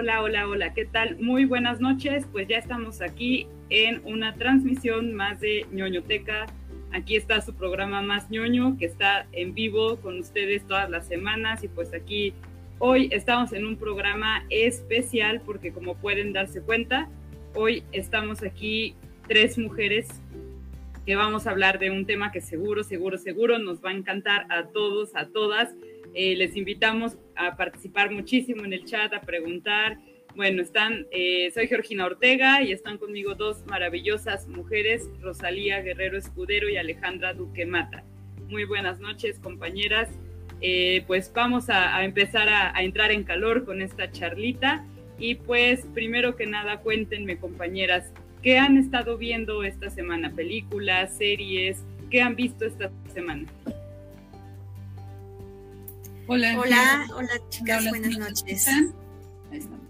Hola, hola, hola, ¿qué tal? Muy buenas noches, pues ya estamos aquí en una transmisión más de ñoñoteca. Aquí está su programa Más ñoño, que está en vivo con ustedes todas las semanas y pues aquí hoy estamos en un programa especial porque como pueden darse cuenta, hoy estamos aquí tres mujeres que vamos a hablar de un tema que seguro, seguro, seguro nos va a encantar a todos, a todas eh, les invitamos a participar muchísimo en el chat, a preguntar. Bueno, están, eh, soy Georgina Ortega y están conmigo dos maravillosas mujeres, Rosalía Guerrero Escudero y Alejandra Duque Mata. Muy buenas noches, compañeras. Eh, pues vamos a, empezar a, a, entrar en calor con esta charlita. Y pues, primero que nada, cuéntenme, compañeras, ¿qué han estado viendo esta semana? ¿Películas, series? ¿Qué han visto esta semana? Hola, hola, hola chicas, buenas noches. Ahí estamos.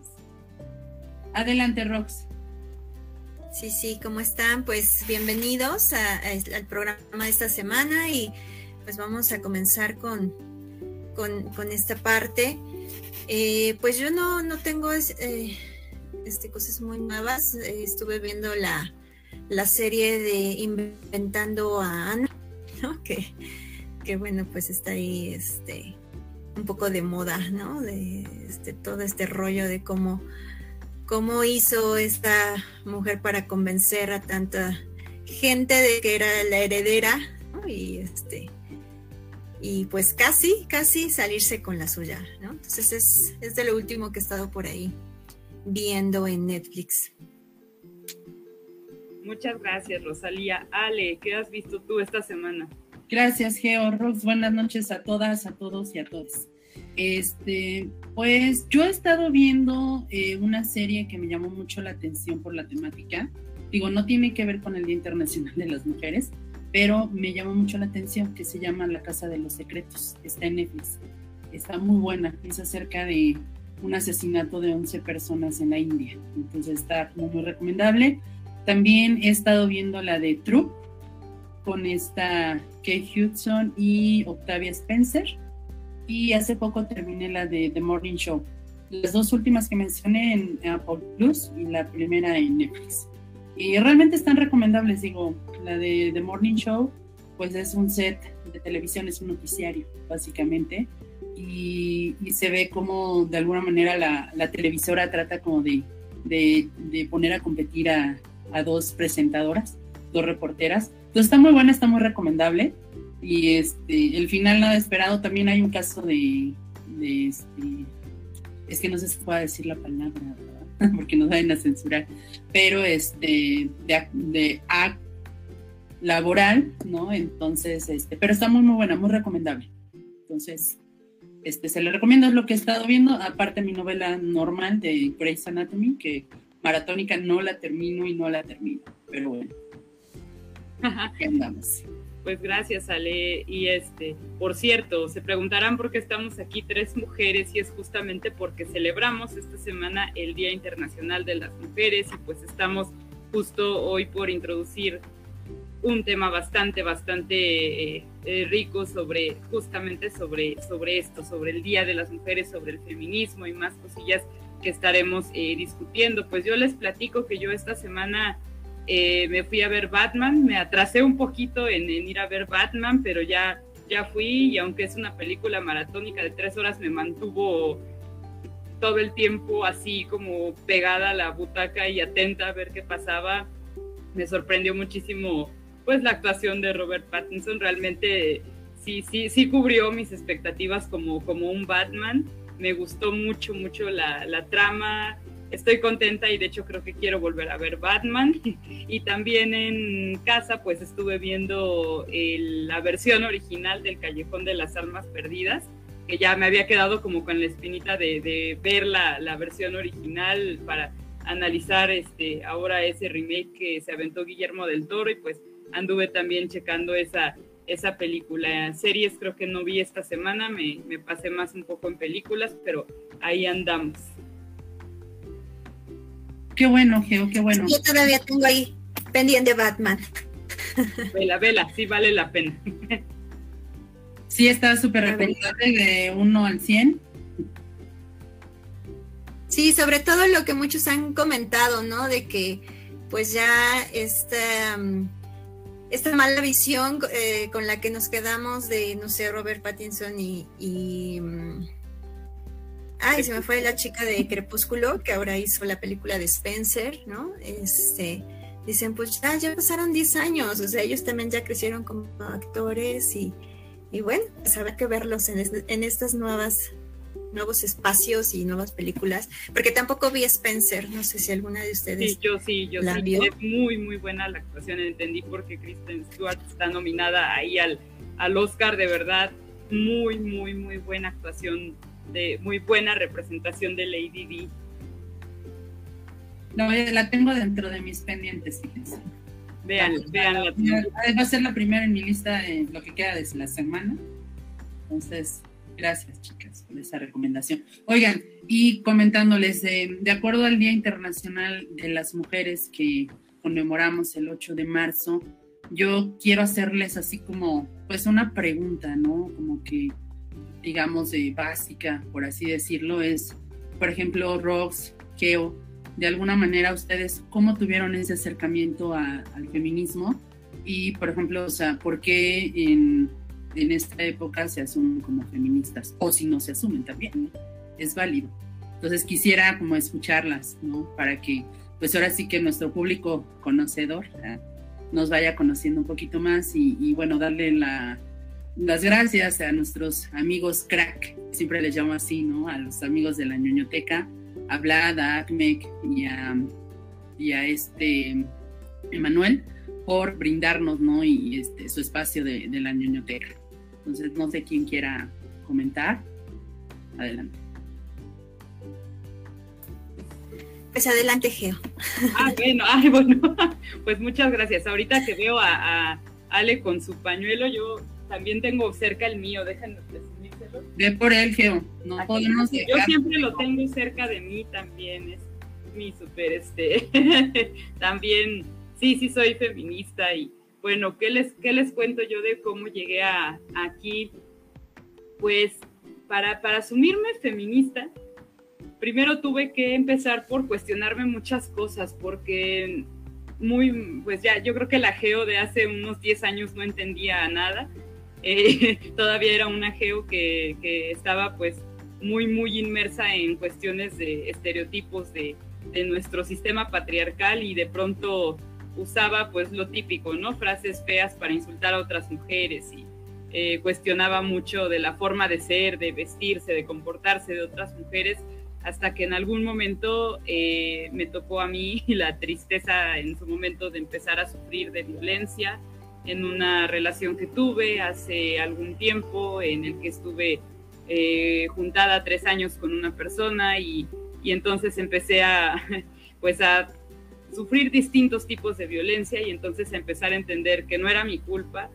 Adelante, Rox. Sí, sí, ¿cómo están? Pues bienvenidos al programa de esta semana y pues vamos a comenzar con, con, esta parte. Eh, pues yo no, no tengo eh, este, cosas muy nuevas. estuve viendo la, la serie de Inventando a Ana, que, que bueno, pues está ahí este, un poco de moda, ¿no? De este, todo este rollo de cómo, cómo hizo esta mujer para convencer a tanta gente de que era la heredera, ¿no? Y este y pues casi, casi salirse con la suya, ¿no? Entonces es, es de lo último que he estado por ahí viendo en Netflix. Muchas gracias, Rosalía. Ale, ¿qué has visto tú esta semana? Gracias, Geo. Rox, buenas noches a todas, a todos y a todos. Este, pues yo he estado viendo eh, una serie que me llamó mucho la atención por la temática. Digo, no tiene que ver con el Día Internacional de las Mujeres, pero me llamó mucho la atención que se llama La Casa de los Secretos. Está en Netflix. Está muy buena. Es acerca de un asesinato de 11 personas en la India. Entonces está muy recomendable. También he estado viendo la de True con esta Kate Hudson y Octavia Spencer. Y hace poco terminé la de The Morning Show. Las dos últimas que mencioné en Apple Plus y la primera en Netflix. Y realmente están recomendables, digo, la de The Morning Show, pues es un set de televisión, es un noticiario, básicamente. Y, se ve como de alguna manera la, la televisora trata como de, de, de poner a competir a, a dos presentadoras, dos reporteras, entonces está muy buena, está muy recomendable. Y este, el final nada esperado, también hay un caso de, este, es que no sé si puedo decir la palabra, porque nos van a censurar, pero este, de, de acto laboral, ¿no? Entonces, este, pero está muy, muy buena, muy recomendable. Entonces, este, se le recomiendo, es lo que he estado viendo, aparte mi novela normal de Grey's Anatomy, que maratónica no la termino y no la termino, pero bueno. Pues gracias, Ale. Y este, por cierto, se preguntarán por qué estamos aquí tres mujeres y es justamente porque celebramos esta semana el Día Internacional de las Mujeres y pues estamos justo hoy por introducir un tema bastante, bastante eh, eh, rico sobre justamente sobre, sobre esto, sobre el Día de las Mujeres, sobre el feminismo y más cosillas que estaremos eh, discutiendo. Pues yo les platico que yo esta semana eh, me fui a ver Batman, me atrasé un poquito en, ir a ver Batman, pero ya, ya fui y aunque es una película maratónica de tres horas, me mantuvo todo el tiempo así como pegada a la butaca y atenta a ver qué pasaba. Me sorprendió muchísimo pues la actuación de Robert Pattinson, realmente sí, sí, sí cubrió mis expectativas como, como un Batman. Me gustó mucho, mucho la, la trama, estoy contenta y de hecho creo que quiero volver a ver Batman. Y también en casa pues estuve viendo la versión original del Callejón de las Almas Perdidas, que ya me había quedado como con la espinita de, ver la, la, versión original para analizar este, ahora ese remake que se aventó Guillermo del Toro y pues anduve también checando esa, esa película. Series creo que no vi esta semana, me, me pasé más un poco en películas, pero ahí andamos. Qué bueno, Geo, qué bueno. Yo todavía tengo ahí pendiente Batman. Vela, vela, sí vale la pena. Sí, está súper recomendable de 1 al 100. Sí, sobre todo lo que muchos han comentado, ¿no? De que pues ya esta, mm, esta mala visión eh, con la que nos quedamos de, no sé, Robert Pattinson y... y mm, ay, se me fue la chica de Crepúsculo, que ahora hizo la película de Spencer, ¿no? Este, dicen, pues ya, ya pasaron 10 años, o sea, ellos también ya crecieron como actores y, y bueno, pues habrá que verlos en, en estas nuevas nuevos espacios y nuevas películas, porque tampoco vi Spencer, no sé si alguna de ustedes. Sí, yo sí, yo sí, es muy, muy buena la actuación, entendí porque Kristen Stewart está nominada ahí al, al Oscar, de verdad, muy, muy, muy buena actuación, de muy buena representación de Lady D. No, eh, la tengo dentro de mis pendientes, fíjense. Vean, vean. Va a ser la primera en mi lista en lo que queda de la semana. Entonces, Gracias, chicas, por esa recomendación. Oigan, y comentándoles, de, de acuerdo al Día Internacional de las Mujeres que conmemoramos el 8 de marzo, yo quiero hacerles así como, pues una pregunta, ¿no? Como que, digamos, de básica, por así decirlo, es, por ejemplo, Rox, Keo, de alguna manera ustedes, ¿cómo tuvieron ese acercamiento al feminismo? Y, por ejemplo, o sea, ¿por qué en en esta época se asumen como feministas, o si no se asumen también, es válido. Entonces quisiera como escucharlas, ¿no? Para que, pues ahora sí que nuestro público conocedor nos vaya conociendo un poquito más y, bueno, darle la, las gracias a nuestros amigos crack, siempre les llamo así, ¿no? A los amigos de la ñoñoteca, a Vlad, a Akmek y a, y a este Emanuel por brindarnos, ¿no? Y este, su espacio de, de la ñoñoteca. Entonces, no sé quién quiera comentar. Adelante. Pues adelante, Geo. Ah, bueno, ay, bueno, pues muchas gracias. Ahorita que veo a, Ale con su pañuelo, yo también tengo cerca el mío, déjenme presumírselo. Ve por él, Geo, no podemos Yo siempre lo tengo cerca de mí también, es mi súper, este, también, sí, sí soy feminista y, bueno, ¿qué les, qué les cuento yo de cómo llegué a, aquí? Pues para, para asumirme feminista, primero tuve que empezar por cuestionarme muchas cosas, porque muy, pues ya, yo creo que la geo de hace unos 10 años no entendía nada. Eh, todavía era una geo que, que, estaba pues muy, muy inmersa en cuestiones de estereotipos de, de nuestro sistema patriarcal y de pronto usaba pues lo típico, ¿no? Frases feas para insultar a otras mujeres y eh, cuestionaba mucho de la forma de ser, de vestirse, de comportarse de otras mujeres, hasta que en algún momento eh, me tocó a mí la tristeza en su momento de empezar a sufrir de violencia en una relación que tuve hace algún tiempo, en el que estuve eh, juntada tres años con una persona y, y entonces empecé a, pues a sufrir distintos tipos de violencia y entonces empezar a entender que no era mi culpa,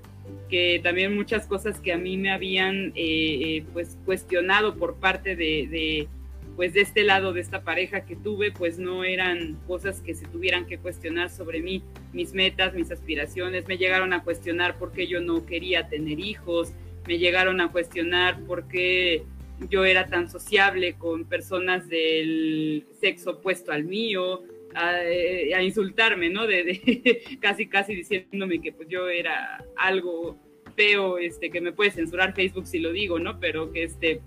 que también muchas cosas que a mí me habían eh, eh, pues cuestionado por parte de, pues de este lado de esta pareja que tuve, pues no eran cosas que se tuvieran que cuestionar sobre mí, mis metas, mis aspiraciones, me llegaron a cuestionar por qué yo no quería tener hijos, me llegaron a cuestionar por qué yo era tan sociable con personas del sexo opuesto al mío, a, insultarme, ¿no? De, casi, casi diciéndome que pues yo era algo feo, este, que me puede censurar Facebook si lo digo, ¿no? Pero que este,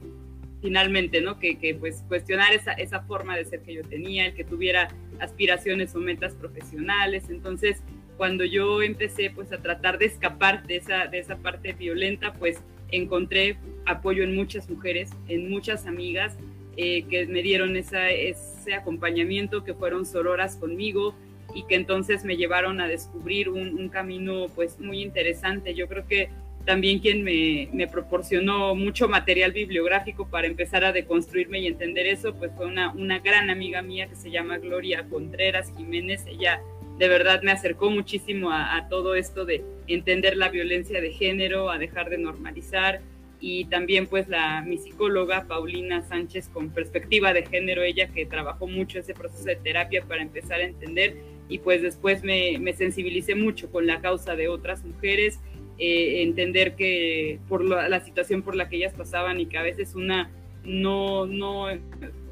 finalmente, ¿no? Que, que pues cuestionar esa, esa forma de ser que yo tenía, el que tuviera aspiraciones o metas profesionales. Entonces, cuando yo empecé pues a tratar de escapar de esa, de esa parte violenta, pues encontré apoyo en muchas mujeres, en muchas amigas, eh, que me dieron ese acompañamiento, que fueron sororas conmigo y que entonces me llevaron a descubrir un, camino pues muy interesante. Yo creo que también quien me, me, proporcionó mucho material bibliográfico para empezar a deconstruirme y entender eso, pues fue una, una gran amiga mía que se llama Gloria Contreras Jiménez. Ella de verdad me acercó muchísimo a, todo esto de entender la violencia de género, a dejar de normalizar, y también pues la mi psicóloga Paulina Sánchez con perspectiva de género, ella que trabajó mucho ese proceso de terapia para empezar a entender y pues después me, me sensibilicé mucho con la causa de otras mujeres, eh, entender que por la, situación por la que ellas pasaban y que a veces una no, no,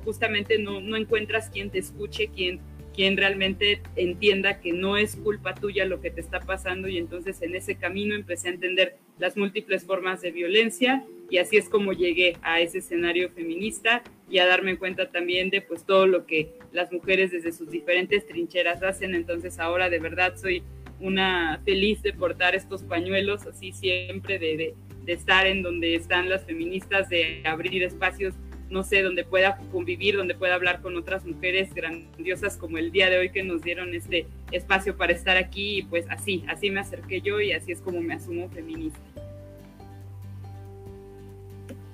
justamente no, no encuentras quien te escuche, quien quien realmente entienda que no es culpa tuya lo que te está pasando y entonces en ese camino empecé a entender las múltiples formas de violencia y así es como llegué a ese escenario feminista y a darme cuenta también de pues todo lo que las mujeres desde sus diferentes trincheras hacen, entonces ahora de verdad soy una feliz de portar estos pañuelos así siempre de, de, de estar en donde están las feministas, de abrir espacios no sé, donde pueda convivir, donde pueda hablar con otras mujeres grandiosas como el día de hoy que nos dieron este espacio para estar aquí y pues así, así me acerqué yo y así es como me asumo feminista.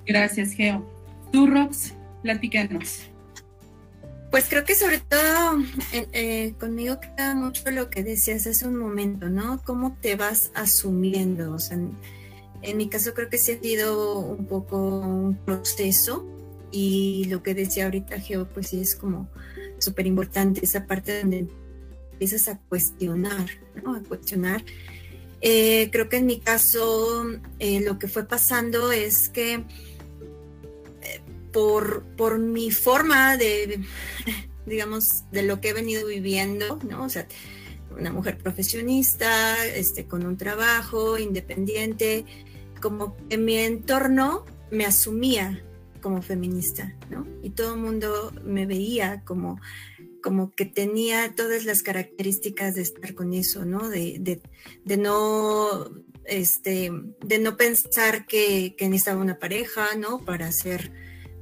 Gracias, Geo. Tú, Rox, platícanos. Pues creo que sobre todo eh, conmigo queda mucho lo que decías hace un momento, ¿no? ¿Cómo te vas asumiendo? O sea, en, mi caso creo que sí ha sido un poco un proceso y lo que decía ahorita Geo, pues sí es como súper importante esa parte donde empiezas a cuestionar, ¿no? A cuestionar. Eh, creo que en mi caso eh, lo que fue pasando es que por, por mi forma de, digamos, de lo que he venido viviendo, ¿no? O sea, una mujer profesionista, este, con un trabajo independiente, como que mi entorno me asumía como feminista, ¿no? Y todo el mundo me veía como, como que tenía todas las características de estar con eso, ¿no? De, de, de no, este, de no pensar que, que, necesitaba una pareja, ¿no? Para hacer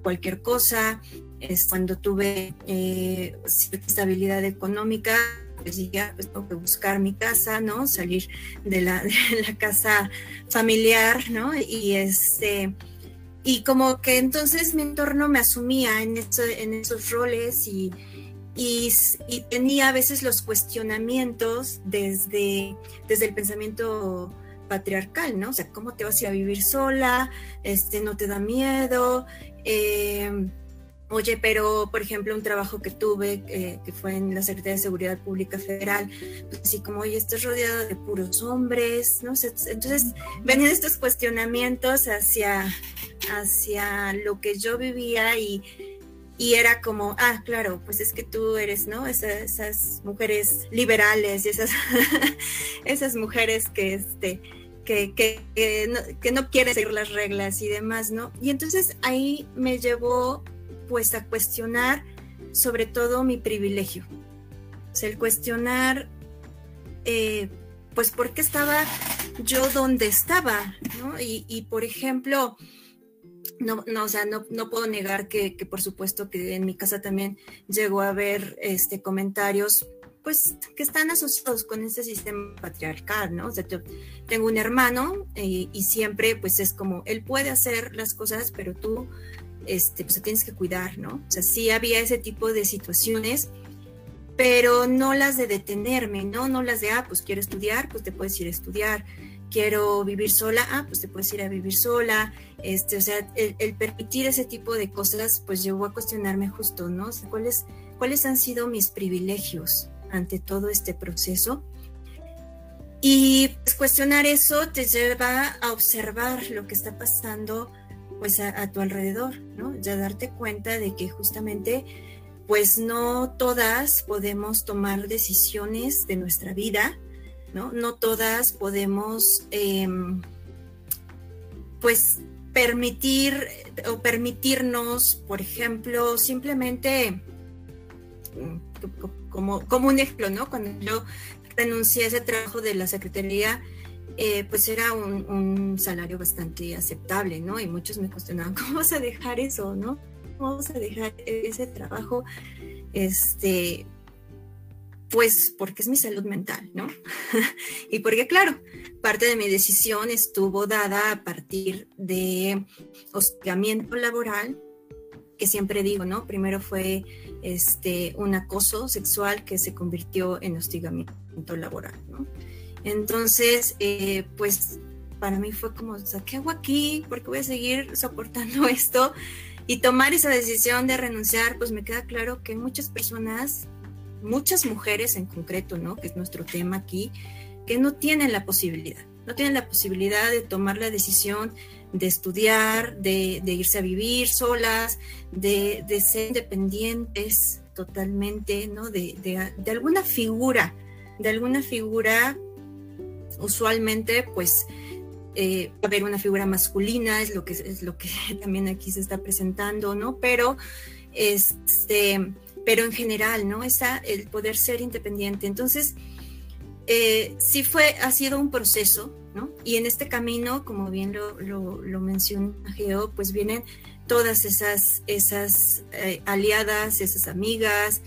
cualquier cosa. Es cuando tuve eh, estabilidad económica, pues ya pues tengo que buscar mi casa, ¿no? Salir de la, de la casa familiar, ¿no? Y este y como que entonces mi entorno me asumía en, en esos roles y, y, tenía a veces los cuestionamientos desde, desde el pensamiento patriarcal, ¿no? O sea, ¿cómo te vas a ir a vivir sola? Este, ¿No te da miedo? Eh, Oye, pero por ejemplo, un trabajo que tuve, eh, que fue en la Secretaría de Seguridad Pública Federal, pues así como, oye, estás rodeado de puros hombres, ¿no? Entonces, venían estos cuestionamientos hacia, hacia lo que yo vivía y, y era como, ah, claro, pues es que tú eres, ¿no? esas mujeres liberales y esas, esas mujeres que, este, que, que, que, no, que no quieren seguir las reglas y demás, ¿no? Y entonces ahí me llevó pues a cuestionar sobre todo mi privilegio. O sea, el cuestionar, eh, pues, por qué estaba yo donde estaba, ¿no? Y, por ejemplo, no, no, o sea, no, no puedo negar que, que, por supuesto que en mi casa también llegó a haber este, comentarios pues que están asociados con ese sistema patriarcal, ¿no? O sea, yo tengo un hermano eh, y siempre pues es como, él puede hacer las cosas, pero tú este, pues tienes que cuidar, ¿no? O sea, sí había ese tipo de situaciones, pero no las de detenerme, ¿no? No las de, ah, pues quiero estudiar, pues te puedes ir a estudiar. Quiero vivir sola, ah, pues te puedes ir a vivir sola. Este, o sea, el, permitir ese tipo de cosas, pues llevó a cuestionarme justo, ¿no? O sea, ¿cuáles, ¿cuáles han sido mis privilegios ante todo este proceso? Y pues, cuestionar eso te lleva a observar lo que está pasando pues a, tu alrededor, ¿no? Ya darte cuenta de que justamente pues no todas podemos tomar decisiones de nuestra vida, ¿no? No todas podemos em, pues permitir o permitirnos, por ejemplo, simplemente como, como un ejemplo, ¿no? Cuando yo renuncié a ese trabajo de la Secretaría eh, pues era un, salario bastante aceptable, ¿no? Y muchos me cuestionaban, ¿cómo vas a dejar eso, no? ¿Cómo vas a dejar ese trabajo? Este, pues porque es mi salud mental, ¿no? y porque, claro, parte de mi decisión estuvo dada a partir de hostigamiento laboral, que siempre digo, ¿no? Primero fue este, un acoso sexual que se convirtió en hostigamiento laboral, ¿no? Entonces, eh, pues para mí fue como, ¿qué hago aquí? ¿Por qué voy a seguir soportando esto? Y tomar esa decisión de renunciar, pues me queda claro que muchas personas, muchas mujeres en concreto, ¿no? Que es nuestro tema aquí, que no tienen la posibilidad, no tienen la posibilidad de tomar la decisión de estudiar, de, irse a vivir solas, de, ser independientes totalmente, ¿no? De, de, alguna figura, de alguna figura, usualmente, pues, eh, haber una figura masculina, es lo que es lo que también aquí se está presentando, ¿no? Pero, este, pero en general, ¿no? Esa, el poder ser independiente. Entonces, eh, sí fue, ha sido un proceso, ¿no? Y en este camino, como bien lo, lo, menciona Geo, pues vienen todas esas, esas eh, aliadas, esas amigas,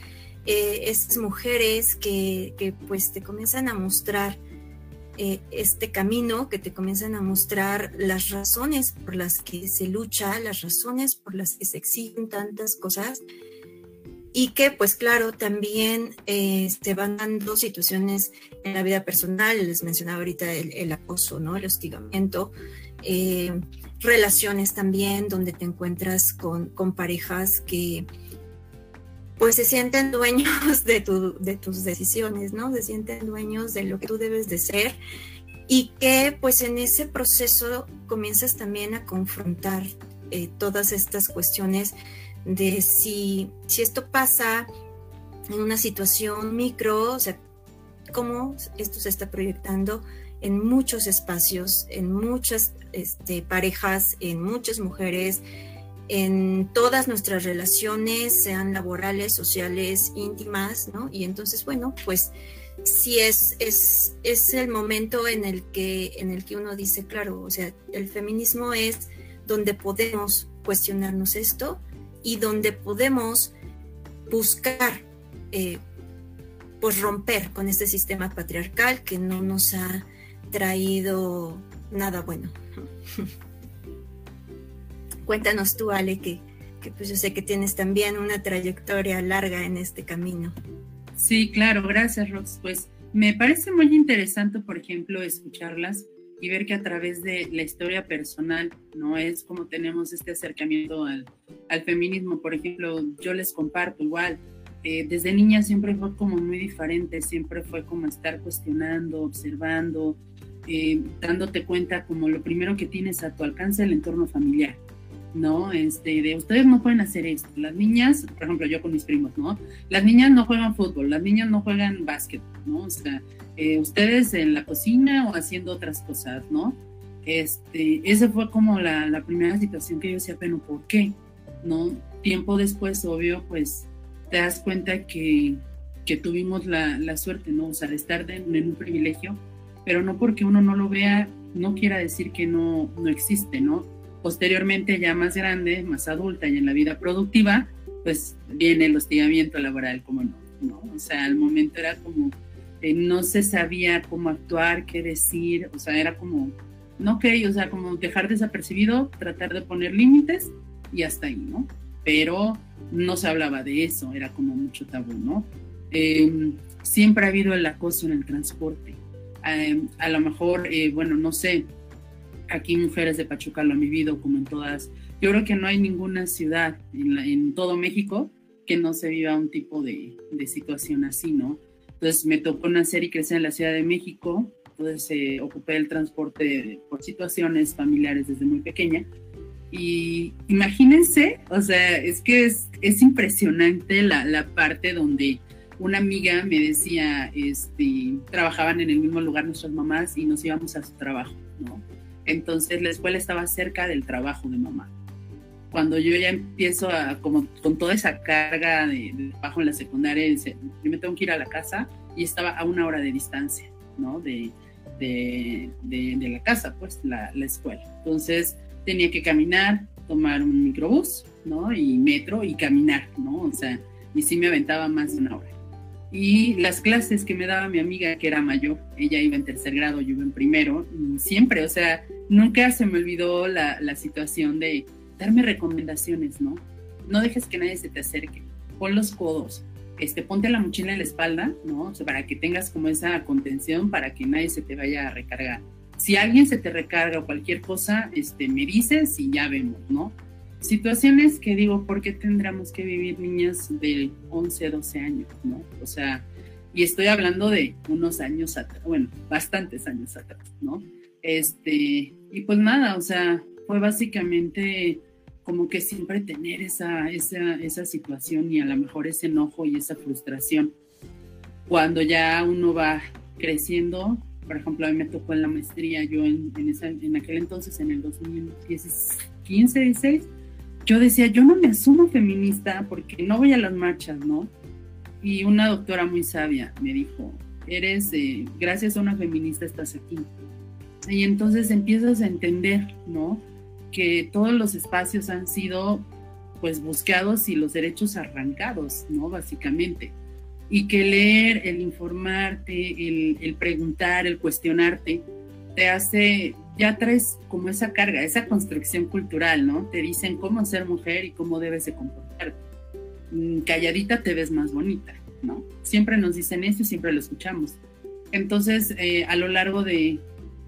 eh, esas mujeres que, que, pues te comienzan a mostrar este camino, que te comienzan a mostrar las razones por las que se lucha, las razones por las que se exigen tantas cosas y que pues claro también eh, se van dando situaciones en la vida personal, les mencionaba ahorita el, acoso, ¿no? el hostigamiento, eh, relaciones también donde te encuentras con, con, parejas que pues se sienten dueños de, tu, de tus decisiones, ¿no? Se sienten dueños de lo que tú debes de ser y que pues en ese proceso comienzas también a confrontar eh, todas estas cuestiones de si, si esto pasa en una situación micro, o sea, cómo esto se está proyectando en muchos espacios, en muchas este, parejas, en muchas mujeres, en todas nuestras relaciones, sean laborales, sociales, íntimas, ¿no? Y entonces, bueno, pues sí es, es, es el momento en el, que, en el que uno dice, claro, o sea, el feminismo es donde podemos cuestionarnos esto, y donde podemos buscar eh, pues romper con este sistema patriarcal que no nos ha traído nada bueno. Cuéntanos tú, Ale, que, que pues yo sé que tienes también una trayectoria larga en este camino. Sí, claro, gracias, Rox. Pues me parece muy interesante, por ejemplo, escucharlas y ver que a través de la historia personal, ¿no? Es como tenemos este acercamiento al, al feminismo. Por ejemplo, yo les comparto igual, eh, desde niña siempre fue como muy diferente, siempre fue como estar cuestionando, observando, eh, dándote cuenta como lo primero que tienes a tu alcance el entorno familiar, ¿no? Este, de ustedes no pueden hacer esto. Las niñas, por ejemplo, yo con mis primos, ¿no? Las niñas no juegan fútbol, las niñas no juegan básquet, ¿no? O sea, eh, ustedes en la cocina o haciendo otras cosas, ¿no? Este, esa fue como la, la, primera situación que yo decía, pero ¿por qué? ¿No? Tiempo después, obvio, pues te das cuenta que, que tuvimos la, la, suerte, ¿no? O sea, de estar en un privilegio, pero no porque uno no lo vea, no quiera decir que no, no existe, ¿no? Posteriormente, ya más grande, más adulta y en la vida productiva, pues viene el hostigamiento laboral, como no, ¿no? O sea, al momento era como no se sabía cómo actuar, qué decir, o sea, era como, no ok, o sea, como dejar desapercibido, tratar de poner límites y hasta ahí, ¿no? Pero no se hablaba de eso, era como mucho tabú, ¿no? Em, siempre ha habido el acoso en el transporte. Em, a lo mejor, eh, bueno, no sé, aquí mujeres de Pachuca lo han vivido como en todas. Yo creo que no hay ninguna ciudad en, todo México que no se viva un tipo de, de situación así, ¿no? Entonces me tocó nacer y crecer en la Ciudad de México, entonces eh, ocupé el transporte por situaciones familiares desde muy pequeña. Y imagínense, o sea, es que es, es impresionante la, la, parte donde una amiga me decía, este, trabajaban en el mismo lugar nuestras mamás y nos íbamos a su trabajo, ¿no? Entonces la escuela estaba cerca del trabajo de mamá cuando yo ya empiezo a, como con toda esa carga de, trabajo en la secundaria, yo me tengo que ir a la casa y estaba a una hora de distancia, ¿no? De, de, de, la casa, pues, la, la, escuela. Entonces tenía que caminar, tomar un microbús, ¿no? Y metro y caminar, ¿no? O sea, y sí me aventaba más de una hora. Y las clases que me daba mi amiga, que era mayor, ella iba en tercer grado, yo iba en primero, y siempre, o sea, nunca se me olvidó la, la situación de darme recomendaciones, ¿no? No dejes que nadie se te acerque, pon los codos, este, ponte la mochila en la espalda, ¿no? O sea, para que tengas como esa contención, para que nadie se te vaya a recargar. Si alguien se te recarga o cualquier cosa, este, me dices y ya vemos, ¿no? Situaciones que digo, ¿por qué tendríamos que vivir niñas de 11, 12 años, ¿no? O sea, y estoy hablando de unos años atrás, bueno, bastantes años atrás, ¿no? Este, y pues nada, o sea, fue básicamente como que siempre tener esa, esa, esa situación y a lo mejor ese enojo y esa frustración. Cuando ya uno va creciendo, por ejemplo, a mí me tocó en la maestría, yo en, en, esa, en aquel entonces, en el 2015, 16, yo decía, yo no me asumo feminista porque no voy a las marchas, ¿no? Y una doctora muy sabia me dijo, eres, gracias a una feminista estás aquí. Y entonces empiezas a entender, ¿no? Que todos los espacios han sido pues buscados y los derechos arrancados, ¿no? Básicamente. Y que leer, el informarte, el, el preguntar, el cuestionarte, te hace, ya traes como esa carga, esa construcción cultural, ¿no? Te dicen cómo ser mujer y cómo debes de comportarte. Mm, calladita te ves más bonita, ¿no? Siempre nos dicen eso y siempre lo escuchamos. Entonces, eh, a lo largo de,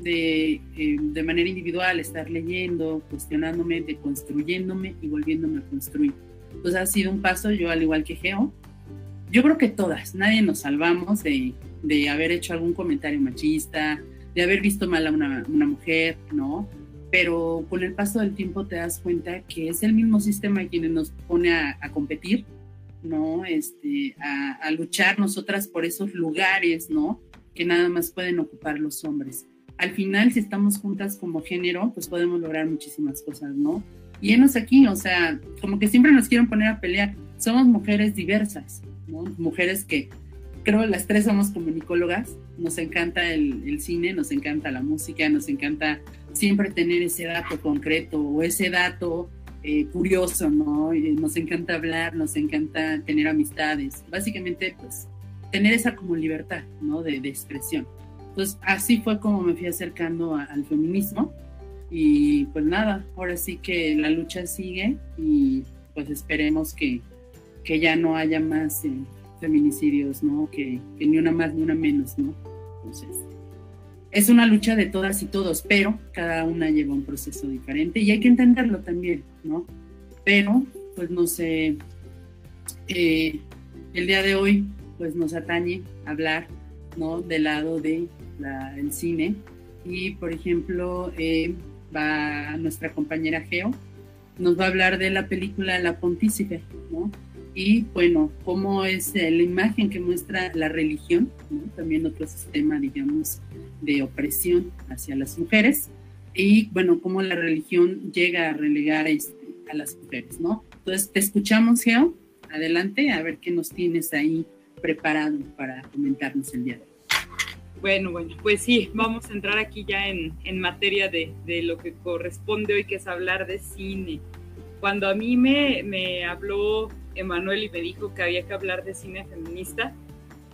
de, eh, de, manera individual, estar leyendo, cuestionándome, deconstruyéndome y volviéndome a construir. Entonces ha sido un paso, yo al igual que Geo, yo creo que todas, nadie nos salvamos de, de haber hecho algún comentario machista, de haber visto mal a una, una, mujer, ¿no? Pero con el paso del tiempo te das cuenta que es el mismo sistema quien nos pone a, a competir, ¿no? Este, a, a, luchar nosotras por esos lugares, ¿no? Que nada más pueden ocupar los hombres. Al final, si estamos juntas como género, pues podemos lograr muchísimas cosas, ¿no? Y enos aquí, o sea, como que siempre nos quieren poner a pelear. Somos mujeres diversas, ¿no? Mujeres que creo las tres somos comunicólogas, nos encanta el, el, cine, nos encanta la música, nos encanta siempre tener ese dato concreto o ese dato eh, curioso, ¿no? nos encanta hablar, nos encanta tener amistades, básicamente pues tener esa como libertad, ¿no? De, de expresión. Entonces así fue como me fui acercando al feminismo y pues nada, ahora sí que la lucha sigue y pues esperemos que, que ya no haya más... Eh, feminicidios, ¿no? Que, ni una más ni una menos, ¿no? Entonces, es una lucha de todas y todos, pero cada una lleva un proceso diferente y hay que entenderlo también, ¿no? Pero, pues no sé, eh, el día de hoy, pues nos atañe hablar, ¿no? Del lado del de cine y, por ejemplo, eh, va nuestra compañera Geo, nos va a hablar de la película La Pontícipe, ¿no? y bueno, cómo es eh, la imagen que muestra la religión, ¿no? también otro sistema, digamos, de opresión hacia las mujeres, y bueno, cómo la religión llega a relegar este, a las mujeres, ¿no? Entonces, te escuchamos, Geo, adelante, a ver qué nos tienes ahí preparado para comentarnos el día de hoy. Bueno, bueno, pues sí, vamos a entrar aquí ya en, en materia de, de, lo que corresponde hoy, que es hablar de cine. Cuando a mí me, me habló Emanuel y me dijo que había que hablar de cine feminista,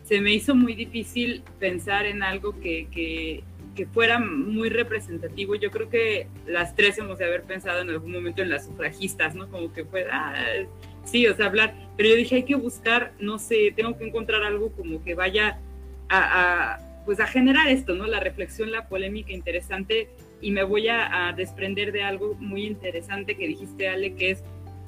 se me hizo muy difícil pensar en algo que, que, fuera muy representativo. Yo creo que las tres hemos de haber pensado en algún momento en las sufragistas, ¿no? Como que fuera, ah, sí, o sea, hablar, pero yo dije, hay que buscar, no sé, tengo que encontrar algo como que vaya a pues a generar esto, ¿no? La reflexión, la polémica interesante y me voy a, desprender de algo muy interesante que dijiste, Ale, que es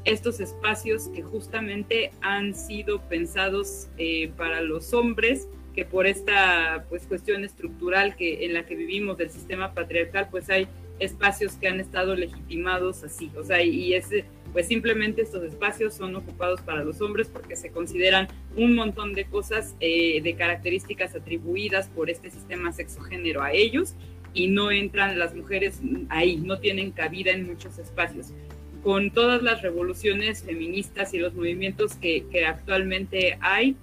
estos espacios que justamente han sido pensados eh, para los hombres, que por esta pues cuestión estructural que en la que vivimos del sistema patriarcal, pues hay espacios que han estado legitimados así, o sea, y ese pues simplemente estos espacios son ocupados para los hombres porque se consideran un montón de cosas, eh, de características atribuidas por este sistema sexogénero a ellos y no entran las mujeres ahí, no tienen cabida en muchos espacios con todas las revoluciones feministas y los movimientos que, que actualmente hay,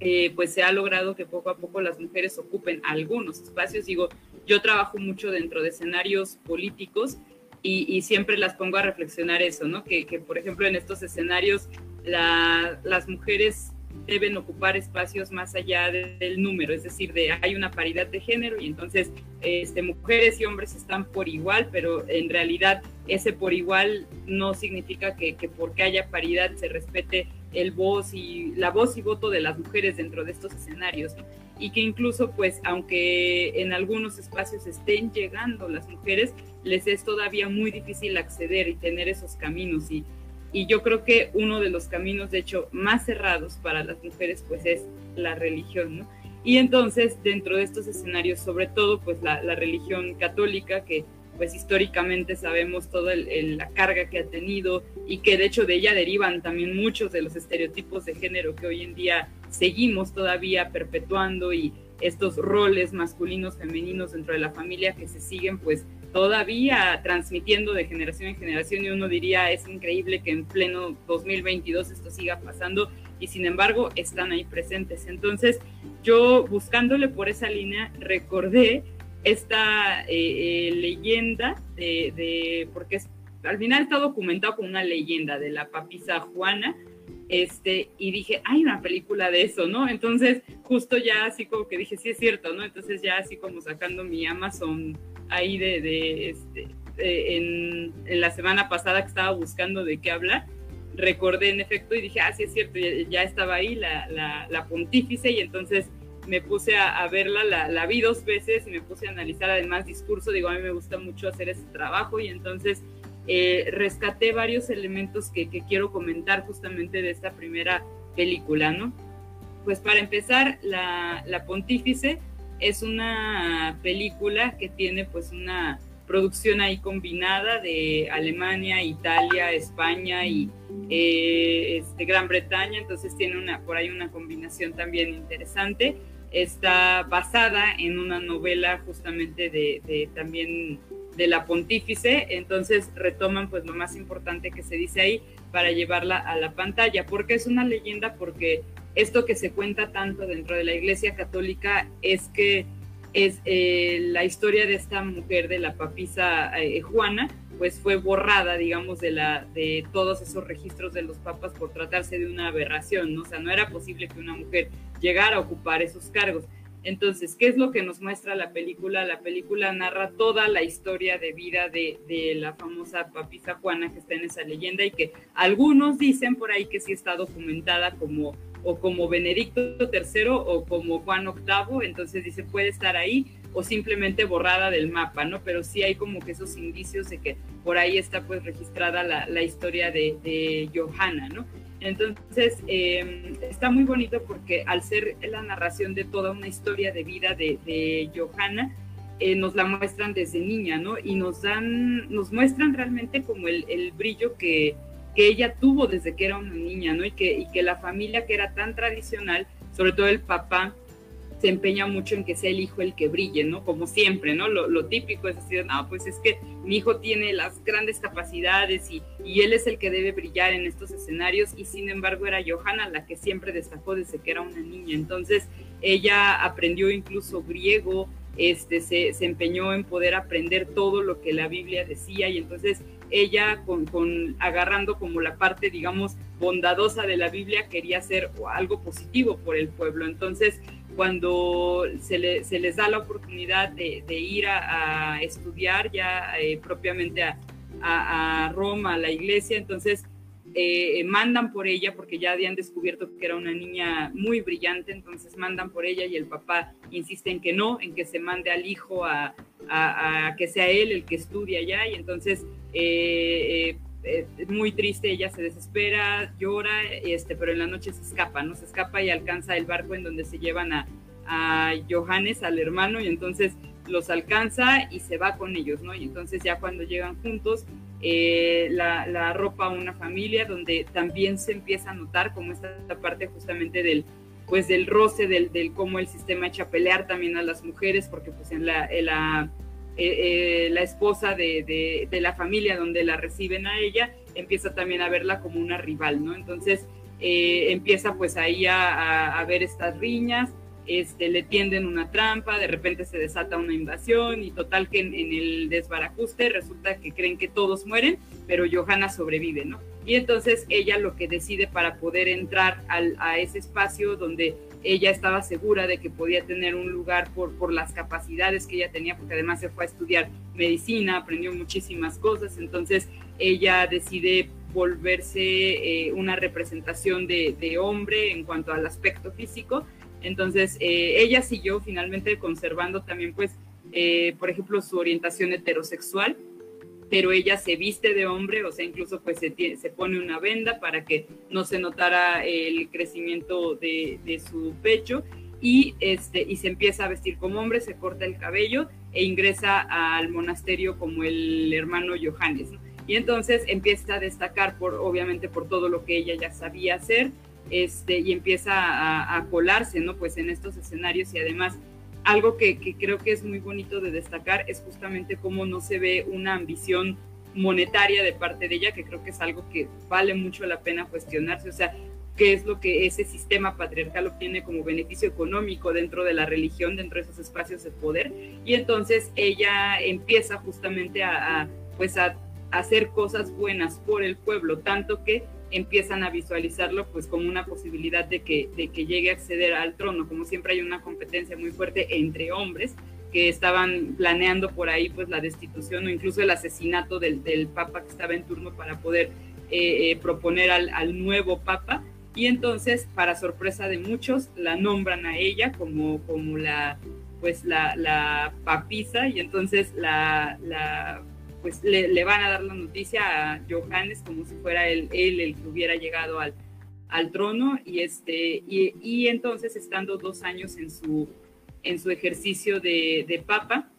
eh, pues se ha logrado que poco a poco las mujeres ocupen algunos espacios. Digo, yo trabajo mucho dentro de escenarios políticos y, y siempre las pongo a reflexionar eso, ¿no? Que, que por ejemplo en estos escenarios la, las mujeres deben ocupar espacios más allá de, del número, es decir, de hay una paridad de género y entonces este, mujeres y hombres están por igual, pero en realidad ese por igual no significa que, que, porque haya paridad se respete el voz y la voz y voto de las mujeres dentro de estos escenarios. Y que incluso pues aunque en algunos espacios estén llegando las mujeres les es todavía muy difícil acceder y tener esos caminos y y yo creo que uno de los caminos, de hecho, más cerrados para las mujeres, pues es la religión, ¿no? Y entonces, dentro de estos escenarios, sobre todo, pues la, religión católica, que pues históricamente sabemos toda la carga que ha tenido y que de hecho de ella derivan también muchos de los estereotipos de género que hoy en día seguimos todavía perpetuando y estos roles masculinos, femeninos dentro de la familia que se siguen pues todavía transmitiendo de generación en generación y uno diría es increíble que en pleno 2022 esto siga pasando y sin embargo están ahí presentes. Entonces yo buscándole por esa línea recordé esta eh, eh, leyenda de, porque al final está documentado como una leyenda de la papisa Juana, este, y dije, hay una película de eso, ¿no? Entonces, justo ya así como que dije, sí es cierto, ¿no? Entonces ya así como sacando mi Amazon ahí de, este, en, la semana pasada que estaba buscando de qué hablar, recordé en efecto y dije, ah, sí es cierto, ya, estaba ahí la, la, pontífice y entonces me puse a, verla, la, vi dos veces y me puse a analizar además discurso, digo, a mí me gusta mucho hacer ese trabajo y entonces eh, rescaté varios elementos que, quiero comentar justamente de esta primera película, ¿no? Pues para empezar, la, la Pontífice es una película que tiene pues una producción ahí combinada de Alemania, Italia, España y eh, este, Gran Bretaña, entonces tiene una, por ahí una combinación también interesante. Está basada en una novela justamente de, también de la pontífice, entonces retoman pues lo más importante que se dice ahí para llevarla a la pantalla, porque es una leyenda, porque esto que se cuenta tanto dentro de la Iglesia Católica es que es eh, la historia de esta mujer, de la papisa eh, Juana, pues fue borrada, digamos, de, la, de todos esos registros de los papas por tratarse de una aberración, ¿no? O sea, no era posible que una mujer llegara a ocupar esos cargos. Entonces, ¿qué es lo que nos muestra la película? La película narra toda la historia de vida de, de, la famosa papisa Juana que está en esa leyenda y que algunos dicen por ahí que sí está documentada como o como Benedicto III o como Juan VIII, entonces dice puede estar ahí, o simplemente borrada del mapa, ¿no? Pero sí hay como que esos indicios de que por ahí está pues registrada la, historia de, Johanna, ¿no? Entonces, em, está muy bonito porque al ser la narración de toda una historia de vida de, de Johanna, eh, nos la muestran desde niña, ¿no? Y nos dan, nos muestran realmente como el, el brillo que, que, ella tuvo desde que era una niña, ¿no? Y que, y que la familia que era tan tradicional, sobre todo el papá, se empeña mucho en que sea el hijo el que brille, ¿no? Como siempre, ¿no? Lo, típico es decir, no, pues es que mi hijo tiene las grandes capacidades y, y, él es el que debe brillar en estos escenarios y sin embargo era Johanna la que siempre destacó desde que era una niña. Entonces ella aprendió incluso griego, este, se, se empeñó en poder aprender todo lo que la Biblia decía y entonces ella con, con, agarrando como la parte, digamos, bondadosa de la Biblia, quería hacer algo positivo por el pueblo. Entonces, cuando se, les da la oportunidad de, ir a, estudiar ya eh, propiamente a, Roma, a la iglesia, entonces eh, mandan por ella porque ya habían descubierto que era una niña muy brillante, entonces mandan por ella y el papá insiste en que no, en que se mande al hijo a, que sea él el que estudia allá y entonces eh, eh, muy triste, ella se desespera, llora, este, pero en la noche se escapa, ¿no? Se escapa y alcanza el barco en donde se llevan a, Johannes, al hermano, y entonces los alcanza y se va con ellos, ¿no? Y entonces ya cuando llegan juntos, eh, la, la arropa a una familia donde también se empieza a notar como esta parte justamente del pues del roce, del, del cómo el sistema echa a pelear también a las mujeres, porque pues en la, la eh, eh, la esposa de, de, la familia donde la reciben a ella, empieza también a verla como una rival, ¿no? Entonces empieza pues ahí a, a, ver estas riñas, este, le tienden una trampa, de repente se desata una invasión y total que en, el desbarajuste resulta que creen que todos mueren, pero Johanna sobrevive, ¿no? Y entonces ella lo que decide para poder entrar a ese espacio donde ella estaba segura de que podía tener un lugar por, las capacidades que ella tenía, porque además se fue a estudiar medicina, aprendió muchísimas cosas, entonces ella decide volverse eh, una representación de, hombre en cuanto al aspecto físico. Entonces, eh, ella siguió finalmente conservando también, pues, eh, por ejemplo, su orientación heterosexual, pero ella se viste de hombre, o sea, incluso pues se, se pone una venda para que no se notara el crecimiento de, de, su pecho y, este, y se empieza a vestir como hombre, se corta el cabello e ingresa al monasterio como el hermano Johannes. Y entonces empieza a destacar, por, obviamente, por todo lo que ella ya sabía hacer, este, y empieza a, colarse, ¿no? Pues en estos escenarios y además algo que, creo que es muy bonito de destacar es justamente cómo no se ve una ambición monetaria de parte de ella, que creo que es algo que vale mucho la pena cuestionarse, o sea, qué es lo que ese sistema patriarcal obtiene como beneficio económico dentro de la religión, dentro de esos espacios de poder, y entonces ella empieza justamente a, pues a, hacer cosas buenas por el pueblo, tanto que empiezan a visualizarlo pues como una posibilidad de que, de que llegue a acceder al trono, como siempre hay una competencia muy fuerte entre hombres, que estaban planeando por ahí pues la destitución o incluso el asesinato del, del papa que estaba en turno para poder eh, eh, proponer al, al, nuevo papa. Y entonces para sorpresa de muchos la nombran a ella como, como la pues la, la papisa y entonces la, la pues le, van a dar la noticia a Johannes como si fuera él, el que hubiera llegado al, al trono y este y, y entonces estando dos años en su en su ejercicio de, papa,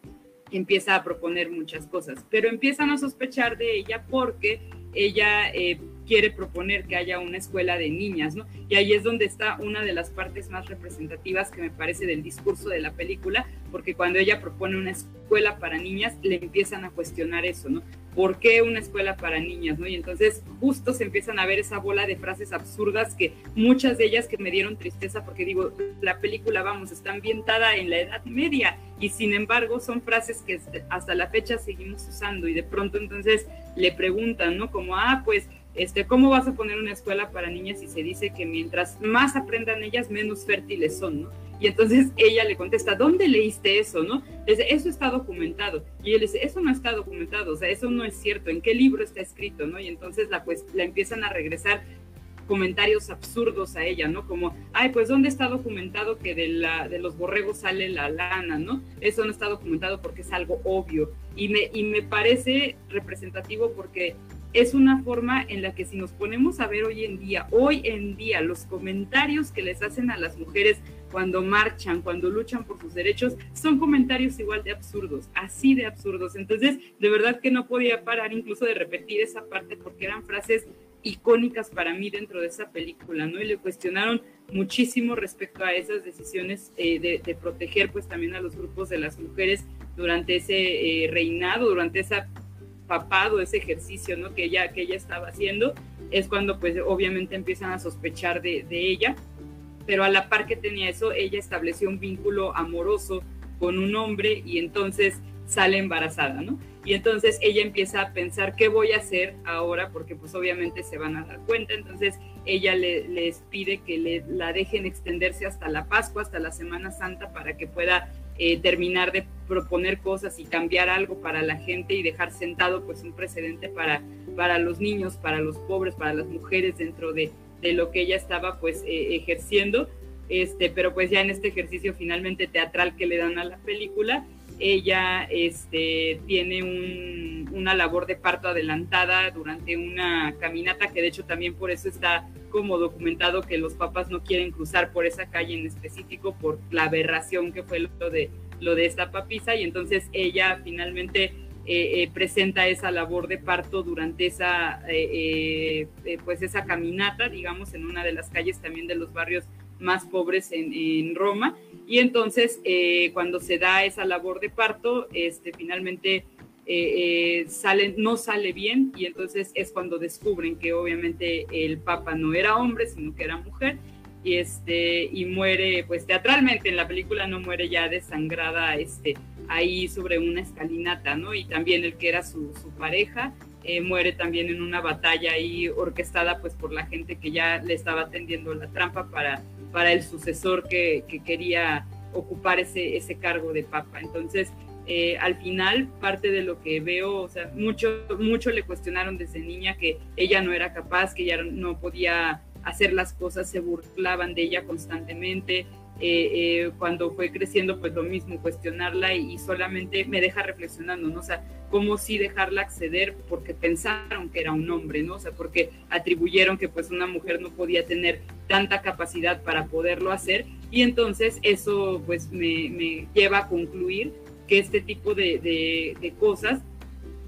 empieza a proponer muchas cosas, pero empiezan a sospechar de ella porque ella eh, quiere proponer que haya una escuela de niñas, ¿no? Y ahí es donde está una de las partes más representativas que me parece del discurso de la película, porque cuando ella propone una escuela para niñas, le empiezan a cuestionar eso, ¿no? ¿Por qué una escuela para niñas, no? Y entonces justo se empiezan a ver esa bola de frases absurdas que muchas de ellas que me dieron tristeza, porque digo, la película, vamos, está ambientada en la Edad Media y sin embargo son frases que hasta la fecha seguimos usando y de pronto entonces le preguntan, ¿no? Como, ah, pues este, ¿cómo vas a poner una escuela para niñas si se dice que mientras más aprendan ellas, menos fértiles son, ¿no? Y entonces ella le contesta, ¿dónde leíste eso, no? Eso está documentado. Y él dice, eso no está documentado, o sea, eso no es cierto, ¿en qué libro está escrito, no? Y entonces la, pues, la empiezan a regresar comentarios absurdos a ella, ¿no? Como, ay, pues ¿dónde está documentado que de, la, de los borregos sale la lana, ¿no? Eso no está documentado porque es algo obvio. Y me, y me parece representativo porque es una forma en la que si nos ponemos a ver hoy en día, hoy en día, los comentarios que les hacen a las mujeres cuando marchan, cuando luchan por sus derechos, son comentarios igual de absurdos, así de absurdos. Entonces, de verdad que no podía parar incluso de repetir esa parte porque eran frases icónicas para mí dentro de esa película, ¿no? Y le cuestionaron muchísimo respecto a esas decisiones eh, de, proteger pues también a los grupos de las mujeres durante ese eh, reinado, durante esa papado, ese ejercicio ¿no? que, ella, que ella estaba haciendo, es cuando pues obviamente empiezan a sospechar de, ella, pero a la par que tenía eso, ella estableció un vínculo amoroso con un hombre y entonces sale embarazada, ¿no? Y entonces ella empieza a pensar qué voy a hacer ahora, porque pues obviamente se van a dar cuenta, entonces ella le, les pide que le, la dejen extenderse hasta la Pascua, hasta la Semana Santa, para que pueda eh, terminar de proponer cosas y cambiar algo para la gente y dejar sentado pues un precedente para, para los niños, para los pobres, para las mujeres dentro de, de lo que ella estaba pues eh, ejerciendo. Este, pero pues ya en este ejercicio finalmente teatral que le dan a la película, ella este, tiene una labor de parto adelantada durante una caminata que de hecho también por eso está como documentado que los papás no quieren cruzar por esa calle en específico por la aberración que fue lo de, lo de esta papisa y entonces ella finalmente eh, eh, presenta esa labor de parto durante esa, eh, pues esa caminata, digamos, en una de las calles también de los barrios más pobres en, en Roma. Y entonces, cuando se da esa labor de parto, este, finalmente eh, eh, sale, no sale bien y entonces es cuando descubren que obviamente el Papa no era hombre, sino que era mujer y, este, y muere pues teatralmente, en la película no muere ya desangrada este, ahí sobre una escalinata, ¿no? Y también el que era su, pareja eh, muere también en una batalla ahí orquestada pues por la gente que ya le estaba tendiendo la trampa para, para el sucesor que, que quería ocupar ese, ese cargo de papa. Entonces, eh, al final parte de lo que veo, o sea, mucho, mucho le cuestionaron desde niña que ella no era capaz, que ella no podía hacer las cosas, se burlaban de ella constantemente. Eh, eh, cuando fue creciendo, pues lo mismo, cuestionarla y, solamente me deja reflexionando, ¿no? O sea, cómo sí dejarla acceder porque pensaron que era un hombre, ¿no? O sea, porque atribuyeron que pues una mujer no podía tener tanta capacidad para poderlo hacer Y entonces eso pues me, lleva a concluir que este tipo de, de cosas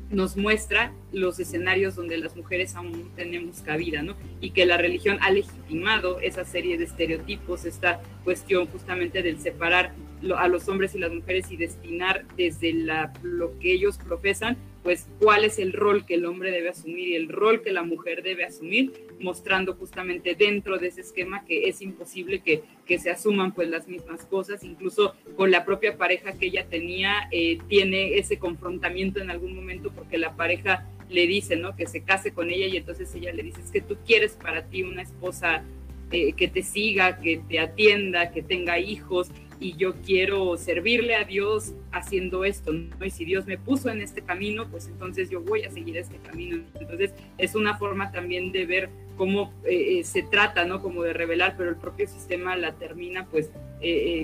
nos muestra los escenarios donde las mujeres aún tenemos cabida, ¿no? Y que la religión ha legitimado esa serie de estereotipos, esta cuestión justamente del separar a los hombres y las mujeres y destinar desde la, lo que ellos profesan, pues cuál es el rol que el hombre debe asumir y el rol que la mujer debe asumir, mostrando justamente dentro de ese esquema que es imposible que, que se asuman pues las mismas cosas, incluso con la propia pareja que ella tenía, eh, tiene ese confrontamiento en algún momento porque la pareja le dice, ¿no? Que se case con ella y entonces ella le dice, es que tú quieres para ti una esposa eh, que te siga, que te atienda, que tenga hijos y yo quiero servirle a Dios haciendo esto, ¿no? Y si Dios me puso en este camino, pues entonces yo voy a seguir este camino. Entonces es una forma también de ver cómo eh, eh, se trata, ¿no? Como de revelar, pero el propio sistema la termina pues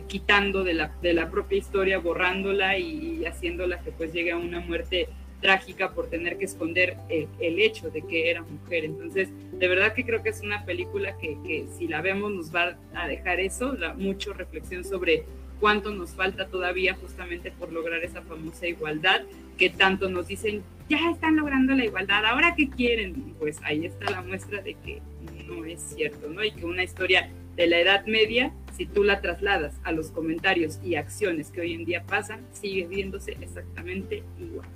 quitando de la, de la propia historia, borrándola y, y haciéndola que pues llegue a una muerte trágica por tener que esconder el, hecho de que era mujer. Entonces, de verdad que creo que es una película que, si la vemos nos va a dejar eso, mucho reflexión sobre cuánto nos falta todavía justamente por lograr esa famosa igualdad que tanto nos dicen, ya están logrando la igualdad, ahora qué quieren, pues ahí está la muestra de que no es cierto, ¿no? Y que una historia de la Edad Media, si tú la trasladas a los comentarios y acciones que hoy en día pasan, sigue viéndose exactamente igual.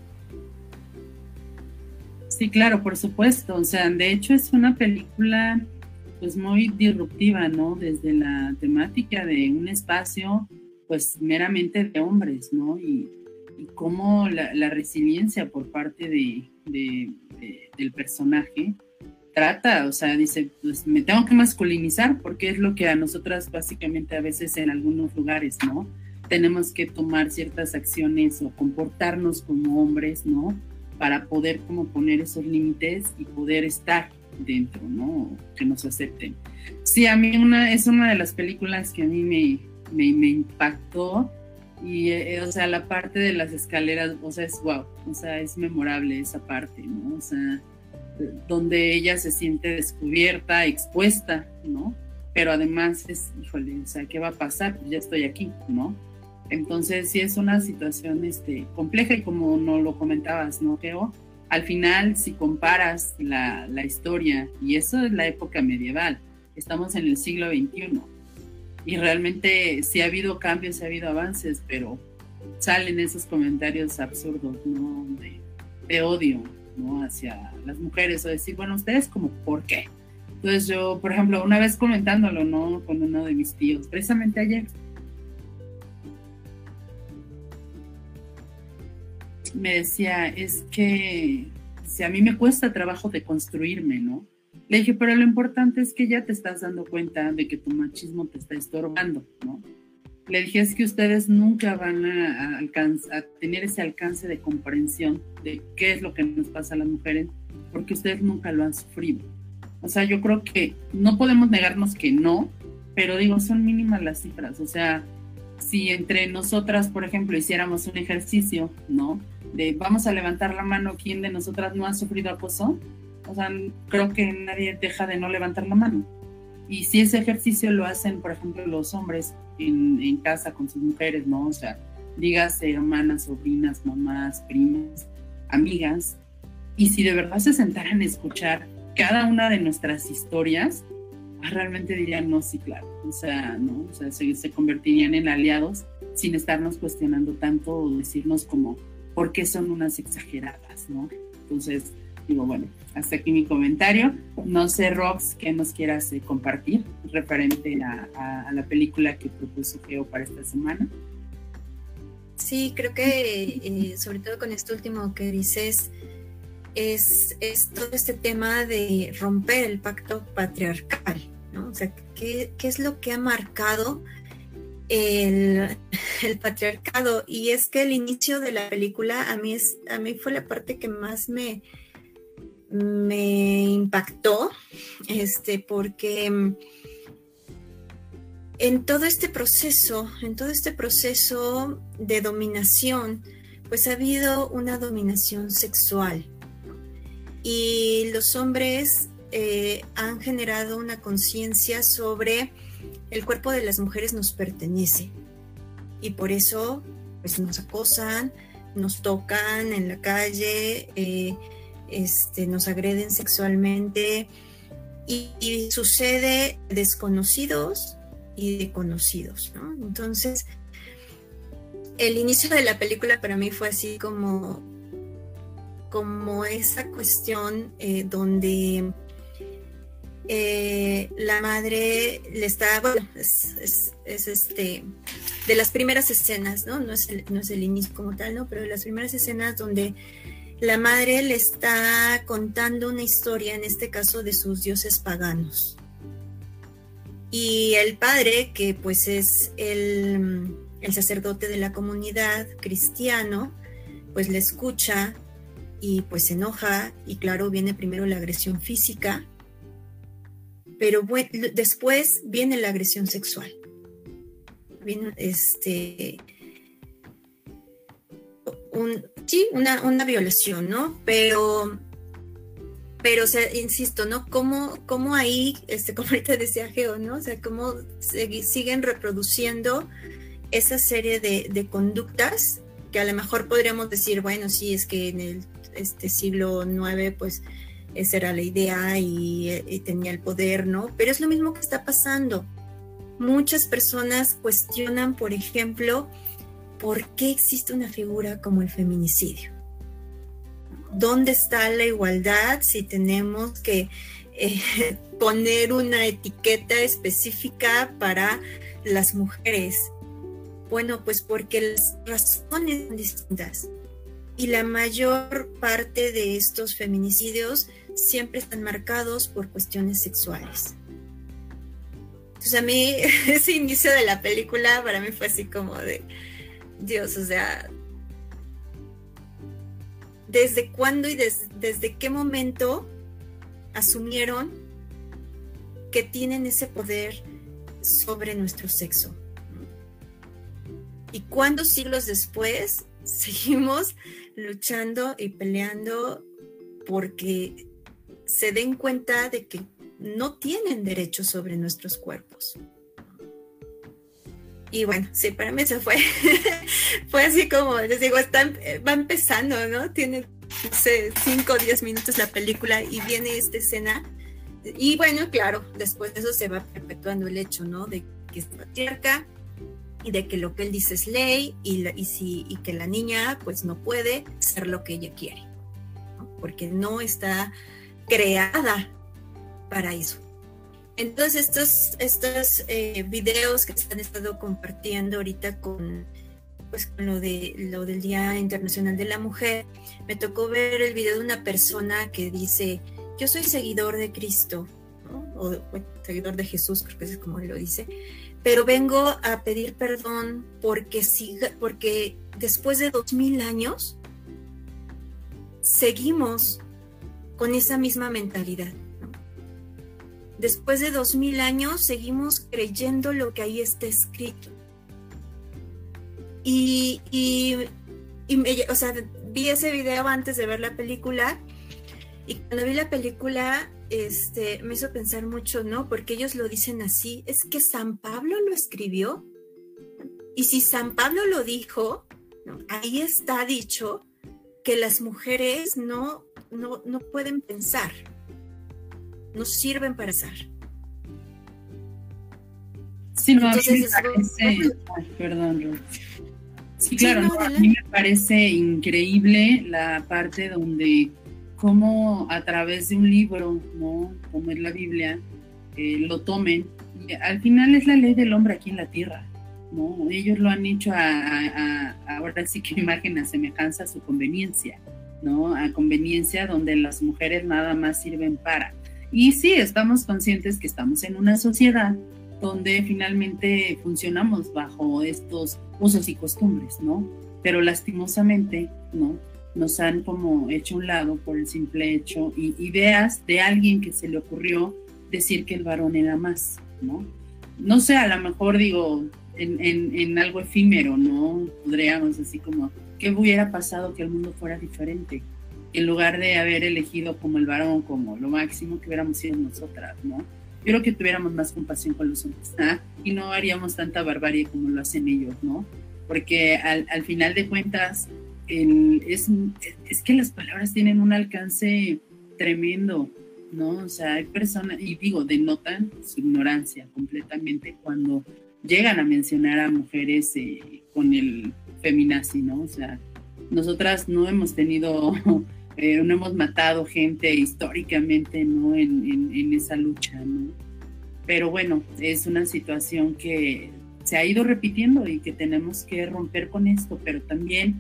Sí, claro, por supuesto. O sea, de hecho es una película pues muy disruptiva, ¿no? Desde la temática de un espacio pues meramente de hombres, ¿no? Y, cómo la, resiliencia por parte de, del personaje trata, o sea, dice, pues me tengo que masculinizar porque es lo que a nosotras básicamente a veces en algunos lugares, ¿no? Tenemos que tomar ciertas acciones o comportarnos como hombres, ¿no? Para poder como poner esos límites y poder estar dentro, ¿no? Que nos acepten. Sí, a mí una, es una de las películas que a mí me, me, impactó y, eh, o sea, la parte de las escaleras, o sea, es wow, o sea, es memorable esa parte, ¿no? O sea, donde ella se siente descubierta, expuesta, ¿no? Pero además es, híjole, o sea, ¿qué va a pasar? Pues ya estoy aquí, ¿no? Entonces sí es una situación este, compleja y como no lo comentabas, ¿no, Geo? Al final, si comparas la, la historia, y eso es la época medieval, estamos en el siglo XXI, y realmente sí ha habido cambios, sí ha habido avances, pero salen esos comentarios absurdos, ¿no? De, de odio, ¿no? Hacia las mujeres, o decir, bueno, ustedes como, ¿por qué? Entonces yo, por ejemplo, una vez comentándolo, ¿no? Con uno de mis tíos, precisamente ayer, me decía, es que si a mí me cuesta trabajo de construirme, ¿no? Le dije, pero lo importante es que ya te estás dando cuenta de que tu machismo te está estorbando, ¿no? Le dije, es que ustedes nunca van a, a tener ese alcance de comprensión de qué es lo que nos pasa a las mujeres, porque ustedes nunca lo han sufrido. O sea, yo creo que no podemos negarnos que no, pero digo, son mínimas las cifras. O sea, si entre nosotras, por ejemplo, hiciéramos un ejercicio, ¿no? De vamos a levantar la mano, ¿quién de nosotras no ha sufrido acoso? O sea, creo que nadie deja de no levantar la mano. Y si ese ejercicio lo hacen, por ejemplo, los hombres en, casa con sus mujeres, ¿no? O sea, dígase hermanas, sobrinas, mamás, primas, amigas, y si de verdad se sentaran a escuchar cada una de nuestras historias, realmente dirían, no, sí, claro, o sea, ¿no? O sea, se, convertirían en aliados sin estarnos cuestionando tanto o decirnos como, ¿por qué son unas exageradas, no? Entonces, digo, bueno, hasta aquí mi comentario. No sé, Rox, qué nos quieras eh, compartir referente a, la película que propuso Geo para esta semana. Sí, creo que eh, sobre todo con esto último que dices, es, es, todo este tema de romper el pacto patriarcal, O sea, ¿qué, es lo que ha marcado el, patriarcado? Y es que el inicio de la película a mí, es, a mí fue la parte que más me, me impactó, este, porque en todo este proceso, en todo este proceso de dominación, pues ha habido una dominación sexual, y los hombres eh, han generado una conciencia sobre el cuerpo de las mujeres nos pertenece y por eso pues nos acosan, nos tocan en la calle, eh, este, nos agreden sexualmente y, sucede desconocidos y de conocidos, ¿no? Entonces, el inicio de la película para mí fue así como, como esa cuestión eh, donde eh, la madre le está, bueno, es, este, de las primeras escenas, ¿no? No es, el, no es el inicio como tal, ¿no? Pero de las primeras escenas donde la madre le está contando una historia, en este caso de sus dioses paganos. Y el padre, que pues es el, el sacerdote de la comunidad cristiano, pues le escucha y pues se enoja y claro, viene primero la agresión física pero después viene la agresión sexual. Viene este. sí, una, violación, ¿no? Pero, pero, o sea, insisto, ¿no? ¿Cómo, cómo ahí, este, como ahorita decía Geo, ¿no? O sea, cómo siguen reproduciendo esa serie de, conductas que a lo mejor podríamos decir, bueno, sí, es que en el este siglo IX, pues esa era la idea y, tenía el poder, ¿no? Pero es lo mismo que está pasando. Muchas personas cuestionan, por ejemplo, por qué existe una figura como el feminicidio. ¿Dónde está la igualdad si tenemos que eh, poner una etiqueta específica para las mujeres? Bueno, pues porque las razones son distintas. Y la mayor parte de estos feminicidios siempre están marcados por cuestiones sexuales. Entonces a mí ese inicio de la película para mí fue así como de, Dios, o sea, ¿desde cuándo y desde qué momento asumieron que tienen ese poder sobre nuestro sexo? ¿Y cuántos siglos después seguimos luchando y peleando porque se den cuenta de que no tienen derecho sobre nuestros cuerpos. Y bueno, sí, para mí se fue. fue así como, les digo, está, va empezando, ¿no? Tiene, no sé, 5 o 10 minutos la película y viene esta escena. Y bueno, claro, después de eso se va perpetuando el hecho, ¿no? De que es patriarca y de que lo que él dice es ley y, y, si, y que la niña pues no puede ser lo que ella quiere, porque no está creada para eso. Entonces, estos, estos eh, videos que se han estado compartiendo ahorita con, pues, con lo, de, lo del Día Internacional de la Mujer, me tocó ver el video de una persona que dice, yo soy seguidor de Cristo, o seguidor de Jesús, creo que es como lo dice, pero vengo a pedir perdón porque, siga, porque después de dos mil años seguimos con esa misma mentalidad. Después de dos mil años seguimos creyendo lo que ahí está escrito. Y, y, o sea, vi ese video antes de ver la película y cuando vi la película este, me hizo pensar mucho, ¿no? Porque ellos lo dicen así, es que San Pablo lo escribió. Y si San Pablo lo dijo, ahí está dicho que las mujeres no no, no pueden pensar, no sirven para pensar. Sí, no, a mí me parece, perdón, Sí, claro, a mí me parece increíble la parte donde cómo a través de un libro, ¿no? como es la Biblia, eh, lo tomen. al final es la ley del hombre aquí en la tierra. ¿no? Ellos lo han hecho a, ahora sí que imagen a semejanza a su conveniencia. ¿No? A conveniencia donde las mujeres nada más sirven para. Y sí, estamos conscientes que estamos en una sociedad donde finalmente funcionamos bajo estos usos y costumbres, ¿no? Pero lastimosamente, ¿no? Nos han como hecho un lado por el simple hecho y ideas de alguien que se le ocurrió decir que el varón era más, ¿no? No sé, a lo mejor digo, en, en algo efímero, ¿no? Podríamos así como ¿qué hubiera pasado que el mundo fuera diferente? En lugar de haber elegido como el varón, como lo máximo que hubiéramos sido nosotras, ¿no? creo que tuviéramos más compasión con los hombres ¿ah? y no haríamos tanta barbarie como lo hacen ellos, ¿no? Porque al, al final de cuentas, el, es, es que las palabras tienen un alcance tremendo, ¿no? O sea, hay personas, y digo, denotan su ignorancia completamente cuando llegan a mencionar a mujeres eh, con el feminazi, ¿no? O sea, nosotras no hemos tenido, eh, no hemos matado gente históricamente, ¿no? En, esa lucha, ¿no? Pero bueno, es una situación que se ha ido repitiendo y que tenemos que romper con esto, pero también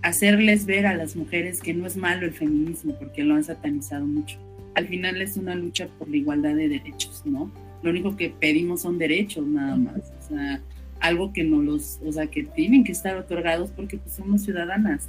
hacerles ver a las mujeres que no es malo el feminismo, porque lo han satanizado mucho. Al final es una lucha por la igualdad de derechos, ¿no? Lo único que pedimos son derechos nada más, o sea, algo que no los, o sea, que tienen que estar otorgados porque pues, somos ciudadanas.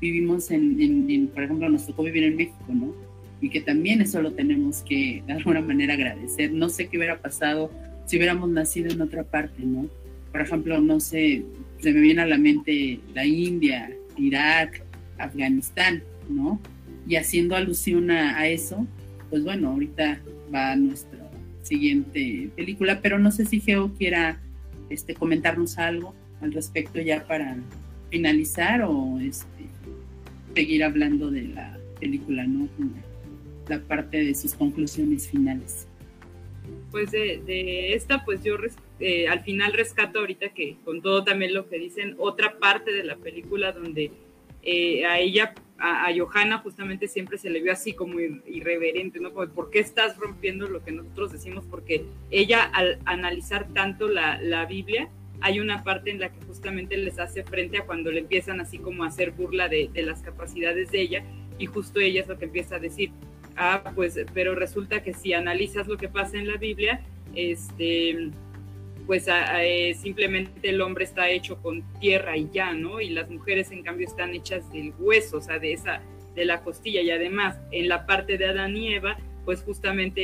Vivimos en, en, por ejemplo, nos tocó vivir en México, ¿no? Y que también eso lo tenemos que de alguna manera agradecer. No sé qué hubiera pasado si hubiéramos nacido en otra parte, ¿no? Por ejemplo, no sé, se me viene a la mente la India, Irak, Afganistán, ¿no? Y haciendo alusión a, eso, pues bueno, ahorita va nuestra siguiente película, pero no sé si Geo quiera este, comentarnos algo al respecto ya para finalizar o este, seguir hablando de la película, ¿no? La parte de sus conclusiones finales. Pues de, esta, pues yo eh, al final rescato ahorita que con todo también lo que dicen, otra parte de la película donde eh, a ella, a, Johanna justamente siempre se le vio así como irreverente, ¿no? Como, ¿por qué estás rompiendo lo que nosotros decimos? Porque ella al analizar tanto la, la Biblia, hay una parte en la que justamente les hace frente a cuando le empiezan así como a hacer burla de, de las capacidades de ella y justo ella es lo que empieza a decir, ah, pues, pero resulta que si analizas lo que pasa en la Biblia, este, pues eh, simplemente el hombre está hecho con tierra y ya, ¿no? Y las mujeres en cambio están hechas del hueso, o sea, de esa, de la costilla. Y además, en la parte de Adán y Eva, pues justamente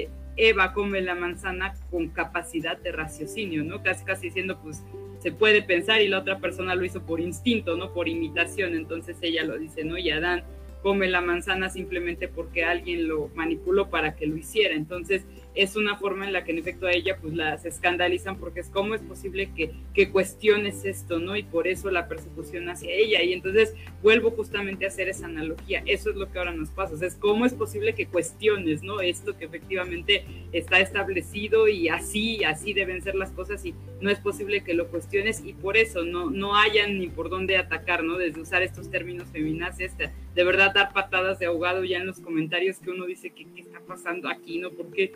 eh, Eva come la manzana con capacidad de raciocinio, ¿no? Casi, casi diciendo, pues se puede pensar y la otra persona lo hizo por instinto, ¿no? Por imitación. Entonces ella lo dice, ¿no? Y Adán come la manzana simplemente porque alguien lo manipuló para que lo hiciera. Entonces, es una forma en la que en efecto a ella pues las escandalizan porque es cómo es posible que, que cuestiones esto, ¿no? Y por eso la persecución hacia ella. Y entonces vuelvo justamente a hacer esa analogía. Eso es lo que ahora nos pasa. O sea, es cómo es posible que cuestiones, ¿no? Esto que efectivamente está establecido y así, así deben ser las cosas y no es posible que lo cuestiones y por eso no, no hayan ni por dónde atacar, ¿no? Desde usar estos términos feminazis, de verdad dar patadas de ahogado ya en los comentarios que uno dice que qué está pasando aquí, ¿no? Porque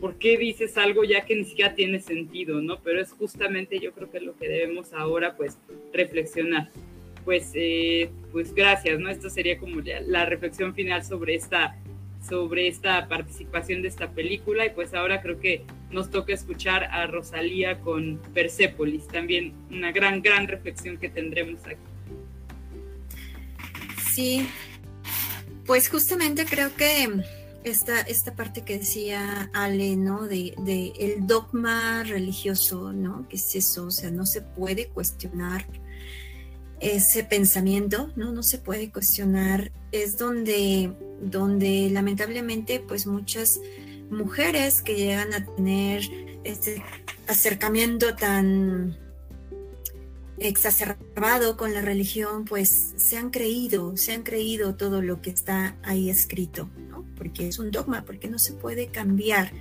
¿por qué dices algo ya que ni siquiera tiene sentido, no? Pero es justamente yo creo que es lo que debemos ahora pues reflexionar. Pues, eh, pues gracias, ¿no? Esto sería como la reflexión final sobre esta, sobre esta participación de esta película y pues ahora creo que nos toca escuchar a Rosalía con Persepolis, también una gran, gran reflexión que tendremos aquí. Sí, pues justamente creo que esta, esta parte que decía Ale, ¿no? De, de, el dogma religioso, ¿no? ¿Qué es eso? O sea, no se puede cuestionar ese pensamiento, ¿no? No se puede cuestionar. Es donde, donde lamentablemente, pues muchas mujeres que llegan a tener este acercamiento tan exacerbado con la religión, pues se han creído, se han creído todo lo que está ahí escrito, porque es un dogma, porque no se puede cambiar.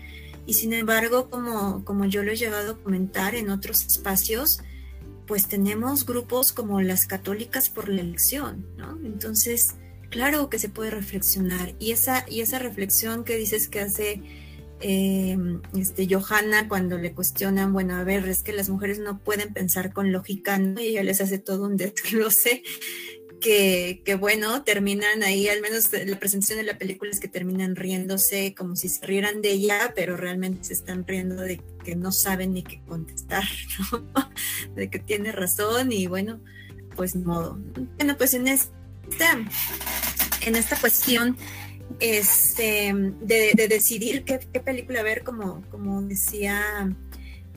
Y sin embargo, como, como yo lo he llevado a comentar en otros espacios, pues tenemos grupos como las católicas por la elección, ¿no? Entonces, claro que se puede reflexionar. Y esa, y esa reflexión que dices que hace eh, este, Johanna cuando le cuestionan, bueno, a ver, es que las mujeres no pueden pensar con lógica, ¿no? Y ella les hace todo un desglose que, bueno, terminan ahí, al menos la presentación de la película es que terminan riéndose como si se rieran de ella, pero realmente se están riendo de que no saben ni qué contestar, ¿no? de que tiene razón y bueno, pues modo. Bueno, pues en esta, en esta cuestión este, de, decidir qué, película ver, como, como decía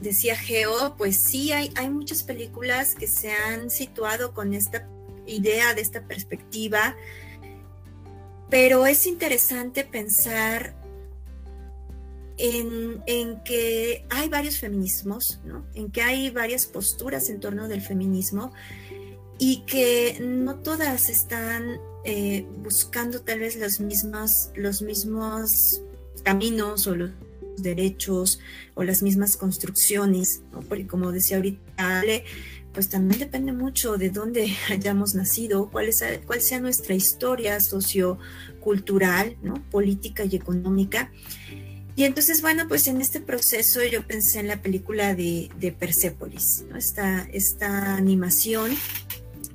decía Geo, pues sí hay, hay muchas películas que se han situado con esta idea, de esta perspectiva, pero es interesante pensar en, en, que hay varios feminismos, ¿no? en que hay varias posturas en torno del feminismo y que no todas están eh, buscando tal vez los mismos, los mismos caminos o los derechos o las mismas construcciones, porque como decía ahorita pues también depende mucho de dónde hayamos nacido, cuál, es, cuál sea nuestra historia sociocultural, ¿no? política y económica. Y entonces, bueno, pues en este proceso yo pensé en la película de, de Persepolis, esta, esta animación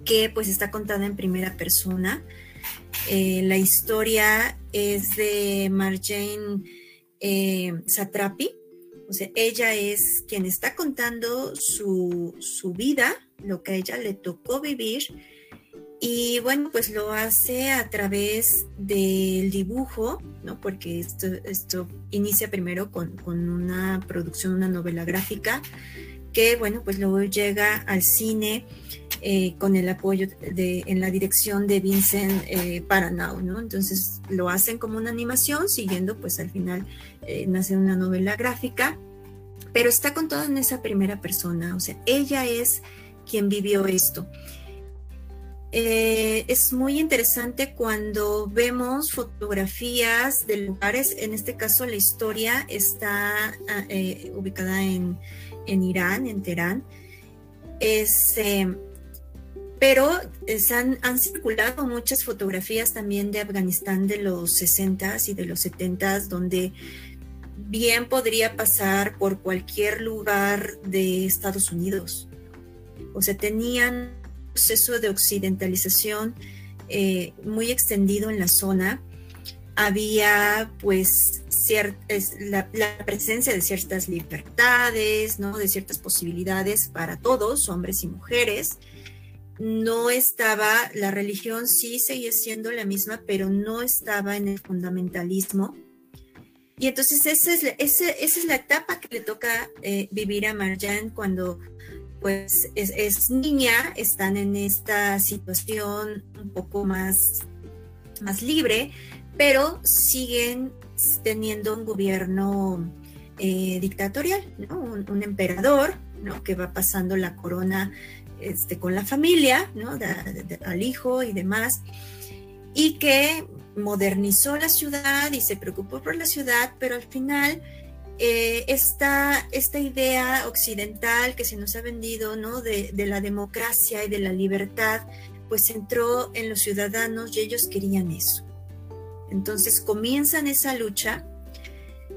que pues está contada en primera persona. Eh, la historia es de Marjane eh, Satrapi, o sea, ella es quien está contando su, su, vida, lo que a ella le tocó vivir, y bueno, pues lo hace a través del dibujo, ¿no? Porque esto, esto inicia primero con, con una producción, una novela gráfica, que bueno, pues luego llega al cine eh, con el apoyo de, en la dirección de Vincent eh, Paranau, ¿no? Entonces lo hacen como una animación, siguiendo pues al final eh, nace una novela gráfica, pero está con todo en esa primera persona, o sea, ella es quien vivió esto. es muy interesante cuando vemos fotografías de lugares, en este caso la historia está ah, ubicada en, en Irán, en Teherán. Es, pero han, han, circulado muchas fotografías también de Afganistán de los 60s y de los 70s, donde bien podría pasar por cualquier lugar de Estados Unidos. O sea, tenían un proceso de occidentalización eh, muy extendido en la zona. Había pues la, la, presencia de ciertas libertades, ¿no? de ciertas posibilidades para todos, hombres y mujeres no estaba, la religión sí seguía siendo la misma, pero no estaba en el fundamentalismo. Y entonces esa es, esa, es la etapa que le toca eh, vivir a Marjan cuando pues es, niña, están en esta situación un poco más, más libre, pero siguen teniendo un gobierno eh, dictatorial, ¿no? un, emperador ¿no? que va pasando la corona este, con la familia, ¿no? al hijo y demás, y que modernizó la ciudad y se preocupó por la ciudad, pero al final eh, esta, esta, idea occidental que se nos ha vendido ¿no? de, de, la democracia y de la libertad, pues entró en los ciudadanos y ellos querían eso. Entonces comienzan esa lucha,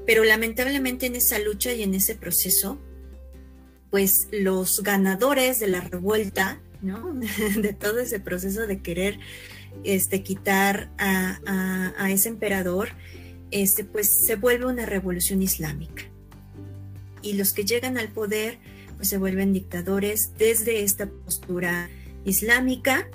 pero lamentablemente en esa lucha y en ese proceso, pues los ganadores de la revuelta, ¿no? de todo ese proceso de querer este, quitar a, ese emperador, este, pues se vuelve una revolución islámica. Y los que llegan al poder, pues se vuelven dictadores desde esta postura islámica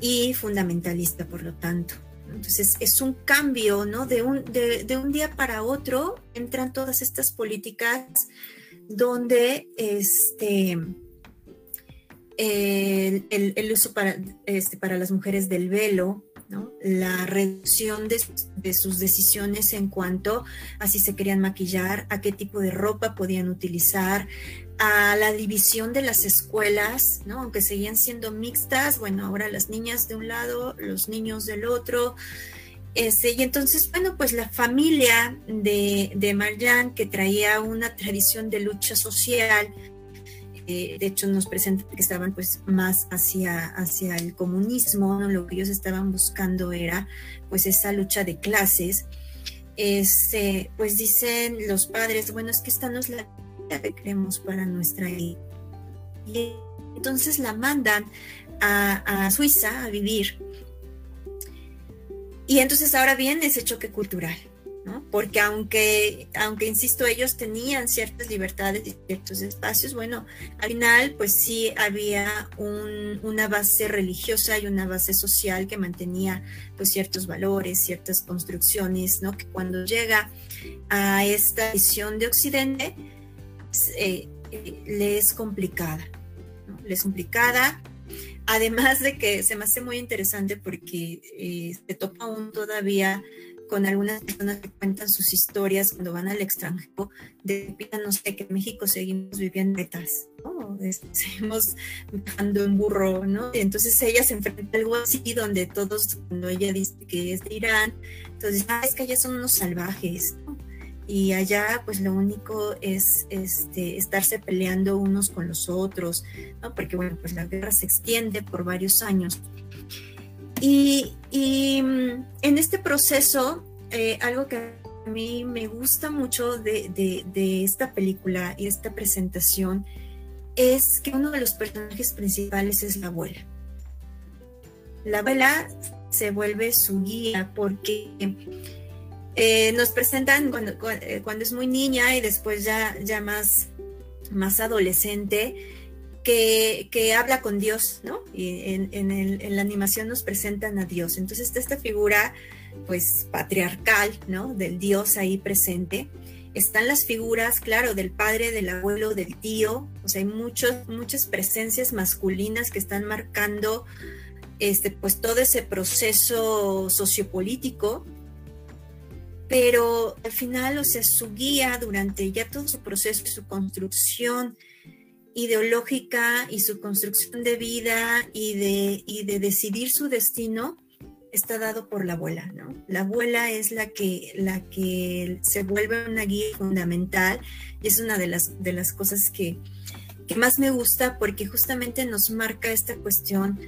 y fundamentalista, por lo tanto. Entonces es un cambio, ¿no? De un, de un día para otro entran todas estas políticas donde este, el, uso para, este, para las mujeres del velo, la reducción de, sus decisiones en cuanto a si se querían maquillar, a qué tipo de ropa podían utilizar, a la división de las escuelas, ¿no? aunque seguían siendo mixtas, bueno, ahora las niñas de un lado, los niños del otro, este, y entonces, bueno, pues la familia de, de Marjan, que traía una tradición de lucha social, eh, de hecho nos presenta que estaban pues más hacia, hacia el comunismo, lo que ellos estaban buscando era pues esa lucha de clases. Este, pues dicen los padres, bueno, es que esta no es la que queremos para nuestra hija. Y entonces la mandan a, a Suiza a vivir y entonces ahora viene ese choque cultural, ¿no? Porque aunque, aunque, insisto, ellos tenían ciertas libertades y ciertos espacios, bueno, al final pues sí había una base religiosa y una base social que mantenía pues ciertos valores, ciertas construcciones, ¿no? Que cuando llega a esta visión de Occidente, eh, eh, le es complicada, ¿no? Le es complicada Además de que se me hace muy interesante porque eh, se toca aún todavía con algunas personas que cuentan sus historias cuando van al extranjero, de no sé, que en México seguimos viviendo metas, ¿no? seguimos viajando en burro, ¿no? Y entonces ella se enfrenta a algo así donde todos, cuando ella dice que es de Irán, entonces, ah, es que allá son unos salvajes, ¿no? Y allá, pues lo único es este, estarse peleando unos con los otros, ¿no? Porque, bueno, pues la guerra se extiende por varios años. Y, mm, en este proceso, eh, algo que a mí me gusta mucho de, de, esta película y esta presentación es que uno de los personajes principales es la abuela. La abuela se vuelve su guía porque eh, nos presentan cuando, eh, cuando, es muy niña y después ya, ya más, más adolescente, que, habla con Dios, ¿no? Y en, la animación nos presentan a Dios. Entonces está esta figura, pues, patriarcal, ¿no? Del Dios ahí presente. Están las figuras, claro, del padre, del abuelo, del tío. O sea, hay muchos, muchas presencias masculinas que están marcando, este, pues, todo ese proceso sociopolítico pero al final, o sea, su guía durante ya todo su proceso, su construcción ideológica y su construcción de vida y de, y de decidir su destino está dado por la abuela, ¿no? La abuela es la que, la que se vuelve una guía fundamental y es una de las, de las cosas que, que más me gusta porque justamente nos marca esta cuestión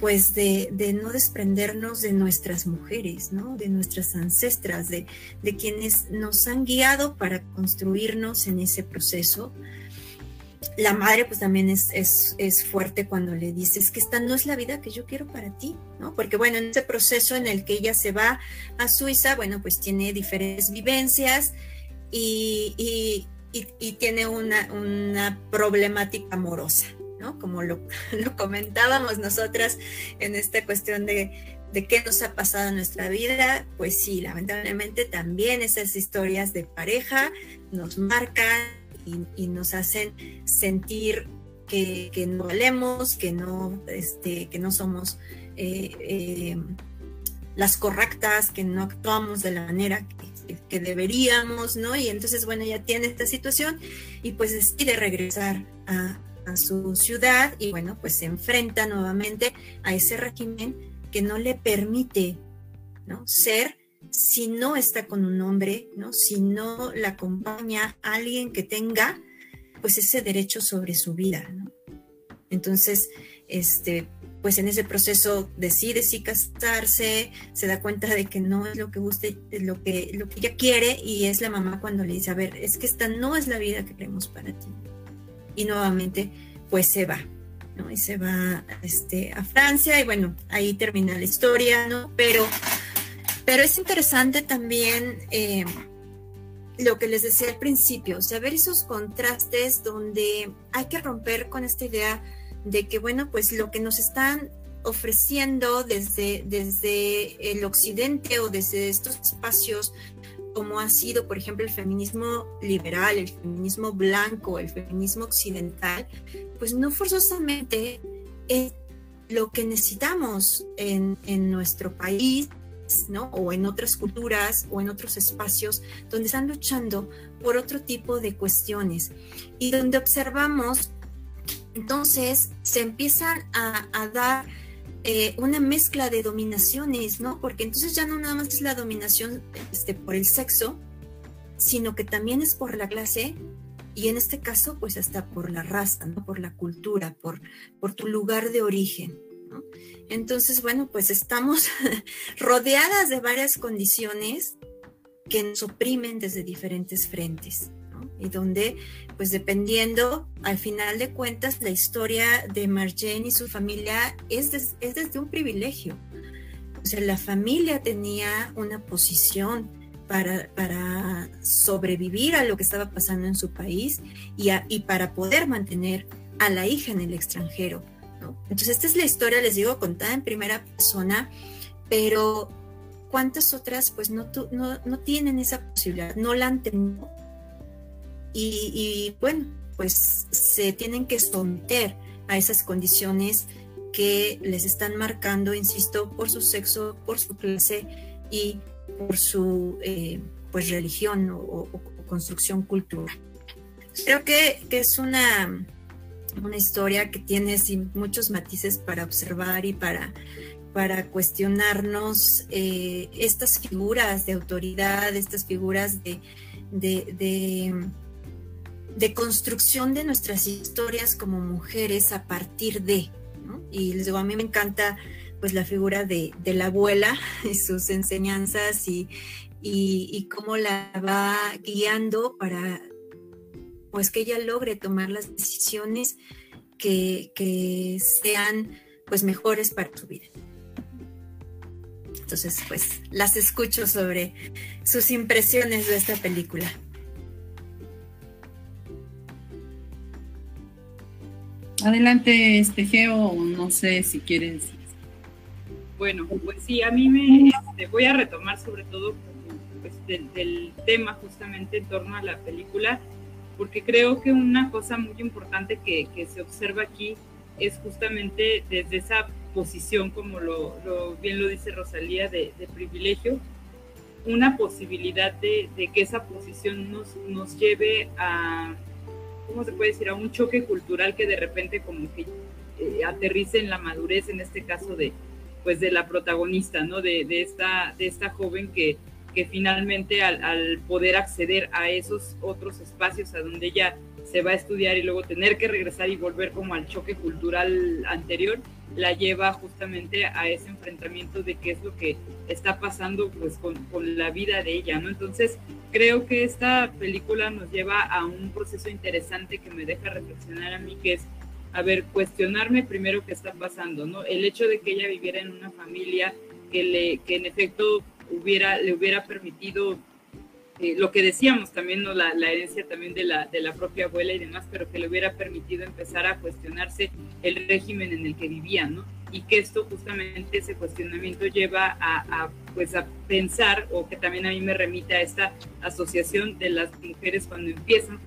pues de, de, no desprendernos de nuestras mujeres, ¿no? De nuestras ancestras, de, de quienes nos han guiado para construirnos en ese proceso la madre pues también es, es, fuerte cuando le dices que esta no es la vida que yo quiero para ti, ¿no? Porque bueno, en ese proceso en el que ella se va a Suiza, bueno, pues tiene diferentes vivencias y, y, tiene una, una, problemática amorosa, ¿no? Como lo, comentábamos nosotras en esta cuestión de, de qué nos ha pasado en nuestra vida, pues sí, lamentablemente también esas historias de pareja nos marcan y, nos hacen sentir que, no valemos, que no, este, que no somos eh, eh, las correctas, que no actuamos de la manera que, deberíamos, ¿no? Y entonces, bueno, ya tiene esta situación y pues decide regresar a, a su ciudad y bueno, pues se enfrenta nuevamente a ese régimen que no le permite, ¿no? Ser si no está con un hombre, ¿no? Si no la acompaña alguien que tenga pues ese derecho sobre su vida, Entonces, este, pues en ese proceso decide si casarse, se da cuenta de que no es lo que gusta, lo que, lo que ella quiere, y es la mamá cuando le dice, a ver, es que esta no es la vida que queremos para ti. Y nuevamente, pues se va, ¿no? Y se va este, a Francia, y bueno, ahí termina la historia, ¿no? Pero pero es interesante también eh, lo que les decía al principio, saber esos contrastes donde hay que romper con esta idea de que, bueno, pues lo que nos están ofreciendo desde, desde el occidente o desde estos espacios, como ha sido, por ejemplo, el feminismo liberal, el feminismo blanco, el feminismo occidental, pues no forzosamente es lo que necesitamos en, en nuestro país o en otras culturas o en otros espacios donde están luchando por otro tipo de cuestiones. Y donde observamos, entonces se empiezan a, dar eh, una mezcla de dominaciones, ¿no? Porque entonces ya no nada más es la dominación este, por el sexo, sino que también es por la clase y en este caso pues hasta por la raza, ¿no? Por la cultura, por, por tu lugar de origen. Entonces, bueno, pues estamos rodeadas de varias condiciones que nos oprimen desde diferentes frentes. Y donde, pues dependiendo, al final de cuentas, la historia de Marjane y su familia es, desde un privilegio. O sea, la familia tenía una posición para, para, sobrevivir a lo que estaba pasando en su país y, y para poder mantener a la hija en el extranjero. Entonces, esta es la historia, les digo, contada en primera persona, pero ¿cuántas otras pues no, no, tienen esa posibilidad, no la han tenido? Y, bueno, pues se tienen que someter a esas condiciones que les están marcando, insisto, por su sexo, por su clase y por su eh, pues religión o, construcción cultural. Creo que, es una, una historia que tiene muchos matices para observar y para, para cuestionarnos eh, estas figuras de autoridad, estas figuras de, de, de, construcción de nuestras historias como mujeres a partir de. Y les digo, a mí me encanta pues la figura de, la abuela y sus enseñanzas y, y, cómo la va guiando para pues que ella logre tomar las decisiones que, que sean pues mejores para su vida. Entonces, pues las escucho sobre sus impresiones de esta película. Adelante, este Geo, no sé si quieres. Bueno, pues sí, a mí me este, voy a retomar sobre todo pues, del, tema justamente en torno a la película, porque creo que una cosa muy importante que, se observa aquí es justamente desde esa posición, como lo, bien lo dice Rosalía, de, privilegio, una posibilidad de, que esa posición nos, nos lleve a, ¿cómo se puede decir?, a un choque cultural que de repente como que eh, aterrice en la madurez, en este caso de, pues de la protagonista, ¿no? De, de esta, de esta joven que, que finalmente al, al, poder acceder a esos otros espacios a donde ella se va a estudiar y luego tener que regresar y volver como al choque cultural anterior, la lleva justamente a ese enfrentamiento de qué es lo que está pasando pues con, con, la vida de ella, ¿no? Entonces creo que esta película nos lleva a un proceso interesante que me deja reflexionar a mí, que es, a ver, cuestionarme primero qué está pasando, ¿no? El hecho de que ella viviera en una familia que, le, que en efecto hubiera, le hubiera permitido eh, lo que decíamos también, ¿no? La, herencia también de la, de la propia abuela y demás, pero que le hubiera permitido empezar a cuestionarse el régimen en el que vivía, ¿no? Y que esto justamente, ese cuestionamiento lleva a, pues a pensar, o que también a mí me remite a esta asociación de las mujeres cuando empiezan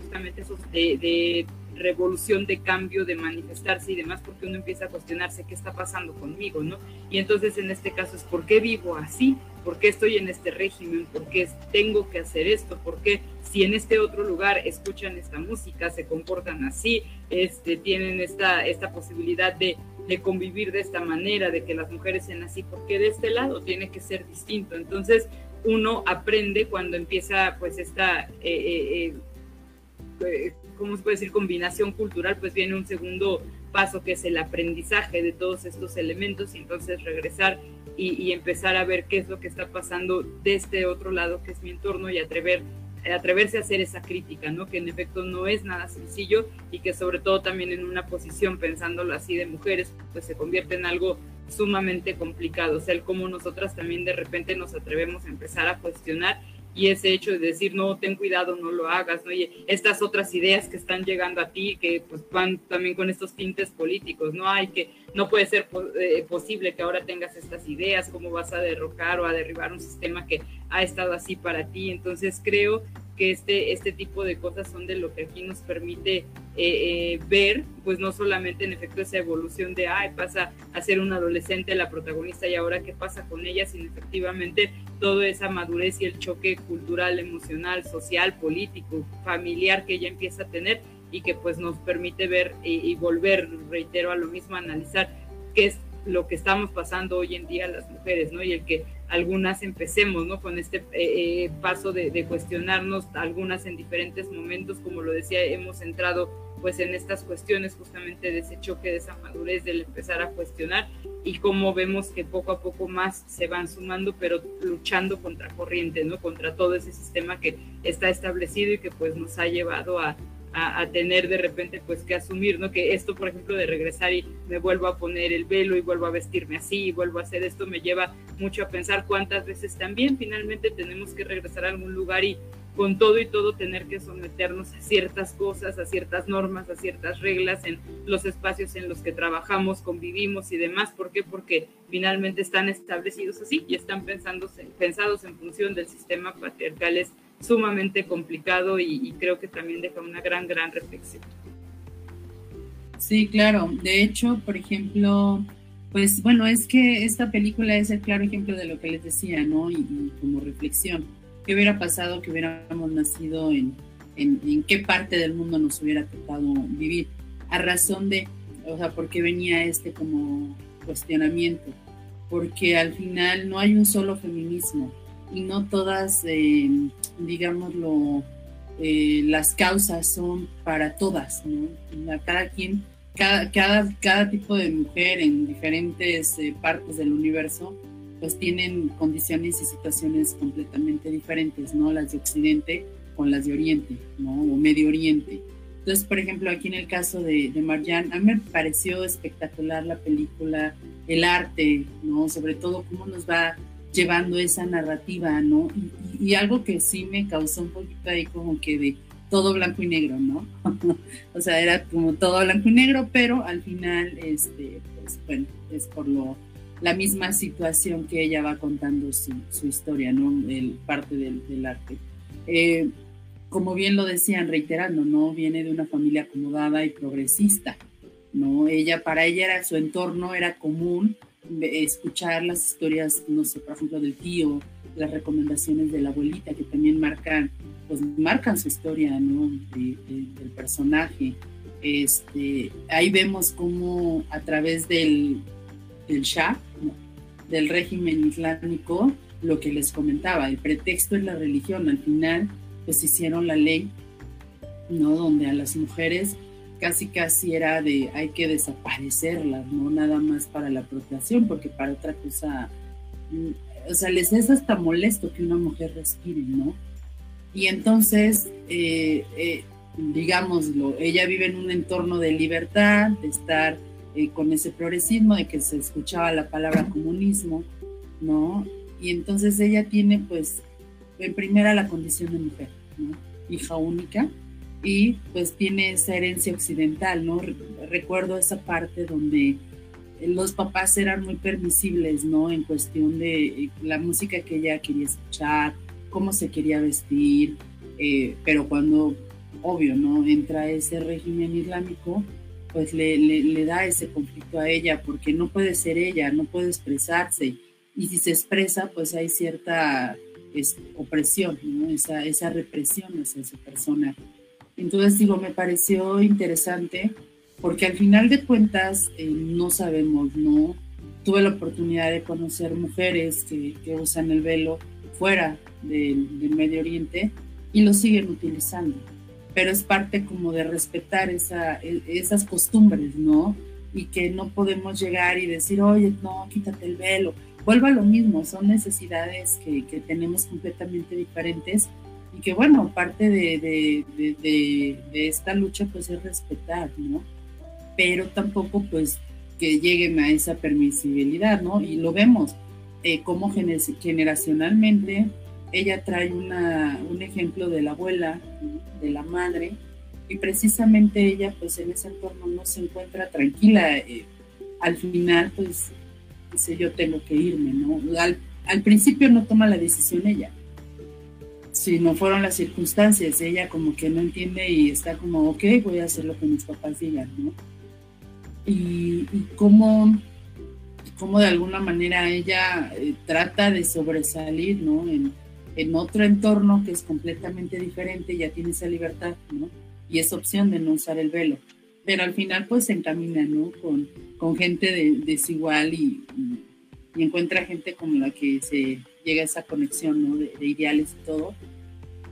justamente esos de revolución de cambio, de manifestarse y demás, porque uno empieza a cuestionarse qué está pasando conmigo, ¿no? Y entonces en este caso es por qué vivo así, por qué estoy en este régimen, por qué tengo que hacer esto, por qué si en este otro lugar escuchan esta música, se comportan así, este, tienen esta, posibilidad de, convivir de esta manera, de que las mujeres sean así, porque de este lado tiene que ser distinto. Entonces uno aprende cuando empieza pues esta... Eh, eh, eh, ¿cómo se puede decir? Combinación cultural, pues viene un segundo paso que es el aprendizaje de todos estos elementos y entonces regresar y, empezar a ver qué es lo que está pasando de este otro lado que es mi entorno y atrever atreverse a hacer esa crítica, ¿no? Que en efecto no es nada sencillo y que sobre todo también en una posición, pensándolo así de mujeres, pues se convierte en algo sumamente complicado, o sea, el cómo nosotras también de repente nos atrevemos a empezar a cuestionar y ese hecho de decir, no, ten cuidado, no lo hagas, ¿no? Y estas otras ideas que están llegando a ti, que pues van también con estos tintes políticos, ¿no? Hay que, no puede ser eh, posible que ahora tengas estas ideas, cómo vas a derrocar o a derribar un sistema que ha estado así para ti. Entonces creo que este, este tipo de cosas son de lo que aquí nos permite eh, eh, ver, pues no solamente en efecto esa evolución de, ay, pasa a ser un adolescente la protagonista y ahora qué pasa con ella, sino efectivamente toda esa madurez y el choque cultural, emocional, social, político, familiar que ella empieza a tener y que pues nos permite ver y, y volver, reitero, a lo mismo, analizar qué es lo que estamos pasando hoy en día las mujeres, ¿no? Y el que algunas empecemos, ¿no? Con este eh, eh, paso de, cuestionarnos, algunas en diferentes momentos, como lo decía, hemos entrado pues en estas cuestiones justamente de ese choque, de esa madurez, del empezar a cuestionar y cómo vemos que poco a poco más se van sumando, pero luchando contra corriente, ¿no? Contra todo ese sistema que está establecido y que pues nos ha llevado a, a, tener de repente pues que asumir, ¿no? Que esto, por ejemplo, de regresar y me vuelvo a poner el velo y vuelvo a vestirme así y vuelvo a hacer esto, me lleva mucho a pensar cuántas veces también finalmente tenemos que regresar a algún lugar y con todo y todo tener que someternos a ciertas cosas, a ciertas normas, a ciertas reglas en los espacios en los que trabajamos, convivimos y demás. ¿Por qué? Porque finalmente están establecidos así y están pensados en función del sistema patriarcal sumamente complicado y, creo que también deja una gran, gran reflexión. Sí, claro. De hecho, por ejemplo, Pues bueno, es que esta película es el claro ejemplo de lo que les decía, ¿no? Y, como reflexión, ¿qué hubiera pasado que hubiéramos nacido en, en, qué parte del mundo nos hubiera tocado vivir? A razón de, o sea, ¿por qué venía este como cuestionamiento? Porque al final no hay un solo feminismo y no todas, eh, digámoslo, eh, las causas son para todas, ¿no? Cada quien cada, cada, tipo de mujer en diferentes eh, partes del universo, pues tienen condiciones y situaciones completamente diferentes, ¿no? Las de Occidente con las de Oriente, ¿no? O Medio Oriente. Entonces, por ejemplo, aquí en el caso de, de Marjan, a mí me pareció espectacular la película, el arte, ¿no? Sobre todo cómo nos va llevando esa narrativa, ¿no? Y, algo que sí me causó un poquito ahí como que de, todo blanco y negro, ¿no? o sea, era como todo blanco y negro, pero al final, este, pues bueno, es por lo, la misma situación que ella va contando su, su historia, ¿no? El, parte del, arte. Eh, como bien lo decían, reiterando, ¿no? Viene de una familia acomodada y progresista, ¿no? Ella, para ella era su entorno, era común escuchar las historias, no sé, por ejemplo, del tío, las recomendaciones de la abuelita, que también marcan pues marcan su historia, ¿no? del personaje. Este, ahí vemos cómo a través del, del Shah, del régimen islámico, lo que les comentaba, el pretexto es la religión, al final pues hicieron la ley, ¿no? Donde a las mujeres casi casi era de hay que desaparecerlas, no nada más para la apropiación, porque para otra cosa, mm, o sea, les es hasta molesto que una mujer respire, ¿no? Y entonces, eh, eh, digámoslo, ella vive en un entorno de libertad, de estar eh, con ese progresismo, de que se escuchaba la palabra comunismo, ¿no? Y entonces ella tiene, pues, en primera la condición de mujer, ¿no? Hija única, y pues tiene esa herencia occidental, ¿no? Recuerdo esa parte donde los papás eran muy permisibles, ¿no? En cuestión de la música que ella quería escuchar, cómo se quería vestir, eh, pero cuando, obvio, ¿no? Entra ese régimen islámico, pues le, le, da ese conflicto a ella, porque no puede ser ella, no puede expresarse, y si se expresa, pues hay cierta opresión, ¿no? esa, esa represión hacia esa persona. Entonces, digo, me pareció interesante, porque al final de cuentas eh, no sabemos, ¿no? Tuve la oportunidad de conocer mujeres que, usan el velo fuera del, Medio Oriente y lo siguen utilizando. Pero es parte como de respetar e, esas costumbres, ¿no? Y que no podemos llegar y decir, oye, no, quítate el velo. Vuelva a lo mismo, son necesidades que tenemos completamente diferentes y que bueno, parte de, de, de, esta lucha pues es respetar, ¿no? Pero tampoco pues que lleguen a esa permisibilidad, ¿no? Y lo vemos, eh, como generacionalmente ella trae una, un ejemplo de la abuela, de la madre, y precisamente ella pues en ese entorno no se encuentra tranquila. Eh, al final pues dice yo tengo que irme, ¿no? Al, principio no toma la decisión ella, si no fueron las circunstancias, ella como que no entiende y está como, ok, voy a hacer lo que mis papás digan, ¿no? Y, y cómo cómo de alguna manera ella eh, trata de sobresalir, ¿no? En, otro entorno que es completamente diferente, ya tiene esa libertad, ¿no? Y esa opción de no usar el velo. Pero al final pues se encamina, ¿no? Con, con gente de, desigual y, encuentra gente con la que se llega a esa conexión, ¿no? De, ideales y todo.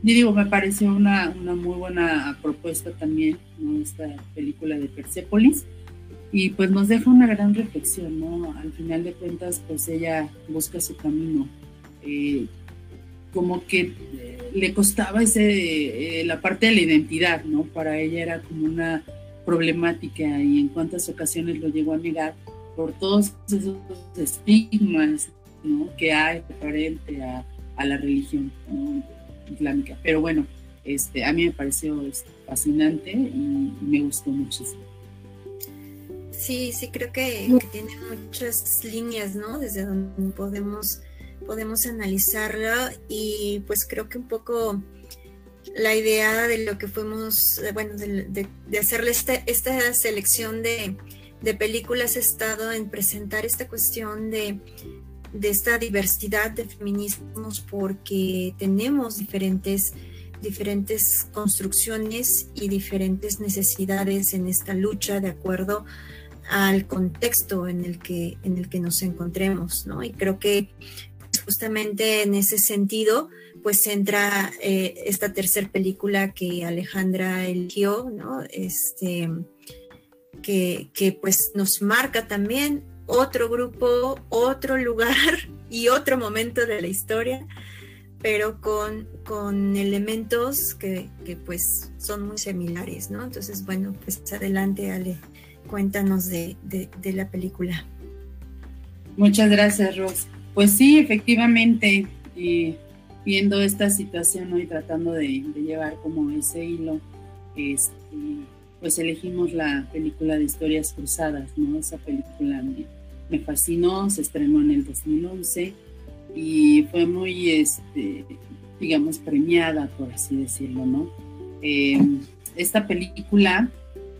Y digo, me pareció una, una muy buena propuesta también, ¿no? Esta película de Persepolis y pues nos deja una gran reflexión, ¿no? Al final de cuentas, pues ella busca su camino. Eh, como que eh, le costaba ese, eh, la parte de la identidad, ¿no? Para ella era como una problemática y en cuántas ocasiones lo llegó a negar por todos esos estigmas, ¿no? Que hay referente a, a la religión islámica. Pero bueno, este, a mí me pareció este, fascinante y me gustó muchísimo. Sí, sí, creo que, tiene muchas líneas, ¿no? Desde donde podemos, podemos analizarlo y pues creo que un poco la idea de lo que fuimos, bueno, de, hacerle esta, esta selección de, de películas he estado en presentar esta cuestión de, de esta diversidad de feminismos porque tenemos diferentes diferentes construcciones y diferentes necesidades en esta lucha de acuerdo al contexto en el que, en el que nos encontremos, ¿no? Y creo que justamente en ese sentido, pues entra eh, esta tercera película que Alejandra eligió, ¿no? Este, que, que pues nos marca también otro grupo, otro lugar y otro momento de la historia pero con, con elementos que, que, pues son muy similares, ¿no? Entonces, bueno, pues adelante, Ale, cuéntanos de, de, la película. Muchas gracias, Ros. Pues sí, efectivamente, eh, viendo esta situación y tratando de, llevar como ese hilo, este, pues elegimos la película de Historias Cruzadas, ¿no? Esa película me, fascinó, se estrenó en el 2011 y fue muy, este, digamos, premiada, por así decirlo, ¿no? Eh, esta película,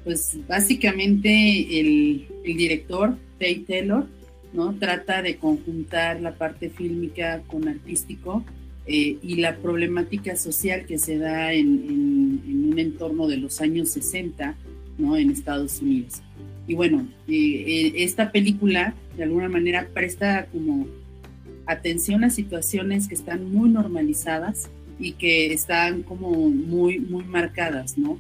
pues básicamente el, director, Tay Taylor, ¿no? Trata de conjuntar la parte fílmica con artístico eh, y la problemática social que se da en, un entorno de los años 60, ¿no? En Estados Unidos. Y bueno, eh, esta película de alguna manera presta como atención a situaciones que están muy normalizadas y que están como muy, muy marcadas, ¿no?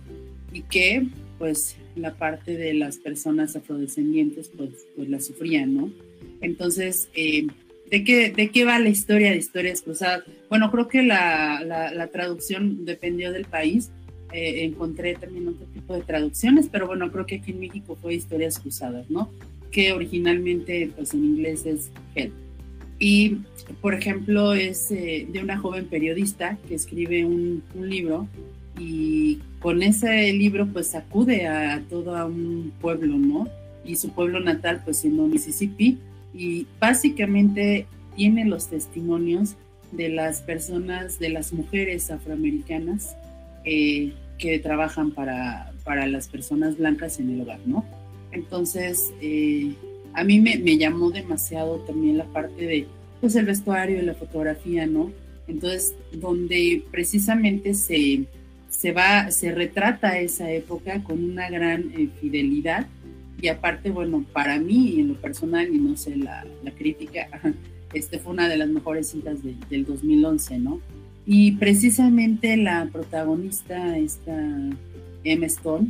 Y que, pues, la parte de las personas afrodescendientes, pues, pues la sufrían, ¿no? Entonces, eh, ¿de, qué, ¿de qué va la historia de Historias Cruzadas? Bueno, creo que la, la, traducción dependió del país. Eh, encontré también otro tipo de traducciones, pero bueno, creo que aquí en México fue Historias Cruzadas, ¿no? Que originalmente, pues, en inglés es Help. Y, por ejemplo, es eh, de una joven periodista que escribe un, libro y con ese libro pues acude a, todo un pueblo, ¿no? Y su pueblo natal pues siendo Mississippi y básicamente tiene los testimonios de las personas, de las mujeres afroamericanas eh, que trabajan para, para las personas blancas en el hogar, ¿no? Entonces, eh, a mí me, llamó demasiado también la parte de, pues, el vestuario y la fotografía, ¿no? Entonces, donde precisamente se, se va, se retrata esa época con una gran eh, fidelidad y aparte, bueno, para mí en lo personal y no sé la, crítica, este fue una de las mejores cintas del 2011, ¿no? Y precisamente la protagonista, esta Emma Stone,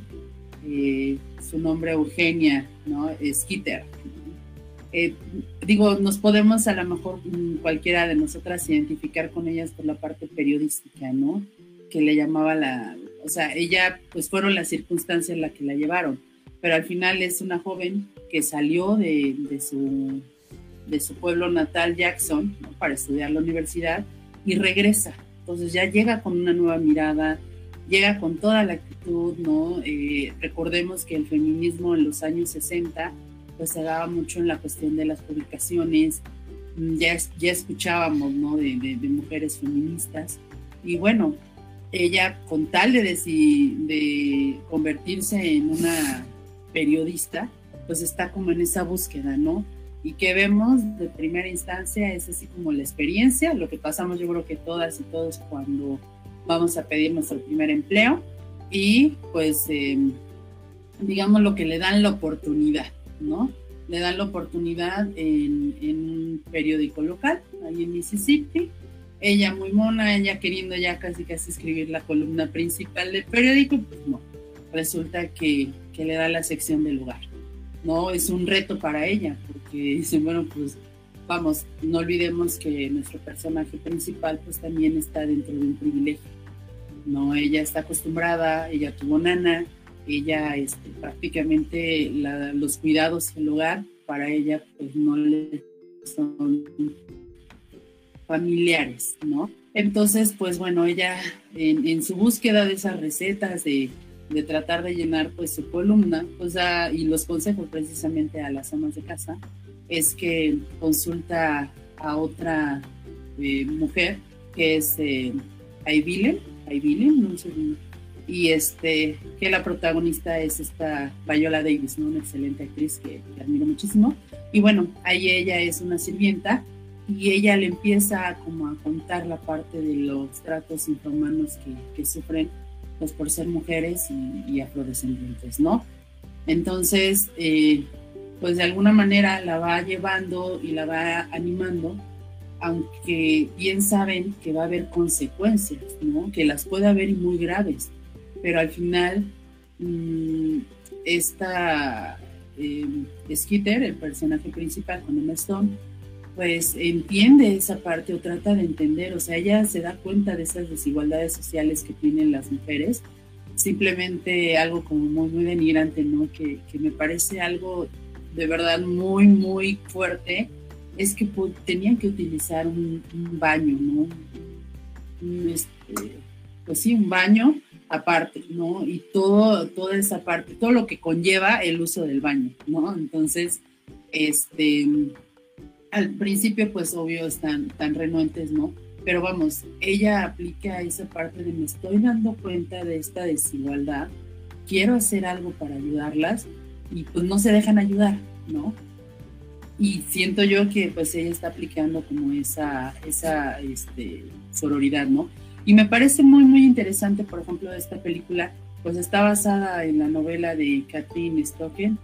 eh, su nombre Eugenia, ¿no? Skitter. Eh, digo, nos podemos a lo mejor mm, cualquiera de nosotras identificar con ellas por la parte periodística, ¿no? Que le llamaba la, o sea, ella, pues fueron las circunstancias las que la llevaron, pero al final es una joven que salió de, de su, de su pueblo natal, Jackson, para estudiar la universidad y regresa. Entonces ya llega con una nueva mirada, llega con toda la actitud, ¿no? Eh, recordemos que el feminismo en los años 60 pues se daba mucho en la cuestión de las publicaciones, mm, ya, ya escuchábamos, ¿no? De, de, mujeres feministas y bueno, ella con tal de, de convertirse en una periodista, pues está como en esa búsqueda, ¿no? Y que vemos de primera instancia es así como la experiencia, lo que pasamos yo creo que todas y todos cuando vamos a pedir nuestro primer empleo y pues em, digamos lo que le dan la oportunidad, ¿no? Le dan la oportunidad en, un periódico local, ahí en Mississippi. Ella muy mona, ella queriendo ya casi casi escribir la columna principal del periódico, pues no, resulta que, que le da la sección del lugar. No, es un reto para ella, porque dicen, bueno, pues vamos, no olvidemos que nuestro personaje principal pues también está dentro de un privilegio. No, ella está acostumbrada, ella tuvo nana, ella este, prácticamente los cuidados el hogar para ella pues no le son familiares, ¿no? Entonces, pues bueno, ella en, su búsqueda de esas recetas, de, de, tratar de llenar pues su columna, pues da, y los consejos precisamente a las amas de casa, es que consulta a otra eh, mujer que es eh, Aibilen, no sé y este, que la protagonista es esta Viola Davis, ¿no? Una excelente actriz que, admiro muchísimo. Y bueno, ahí ella es una sirvienta y ella le empieza como a contar la parte de los tratos inhumanos que, que sufren pues por ser mujeres y, afrodescendientes, ¿no? Entonces, eh, pues de alguna manera la va llevando y la va animando, aunque bien saben que va a haber consecuencias, ¿no? Que las puede haber y muy graves pero al final mm, esta eh, Skitter, el personaje principal con Emma Stone, pues entiende esa parte o trata de entender, o sea, ella se da cuenta de esas desigualdades sociales que tienen las mujeres, simplemente algo como muy, muy denigrante, ¿no? Que, me parece algo de verdad muy, muy fuerte, es que tenían que utilizar un, baño, ¿no? este, pues sí, un baño aparte, ¿no? Y todo, toda esa parte, todo lo que conlleva el uso del baño, ¿no? Entonces, este, al principio, pues obvio, están tan renuentes, ¿no? Pero vamos, ella aplica esa parte de me estoy dando cuenta de esta desigualdad, quiero hacer algo para ayudarlas y pues no se dejan ayudar, ¿no? Y siento yo que pues ella está aplicando como esa, esa este, sororidad, ¿no? Y me parece muy, muy interesante, por ejemplo, esta película, pues está basada en la novela de Catherine Stocken,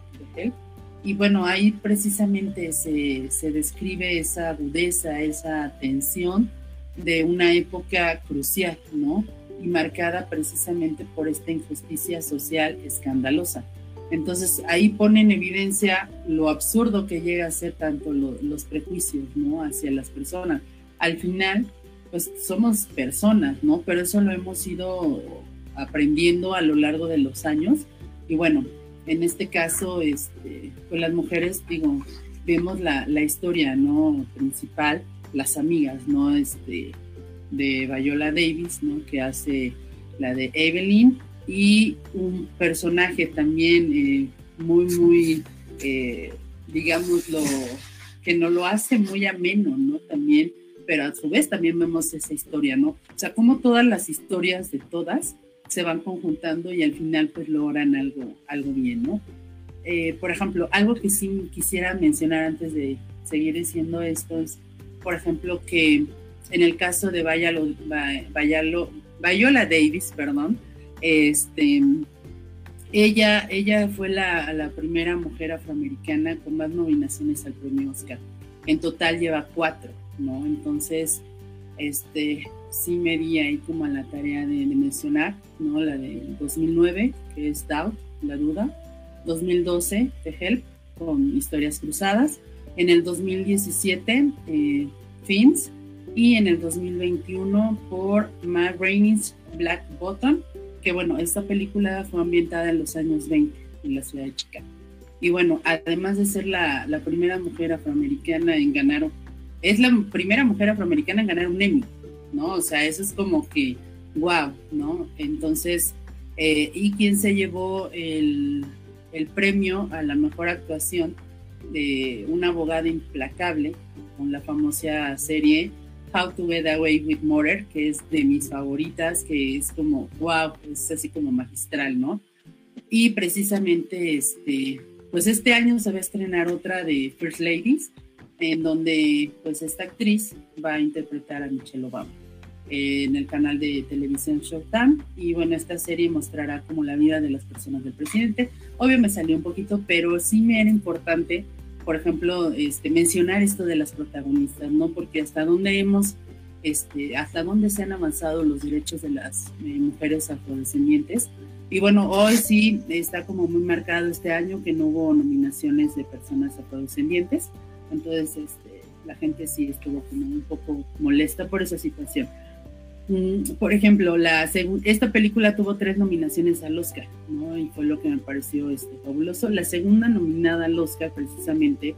y bueno, ahí precisamente se, se describe esa agudeza, esa tensión de una época crucial, ¿no? Y marcada precisamente por esta injusticia social escandalosa. Entonces ahí pone en evidencia lo absurdo que llega a ser tanto los prejuicios, ¿no? Hacia las personas. Al final, pues somos personas, ¿no? Pero eso lo hemos ido aprendiendo a lo largo de los años. Y bueno, en este caso, este, las mujeres, digo, vemos la, historia, ¿no? Principal, las amigas, ¿no? Este, de Viola Davis, ¿no? Que hace la de Evelyn y un personaje también eh, muy, muy, eh, digámoslo, que no lo hace muy ameno, ¿no? También pero a su vez también vemos esa historia, ¿no? O sea, como todas las historias de todas se van conjuntando y al final pues logran algo, algo bien, ¿no? Eh, por ejemplo, algo que sí quisiera mencionar antes de seguir diciendo esto es, por ejemplo, que en el caso de Vayalo, Viola Davis, perdón, este, ella, ella fue la, la primera mujer afroamericana con más nominaciones al premio Oscar. En total lleva cuatro. ¿no? Entonces, este, sí me di ahí como a la tarea de, mencionar, ¿no? La de 2009, que es Doubt, La Duda, 2012, The Help, con Historias Cruzadas, en el 2017, eh, Fins, y en el 2021 por Matt Rainey's Black Bottom, que bueno, esta película fue ambientada en los años 20 en la ciudad de Chicago. Y bueno, además de ser la, la primera mujer afroamericana en ganar es la primera mujer afroamericana en ganar un Emmy, ¿no? O sea, eso es como que, wow, ¿no? Entonces, eh, y quien se llevó el, premio a la mejor actuación de una abogada implacable con la famosa serie How to Get Away with Murder, que es de mis favoritas, que es como, wow, es así como magistral, ¿no? Y precisamente, este, pues este año se va a estrenar otra de First Ladies, en donde pues esta actriz va a interpretar a Michelle Obama en el canal de televisión Showtime y bueno, esta serie mostrará como la vida de las personas del presidente. Obvio me salió un poquito, pero sí me era importante, por ejemplo, este, mencionar esto de las protagonistas, ¿no? Porque hasta dónde hemos, este, hasta dónde se han avanzado los derechos de las eh, mujeres afrodescendientes. Y bueno, hoy sí está como muy marcado este año que no hubo nominaciones de personas afrodescendientes. Entonces, este, la gente sí estuvo como un poco molesta por esa situación. Mm, por ejemplo, la esta película tuvo tres nominaciones al Oscar, ¿no? Y fue lo que me pareció este, fabuloso. La segunda nominada al Oscar, precisamente,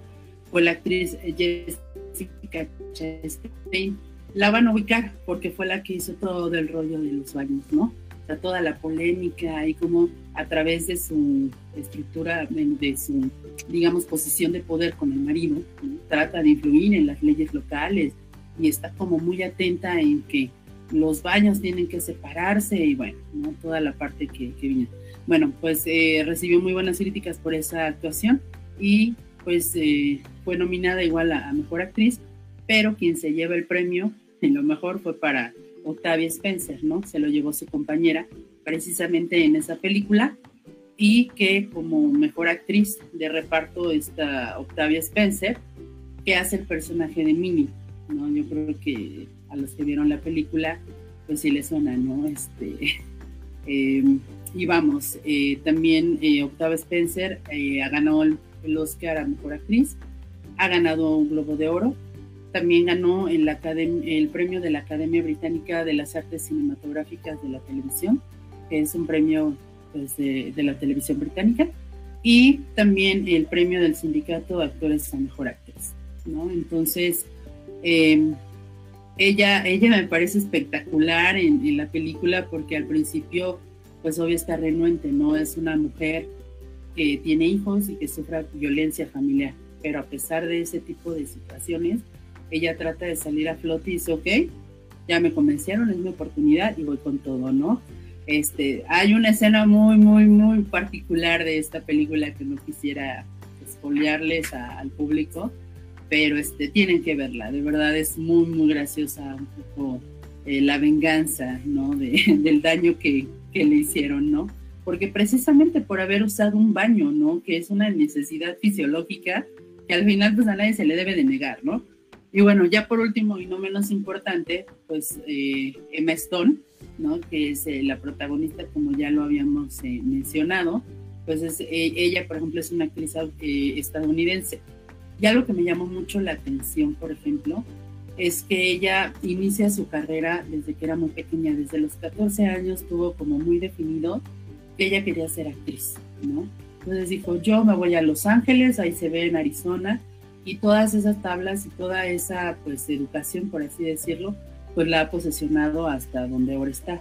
fue la actriz Jessica Chastain. La van a ubicar porque fue la que hizo todo el rollo de los baños, ¿no? Toda la polémica y cómo a través de su estructura, de su, digamos, posición de poder con el marido, trata de influir en las leyes locales y está como muy atenta en que los baños tienen que separarse y bueno, toda la parte que, que viene. Bueno, pues eh, recibió muy buenas críticas por esa actuación y pues eh, fue nominada igual a, Mejor Actriz, pero quien se lleva el premio, en lo mejor fue para Octavia Spencer, ¿no? Se lo llevó su compañera precisamente en esa película y que como mejor actriz de reparto está Octavia Spencer, que hace el personaje de Minnie, ¿no? Yo creo que a los que vieron la película, pues sí les suena, ¿no? Este, em, y vamos, eh, también eh, Octavia Spencer eh, ha ganado el, Oscar a Mejor Actriz, ha ganado un Globo de Oro, también ganó el, el premio de la Academia Británica de las Artes Cinematográficas de la Televisión, que es un premio pues, de, de, la televisión británica, y también el premio del Sindicato de Actores a Mejor Actriz. ¿no? Entonces, em, ella, ella me parece espectacular en, la película porque al principio, pues obvio está renuente, ¿no? Es una mujer que tiene hijos y que sufre violencia familiar, pero a pesar de ese tipo de situaciones, ella trata de salir a flote y dice, ok, ya me convencieron, es mi oportunidad y voy con todo, ¿no? Este, hay una escena muy, muy, muy particular de esta película que no quisiera espolearles al público, pero este, tienen que verla, de verdad es muy, muy graciosa un poco eh, la venganza, ¿no? De, del daño que, que, le hicieron, ¿no? Porque precisamente por haber usado un baño, ¿no? Que es una necesidad fisiológica que al final pues a nadie se le debe de negar, ¿no? Y bueno, ya por último y no menos importante, pues eh, Emma Stone, ¿no? Que es eh, la protagonista, como ya lo habíamos mencionado, pues es, ella, por ejemplo, es una actriz estadounidense y algo que me llamó mucho la atención, por ejemplo, es que ella inicia su carrera desde que era muy pequeña, desde los 14 años tuvo como muy definido que ella quería ser actriz, ¿no? Entonces dijo, yo me voy a Los Ángeles, ahí se ve en Arizona, y todas esas tablas y toda esa pues educación, por así decirlo, pues la ha posesionado hasta donde ahora está.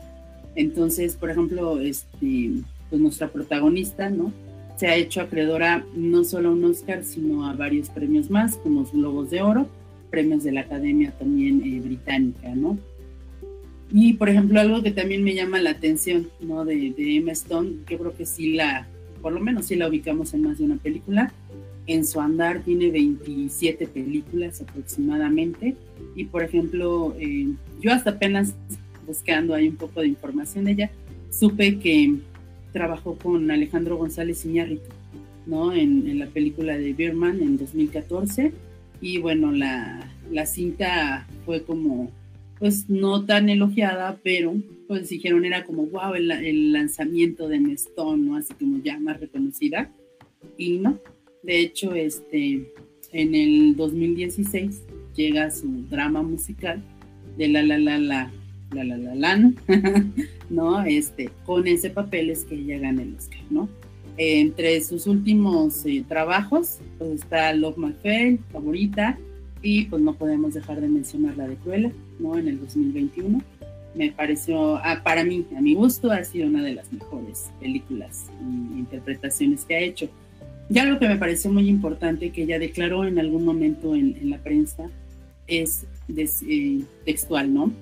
Entonces, por ejemplo, este, pues nuestra protagonista, ¿no? se ha hecho acreedora no solo a un Oscar, sino a varios premios más, como los Globos de Oro, premios de la Academia también eh, británica, ¿no? Y, por ejemplo, algo que también me llama la atención, ¿no? De, de, Emma Stone, yo creo que sí la, por lo menos sí la ubicamos en más de una película. En su andar tiene 27 películas aproximadamente. Y, por ejemplo, eh, yo hasta apenas buscando ahí un poco de información de ella, supe que trabajó con Alejandro González Iñárritu, ¿no? En, la película de Birman en 2014. Y bueno, la, la cinta fue como, pues no tan elogiada, pero pues dijeron era como, wow, el, el lanzamiento de Mestón, ¿no? Así como ya más reconocida. Y no, de hecho, este, en el 2016 llega su drama musical de La La La La la la la lan, ¿no? Este, con ese papel es que ella gana el Oscar, ¿no? entre sus últimos eh, trabajos, pues está Love My Fail, favorita, y pues no podemos dejar de mencionar la de Cruella, ¿no? En el 2021. Me pareció, ah, para mí, a mi gusto, ha sido una de las mejores películas e interpretaciones que ha hecho. Ya lo que me pareció muy importante que ella declaró en algún momento en, la prensa es eh, textual, ¿no?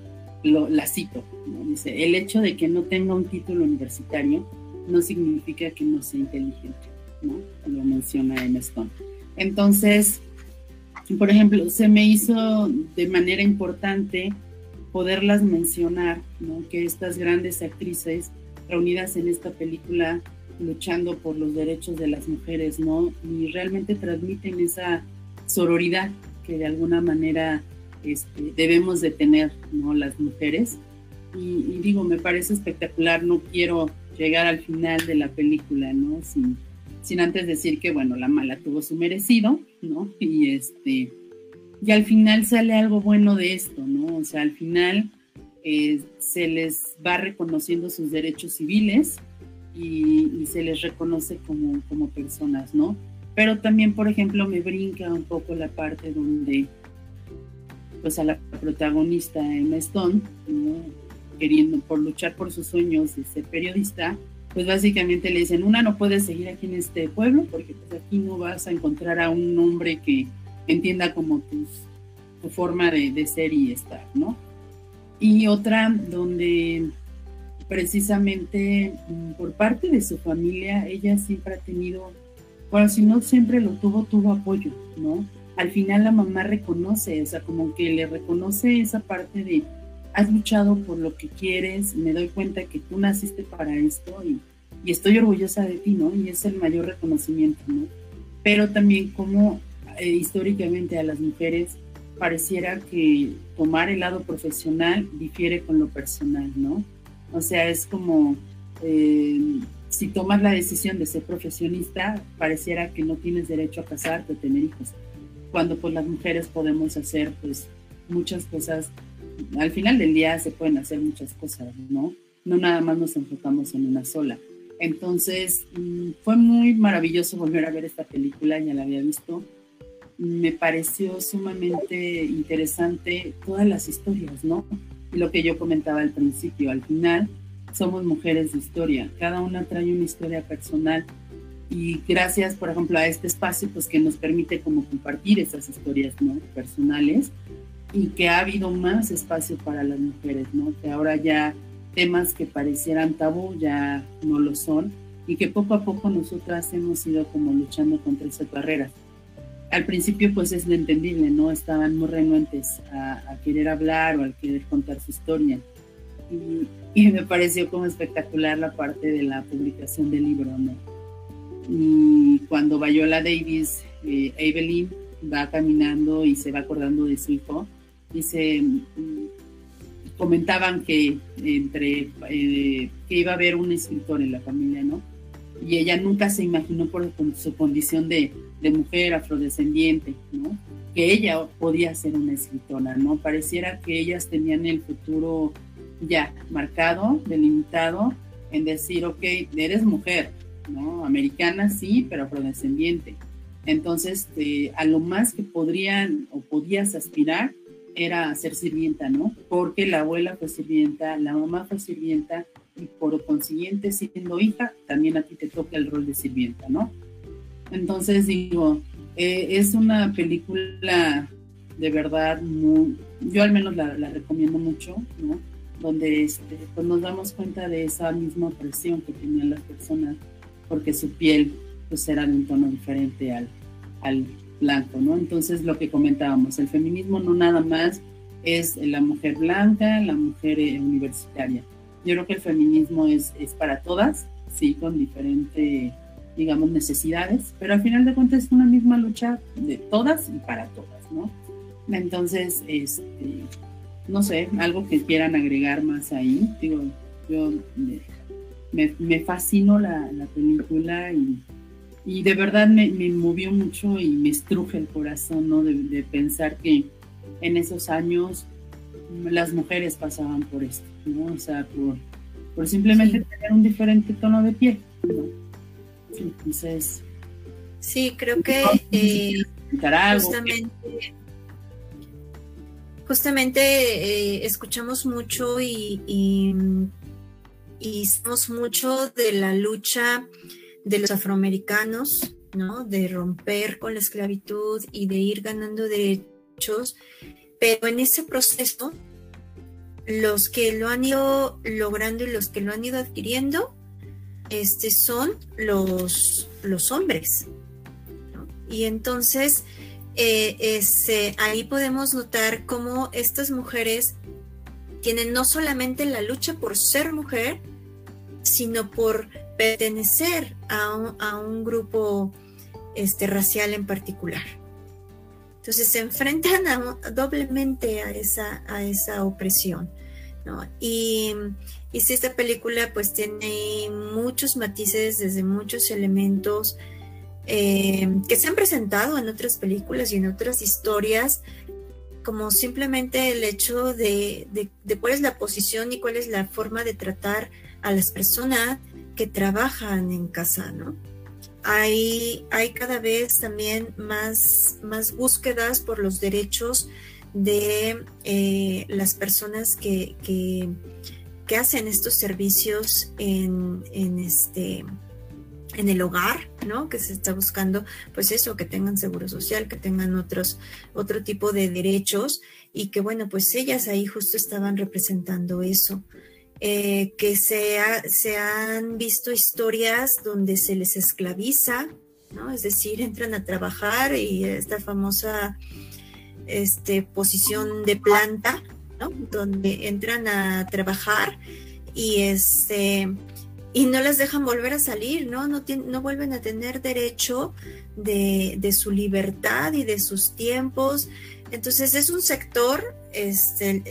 la cito, dice, el hecho de que no tenga un título universitario no significa que no sea inteligente, ¿no? Lo menciona en Stone. Entonces, por ejemplo, se me hizo de manera importante poderlas mencionar, ¿no? Que estas grandes actrices reunidas en esta película luchando por los derechos de las mujeres, ¿no? Y realmente transmiten esa sororidad que de alguna manera este, debemos de tener ¿no? las mujeres. Y, digo, me parece espectacular, no quiero llegar al final de la película, ¿no? Sin, sin antes decir que, bueno, la mala tuvo su merecido, ¿no? Y este, y al final sale algo bueno de esto, ¿no? O sea, al final eh, se les va reconociendo sus derechos civiles y, y, se les reconoce como, como personas, ¿no? Pero también, por ejemplo, me brinca un poco la parte donde pues a la protagonista Emma Stone, queriendo por luchar por sus sueños de ser periodista, pues básicamente le dicen, una no puedes seguir aquí en este pueblo porque pues aquí no vas a encontrar a un hombre que entienda como tu forma de, ser y estar, ¿no? y otra donde precisamente mm, por parte de su familia ella siempre ha tenido, bueno, si no siempre lo tuvo, tuvo apoyo, ¿no? Al final la mamá reconoce, o sea, como que le reconoce esa parte de, has luchado por lo que quieres, me doy cuenta que tú naciste para esto y, estoy orgullosa de ti, ¿no? Y es el mayor reconocimiento, ¿no? Pero también como eh, históricamente a las mujeres pareciera que tomar el lado profesional difiere con lo personal, ¿no? O sea, es como eh, si tomas la decisión de ser profesionista, pareciera que no tienes derecho a casarte o tener hijos, cuando pues las mujeres podemos hacer pues muchas cosas, al final del día se pueden hacer muchas cosas, ¿no? No nada más nos enfocamos en una sola. Entonces, mm, fue muy maravilloso volver a ver esta película, ya la había visto. Me pareció sumamente interesante todas las historias, ¿no? Lo que yo comentaba al principio, al final somos mujeres de historia, cada una trae una historia personal y gracias, por ejemplo, a este espacio, pues que nos permite como compartir esas historias, ¿no? Personales y que ha habido más espacio para las mujeres, ¿no? Que ahora ya temas que parecieran tabú ya no lo son y que poco a poco nosotras hemos ido como luchando contra esas barreras. Al principio pues es entendible, ¿no? Estaban muy renuentes a, querer hablar o a querer contar su historia. Y, me pareció como espectacular la parte de la publicación del libro, ¿no? Y cuando Viola Davis, eh, Evelyn, va caminando y se va acordando de su hijo, dice, comentaban que entre eh, que iba a haber un escritor en la familia, ¿no? Y ella nunca se imaginó por su condición de, de mujer afrodescendiente, ¿no? Que ella podía ser una escritora, ¿no? Pareciera que ellas tenían el futuro ya marcado, delimitado, en decir, ok, eres mujer, ¿no? Americana sí, pero afrodescendiente. Entonces, eh, a lo más que podrían o podías aspirar era ser sirvienta, ¿no? Porque la abuela fue sirvienta, la mamá fue sirvienta y por consiguiente, siendo hija, también a ti te toca el rol de sirvienta, ¿no? Entonces digo, eh, es una película de verdad muy, yo al menos la, recomiendo mucho, ¿no? Donde este, pues nos damos cuenta de esa misma presión que tenían las personas porque su piel pues era de un tono diferente al, al blanco, ¿no? Entonces lo que comentábamos, el feminismo no nada más es la mujer blanca, la mujer eh, universitaria. Yo creo que el feminismo es, es para todas, sí, con diferentes, digamos, necesidades, pero al final de cuentas es una misma lucha de todas y para todas, ¿no? Entonces, este, no sé, algo que quieran agregar más ahí, digo, yo me, me fascino la, la película y y de verdad me, movió mucho y me estruje el corazón, ¿no? De, pensar que en esos años las mujeres pasaban por esto, ¿no? O sea, por, por simplemente tener un diferente tono de piel, ¿no? Entonces... Sí, creo que eh, justamente, justamente eh, escuchamos mucho y, y, y mucho de la lucha de los afroamericanos, ¿no? De romper con la esclavitud y de ir ganando derechos, pero en ese proceso, los que lo han ido logrando y los que lo han ido adquiriendo, este, son los, los hombres. Y entonces, eh, ese, ahí podemos notar cómo estas mujeres tienen no solamente la lucha por ser mujer, sino por pertenecer a un, grupo este, racial en particular. Entonces se enfrentan doblemente a esa, a esa opresión. Y, si esta película pues tiene muchos matices desde muchos elementos eh, que se han presentado en otras películas y en otras historias, como simplemente el hecho de, de cuál es la posición y cuál es la forma de tratar a las personas que trabajan en casa, ¿no? Hay, hay cada vez también más, más búsquedas por los derechos de eh, las personas que, que, hacen estos servicios en, en, este, en el hogar, ¿no? Que se está buscando, pues eso, que tengan seguro social, que tengan otros, otro tipo de derechos y que, bueno, pues ellas ahí justo estaban representando eso. Eh, que se, se han visto historias donde se les esclaviza, ¿no? Es decir, entran a trabajar y esta famosa este, posición de planta, Donde entran a trabajar y este y no les dejan volver a salir, ¿no? No, no vuelven a tener derecho de, su libertad y de sus tiempos. Entonces es un sector este,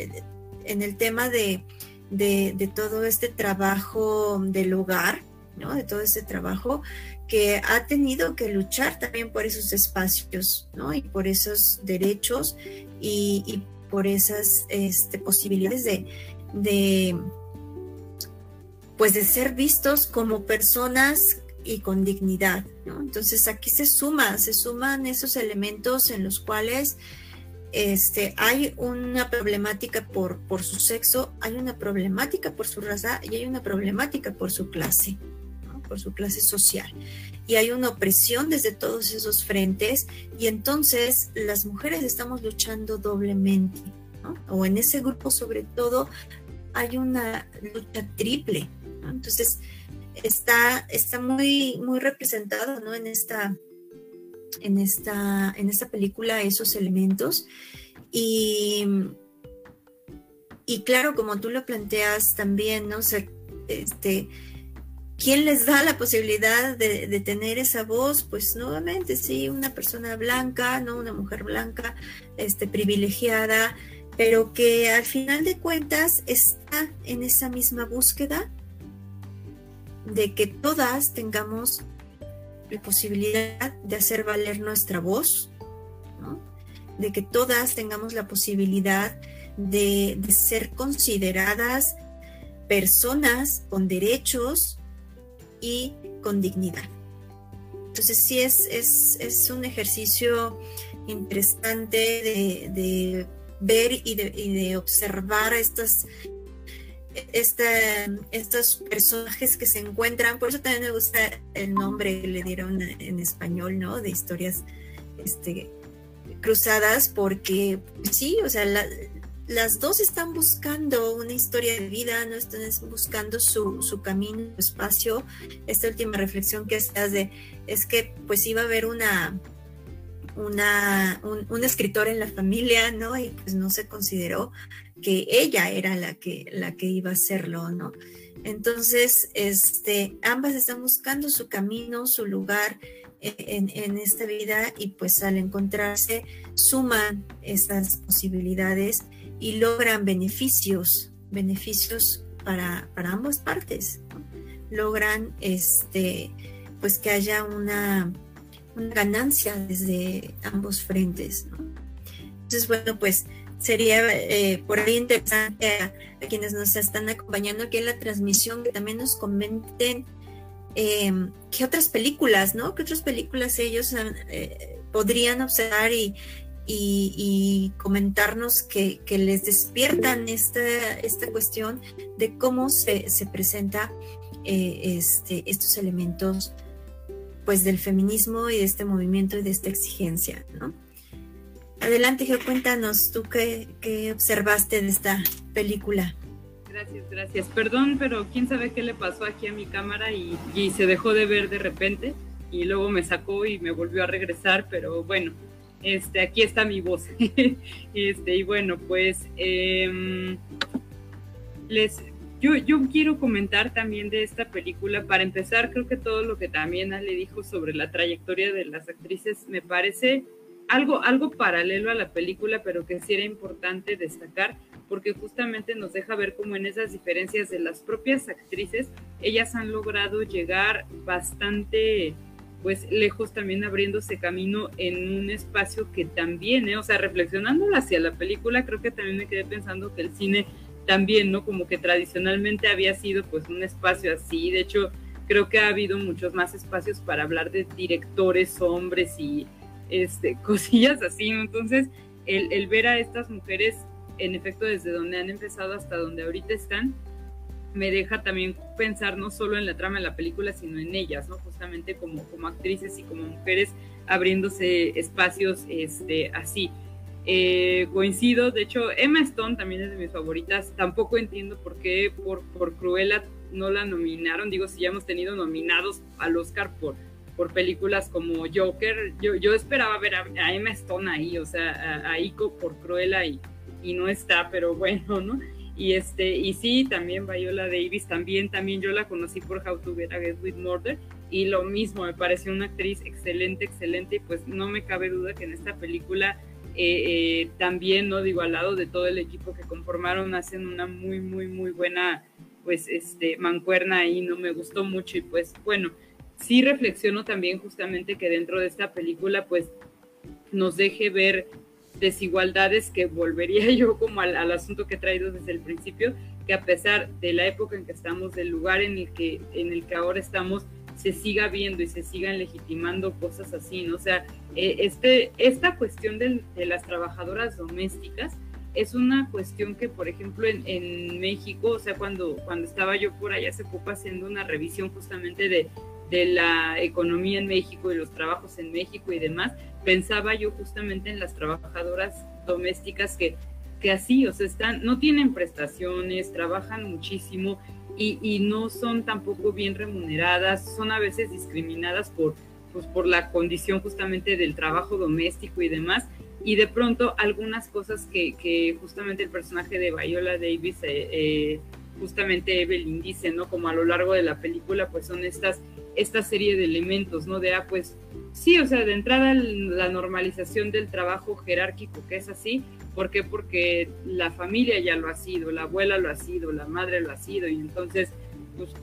en el tema de, de, todo este trabajo del hogar, ¿no? De todo este trabajo que ha tenido que luchar también por esos espacios, ¿no? Y por esos derechos y, por esas este, posibilidades de, pues de ser vistos como personas y con dignidad. Entonces aquí se suma, se suman esos elementos en los cuales este, hay una problemática por su sexo, hay una problemática por su raza y hay una problemática por su clase, por su clase social. Y hay una opresión desde todos esos frentes y entonces las mujeres estamos luchando doblemente, o en ese grupo sobre todo hay una lucha triple. Entonces está, está muy, muy representado ¿no? en esta en esta, en esta película esos elementos. Y, y claro, como tú lo planteas también, ¿no? este, ¿quién les da la posibilidad de, tener esa voz? Pues nuevamente, sí, una persona blanca, ¿no? Una mujer blanca, este, privilegiada, pero que al final de cuentas está en esa misma búsqueda de que todas tengamos la posibilidad de hacer valer nuestra voz, de que todas tengamos la posibilidad de, ser consideradas personas con derechos y con dignidad. Entonces sí es, es, un ejercicio interesante de, ver y de, y de observar estas este, estos personajes que se encuentran, por eso también me gusta el nombre que le dieron en español, ¿no? De historias este, cruzadas, porque sí, o sea, las dos están buscando una historia de vida, no están buscando su, su camino, su espacio. Esta última reflexión que estás de, es que pues iba a haber una, una, un, escritor en la familia, ¿no? Y pues no se consideró que ella era la que, la que iba a hacerlo, ¿no? Entonces, este, ambas están buscando su camino, su lugar en, esta vida y pues al encontrarse suman estas posibilidades y logran beneficios, beneficios para, para ambas partes. Logran este, pues que haya una, ganancia desde ambos frentes. Entonces, bueno, pues sería eh, por ahí interesante a, quienes nos están acompañando aquí en la transmisión que también nos comenten em, qué otras películas, ¿no? ¿Qué otras películas ellos eh, podrían observar y, y, comentarnos que, les despiertan esta, esta cuestión de cómo se, se presenta eh, este, estos elementos pues del feminismo y de este movimiento y de esta exigencia, ¿no? Adelante, Geo, cuéntanos tú qué, observaste de esta película. Gracias, gracias. Perdón, pero quién sabe qué le pasó aquí a mi cámara y, se dejó de ver de repente y luego me sacó y me volvió a regresar, pero bueno, este, aquí está mi voz. este, y bueno, pues em, les, yo, yo quiero comentar también de esta película. Para empezar, creo que todo lo que también Ale dijo sobre la trayectoria de las actrices me parece algo, algo paralelo a la película, pero que sí era importante destacar, porque justamente nos deja ver cómo en esas diferencias de las propias actrices, ellas han logrado llegar bastante pues lejos también abriéndose camino en un espacio que también, ¿eh? o sea, reflexionando hacia la película, creo que también me quedé pensando que el cine también, ¿no? Como que tradicionalmente había sido pues un espacio así, de hecho creo que ha habido muchos más espacios para hablar de directores hombres y este, cosillas así. Entonces, el, el ver a estas mujeres, en efecto, desde donde han empezado hasta donde ahorita están, me deja también pensar no solo en la trama de la película, sino en ellas, ¿no? Justamente como, como actrices y como mujeres abriéndose espacios este, así. Eh, coincido, de hecho, Emma Stone también es de mis favoritas. Tampoco entiendo por qué por, por Cruella no la nominaron. Digo, si ya hemos tenido nominados al Oscar por, por películas como Joker, yo, yo esperaba ver a, Emma Stone ahí, o sea, a, Ico por Cruella y, y no está, pero bueno, ¿no? Y este, y sí, también Viola Davis, también, también yo la conocí por How to Get Away with Murder, y lo mismo, me pareció una actriz excelente, excelente, y pues no me cabe duda que en esta película eh, eh, también, no digo, al lado de todo el equipo que conformaron, hacen una muy, muy, muy buena, pues, este, mancuerna ahí, no me gustó mucho, y pues, bueno, sí reflexiono también justamente que dentro de esta película, pues, nos deje ver desigualdades que volvería yo como al, asunto que he traído desde el principio, que a pesar de la época en que estamos, del lugar en el que, en el que ahora estamos, se siga viendo y se sigan legitimando cosas así, ¿no? O sea, eh, este, esta cuestión de, las trabajadoras domésticas es una cuestión que, por ejemplo, en, en, México, o sea, cuando, cuando estaba yo por allá hace poco haciendo una revisión justamente de, de la economía en México y los trabajos en México y demás, pensaba yo justamente en las trabajadoras domésticas que, que así, o sea, están, no tienen prestaciones, trabajan muchísimo y, y, no son tampoco bien remuneradas, son a veces discriminadas por, pues, por la condición justamente del trabajo doméstico y demás. Y de pronto algunas cosas que, que justamente el personaje de Viola Davis, eh, eh, justamente Evelyn dice, ¿no? Como a lo largo de la película, pues son estas esta serie de elementos, ¿no? De, ah, pues sí, o sea, de entrada la normalización del trabajo jerárquico, que es así, ¿por qué? Porque la familia ya lo ha sido, la abuela lo ha sido, la madre lo ha sido, y entonces, pues,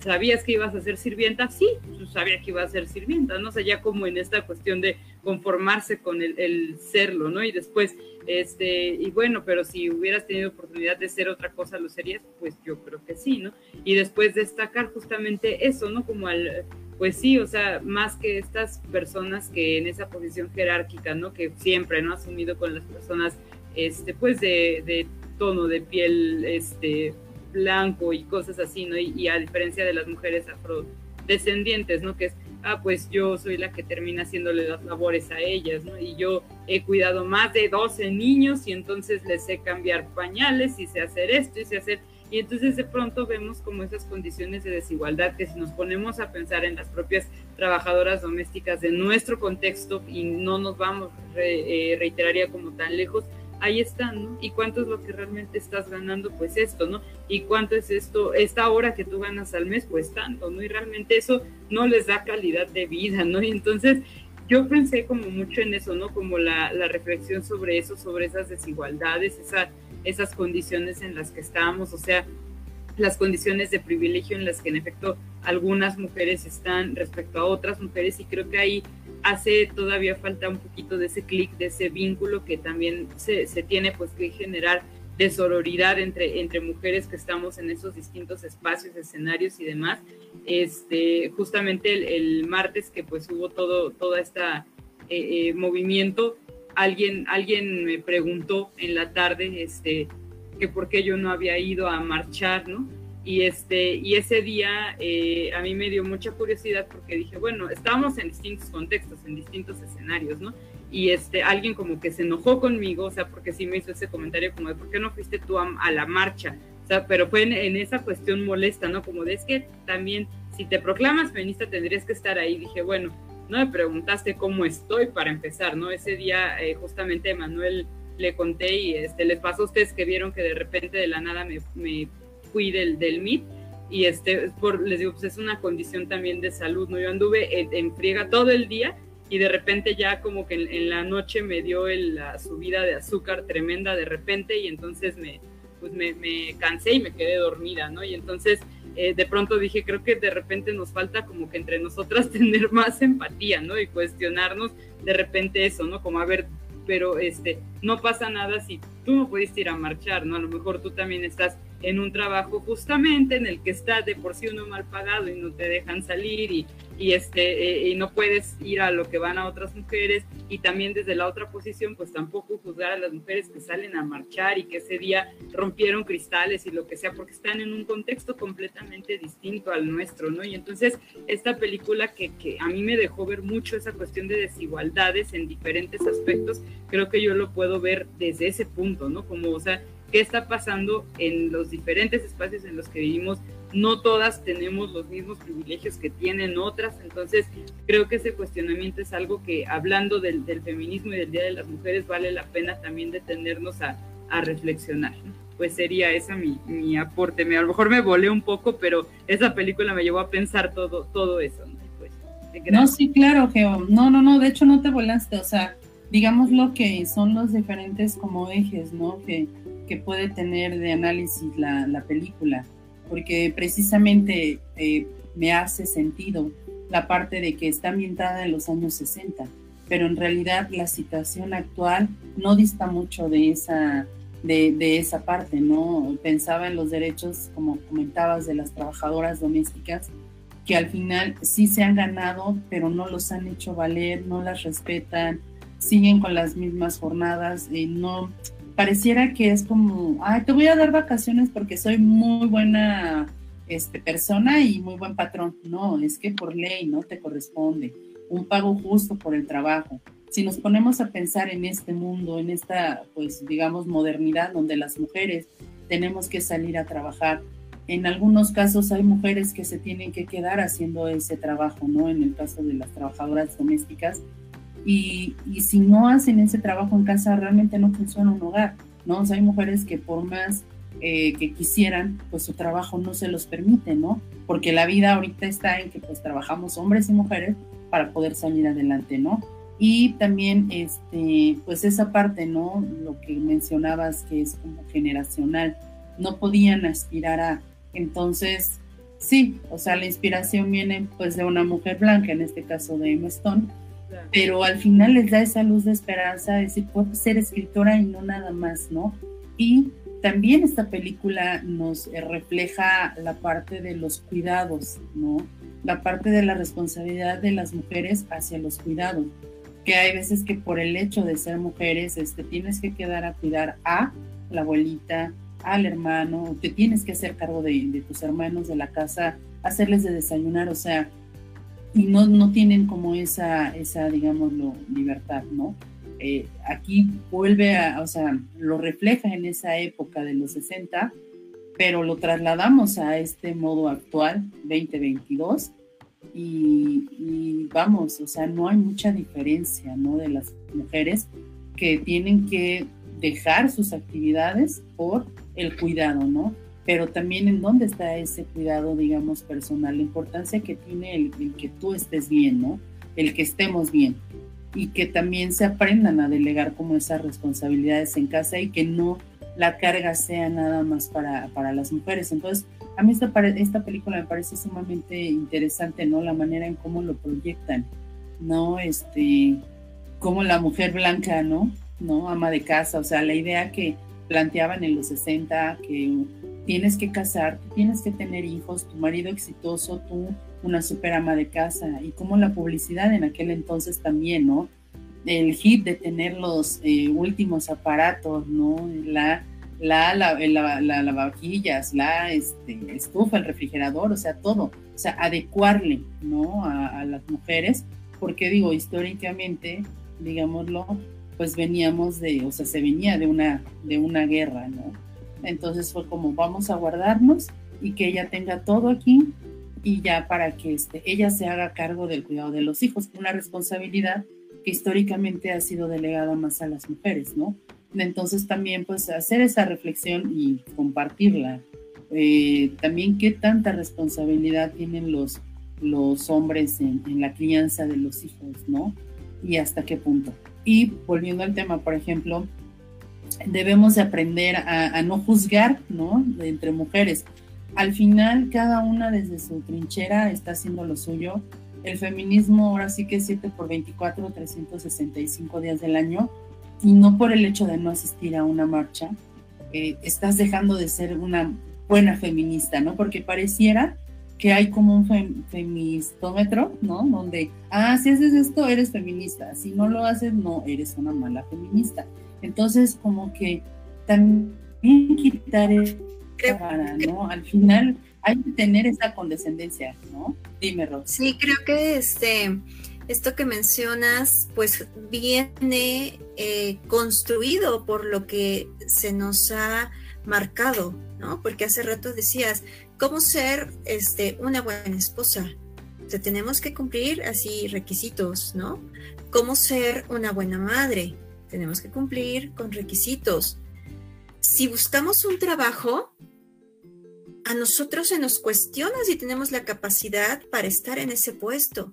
¿sabías que ibas a ser sirvienta? Sí, pues, sabía que iba a ser sirvienta, ¿no? O sea, ya como en esta cuestión de conformarse con el, serlo, ¿no? Y después, este, y bueno, pero si hubieras tenido oportunidad de ser otra cosa, ¿lo serías? Pues yo creo que sí, ¿no? Y después destacar justamente eso, ¿no? Como al, pues sí, o sea, más que estas personas que en esa posición jerárquica, ¿no? Que siempre, ¿no? Asumido con las personas, este, pues de tono de piel, este, blanco y cosas así, ¿no? Y, a diferencia de las mujeres afrodescendientes, ¿no? Que es ah, pues yo soy la que termina haciéndole las labores a ellas, ¿no? Y yo he cuidado más de 12 niños y entonces les sé cambiar pañales y sé hacer esto y sé hacer... Y entonces de pronto vemos como esas condiciones de desigualdad que si nos ponemos a pensar en las propias trabajadoras domésticas de nuestro contexto y no nos vamos, eh, reiteraría como tan lejos, ahí están, ¿no? ¿Y cuánto es lo que realmente estás ganando? Pues esto, ¿no? ¿Y cuánto es esto, esta hora que tú ganas al mes? Pues tanto, ¿no? Y realmente eso no les da calidad de vida, ¿no? Y entonces yo pensé como mucho en eso, ¿no? Como la, la reflexión sobre eso, sobre esas desigualdades, esa, esas condiciones en las que estamos, o sea, las condiciones de privilegio en las que en efecto algunas mujeres están respecto a otras mujeres y creo que ahí hace todavía falta un poquito de ese clic, de ese vínculo que también se, se, tiene pues que generar de sororidad entre, entre mujeres que estamos en esos distintos espacios, escenarios y demás. Este, justamente el, martes que pues hubo todo, eh, movimiento, alguien, alguien me preguntó en la tarde este, que por qué yo no había ido a marchar, ¿no? Y, este, y ese día eh, a mí me dio mucha curiosidad porque dije, bueno, estábamos en distintos contextos, en distintos escenarios, ¿no? Y este, alguien como que se enojó conmigo, o sea, porque sí me hizo ese comentario como de, ¿por qué no fuiste tú a, la marcha? O sea, pero fue en, esa cuestión molesta, ¿no? Como de, es que también, si te proclamas feminista, tendrías que estar ahí. Dije, bueno, no me preguntaste cómo estoy para empezar, ¿no? Ese día eh, justamente Manuel le conté y este, les pasó a ustedes que vieron que de repente de la nada me, me fui del, del MIT y este, por, les digo, pues es una condición también de salud, ¿no? Yo anduve en, friega todo el día y de repente ya como que en, la noche me dio la subida de azúcar tremenda de repente y entonces me, pues me, me cansé y me quedé dormida, ¿no? Y entonces eh, de pronto dije, creo que de repente nos falta como que entre nosotras tener más empatía, ¿no? Y cuestionarnos de repente eso, ¿no? Como a ver, pero este, no pasa nada si tú no pudiste ir a marchar, ¿no? A lo mejor tú también estás en un trabajo justamente en el que está de por sí uno mal pagado y no te dejan salir y, y este eh, y no puedes ir a lo que van a otras mujeres y también desde la otra posición pues tampoco juzgar a las mujeres que salen a marchar y que ese día rompieron cristales y lo que sea porque están en un contexto completamente distinto al nuestro, ¿no? Y entonces esta película que, que a mí me dejó ver mucho esa cuestión de desigualdades en diferentes aspectos, creo que yo lo puedo ver desde ese punto, ¿no? Como, o sea, qué está pasando en los diferentes espacios en los que vivimos. No todas tenemos los mismos privilegios que tienen otras, entonces creo que ese cuestionamiento es algo que hablando del, feminismo y del Día de las Mujeres vale la pena también detenernos a, a reflexionar. Pues sería esa mi, mi aporte. A lo mejor me volé un poco, pero esa película me llevó a pensar todo, todo eso. ¿no? Pues, no, sí, claro, Geo. No, no, no, de hecho no te volaste, o sea, digamos lo que son los diferentes como ejes, ¿no? Que que puede tener de análisis la, película, porque precisamente eh, me hace sentido la parte de que está ambientada en los años 60, pero en realidad la situación actual no dista mucho de esa, de, de, esa parte, ¿no? Pensaba en los derechos, como comentabas, de las trabajadoras domésticas, que al final sí se han ganado, pero no los han hecho valer, no las respetan, siguen con las mismas jornadas, y no, pareciera que es como, ay, te voy a dar vacaciones porque soy muy buena este, persona y muy buen patrón. No, es que por ley no te corresponde un pago justo por el trabajo. Si nos ponemos a pensar en este mundo, en esta, pues digamos, modernidad donde las mujeres tenemos que salir a trabajar, en algunos casos hay mujeres que se tienen que quedar haciendo ese trabajo, ¿no? En el caso de las trabajadoras domésticas, y, si no hacen ese trabajo en casa, realmente no funciona un hogar, ¿no? O sea, hay mujeres que por más eh, que quisieran, pues su trabajo no se los permite, ¿no? Porque la vida ahorita está en que pues trabajamos hombres y mujeres para poder salir adelante, ¿no? Y también, este, pues esa parte, ¿no? Lo que mencionabas que es como generacional, no podían aspirar a, entonces, sí, o sea, la inspiración viene pues de una mujer blanca, en este caso de Emma Stone, pero al final les da esa luz de esperanza, de decir, puedo ser escritora y no nada más, ¿no? Y también esta película nos eh, refleja la parte de los cuidados, ¿no? La parte de la responsabilidad de las mujeres hacia los cuidados, que hay veces que por el hecho de ser mujeres, este, tienes que quedar a cuidar a la abuelita, al hermano, te tienes que hacer cargo de, de tus hermanos de la casa, hacerles de desayunar, o sea, y no, no tienen como esa, esa digámoslo, libertad, ¿no? Eh, aquí vuelve a, o sea, lo refleja en esa época de los 60, pero lo trasladamos a este modo actual, 2022, y, y, vamos, o sea, no hay mucha diferencia, ¿no? De las mujeres que tienen que dejar sus actividades por el cuidado, ¿no? Pero también en dónde está ese cuidado, digamos, personal, la importancia que tiene el, que tú estés bien, ¿no? El que estemos bien y que también se aprendan a delegar como esas responsabilidades en casa y que no la carga sea nada más para, para las mujeres. Entonces, a mí esta, esta película me parece sumamente interesante, ¿no? La manera en cómo lo proyectan, ¿no? Este, como la mujer blanca, ¿no? ¿No? Ama de casa, o sea, la idea que planteaban en los 60, que tienes que casar, tienes que tener hijos, tu marido exitoso, tú una super ama de casa y como la publicidad en aquel entonces también, ¿no? El hit de tener los eh, últimos aparatos, ¿no? La, la, la, la, la lavavajillas, la este, estufa, el refrigerador, o sea, todo, o sea, adecuarle, ¿no? A, a las mujeres, porque digo, históricamente, digámoslo, pues veníamos de, o sea, se venía de una, de una guerra, ¿no? Entonces fue como vamos a guardarnos y que ella tenga todo aquí y ya para que este, ella se haga cargo del cuidado de los hijos, una responsabilidad que históricamente ha sido delegada más a las mujeres, ¿no? Entonces también pues hacer esa reflexión y compartirla. Eh, también qué tanta responsabilidad tienen los, hombres en, en, la crianza de los hijos, ¿no? Y hasta qué punto. Y volviendo al tema, por ejemplo, debemos de aprender a, no juzgar, ¿no? entre mujeres. Al final, cada una desde su trinchera está haciendo lo suyo. El feminismo ahora sí que es 7 por 24, 365 días del año, y no por el hecho de no asistir a una marcha. Eh, estás dejando de ser una buena feminista, ¿no? Porque pareciera que hay como un feministómetro, ¿no? Donde, ah, si haces esto, eres feminista, si no lo haces, no, eres una mala feminista. Entonces, como que también quitar esa ¿no? Al final hay que tener esa condescendencia, ¿no? Dime, Ros. Sí, creo que este, esto que mencionas, pues viene eh, construido por lo que se nos ha marcado, ¿no? Porque hace rato decías, ¿cómo ser este, una buena esposa? O tenemos que cumplir así requisitos, ¿no? ¿Cómo ser una buena madre? Tenemos que cumplir con requisitos. Si buscamos un trabajo, a nosotros se nos cuestiona si tenemos la capacidad para estar en ese puesto.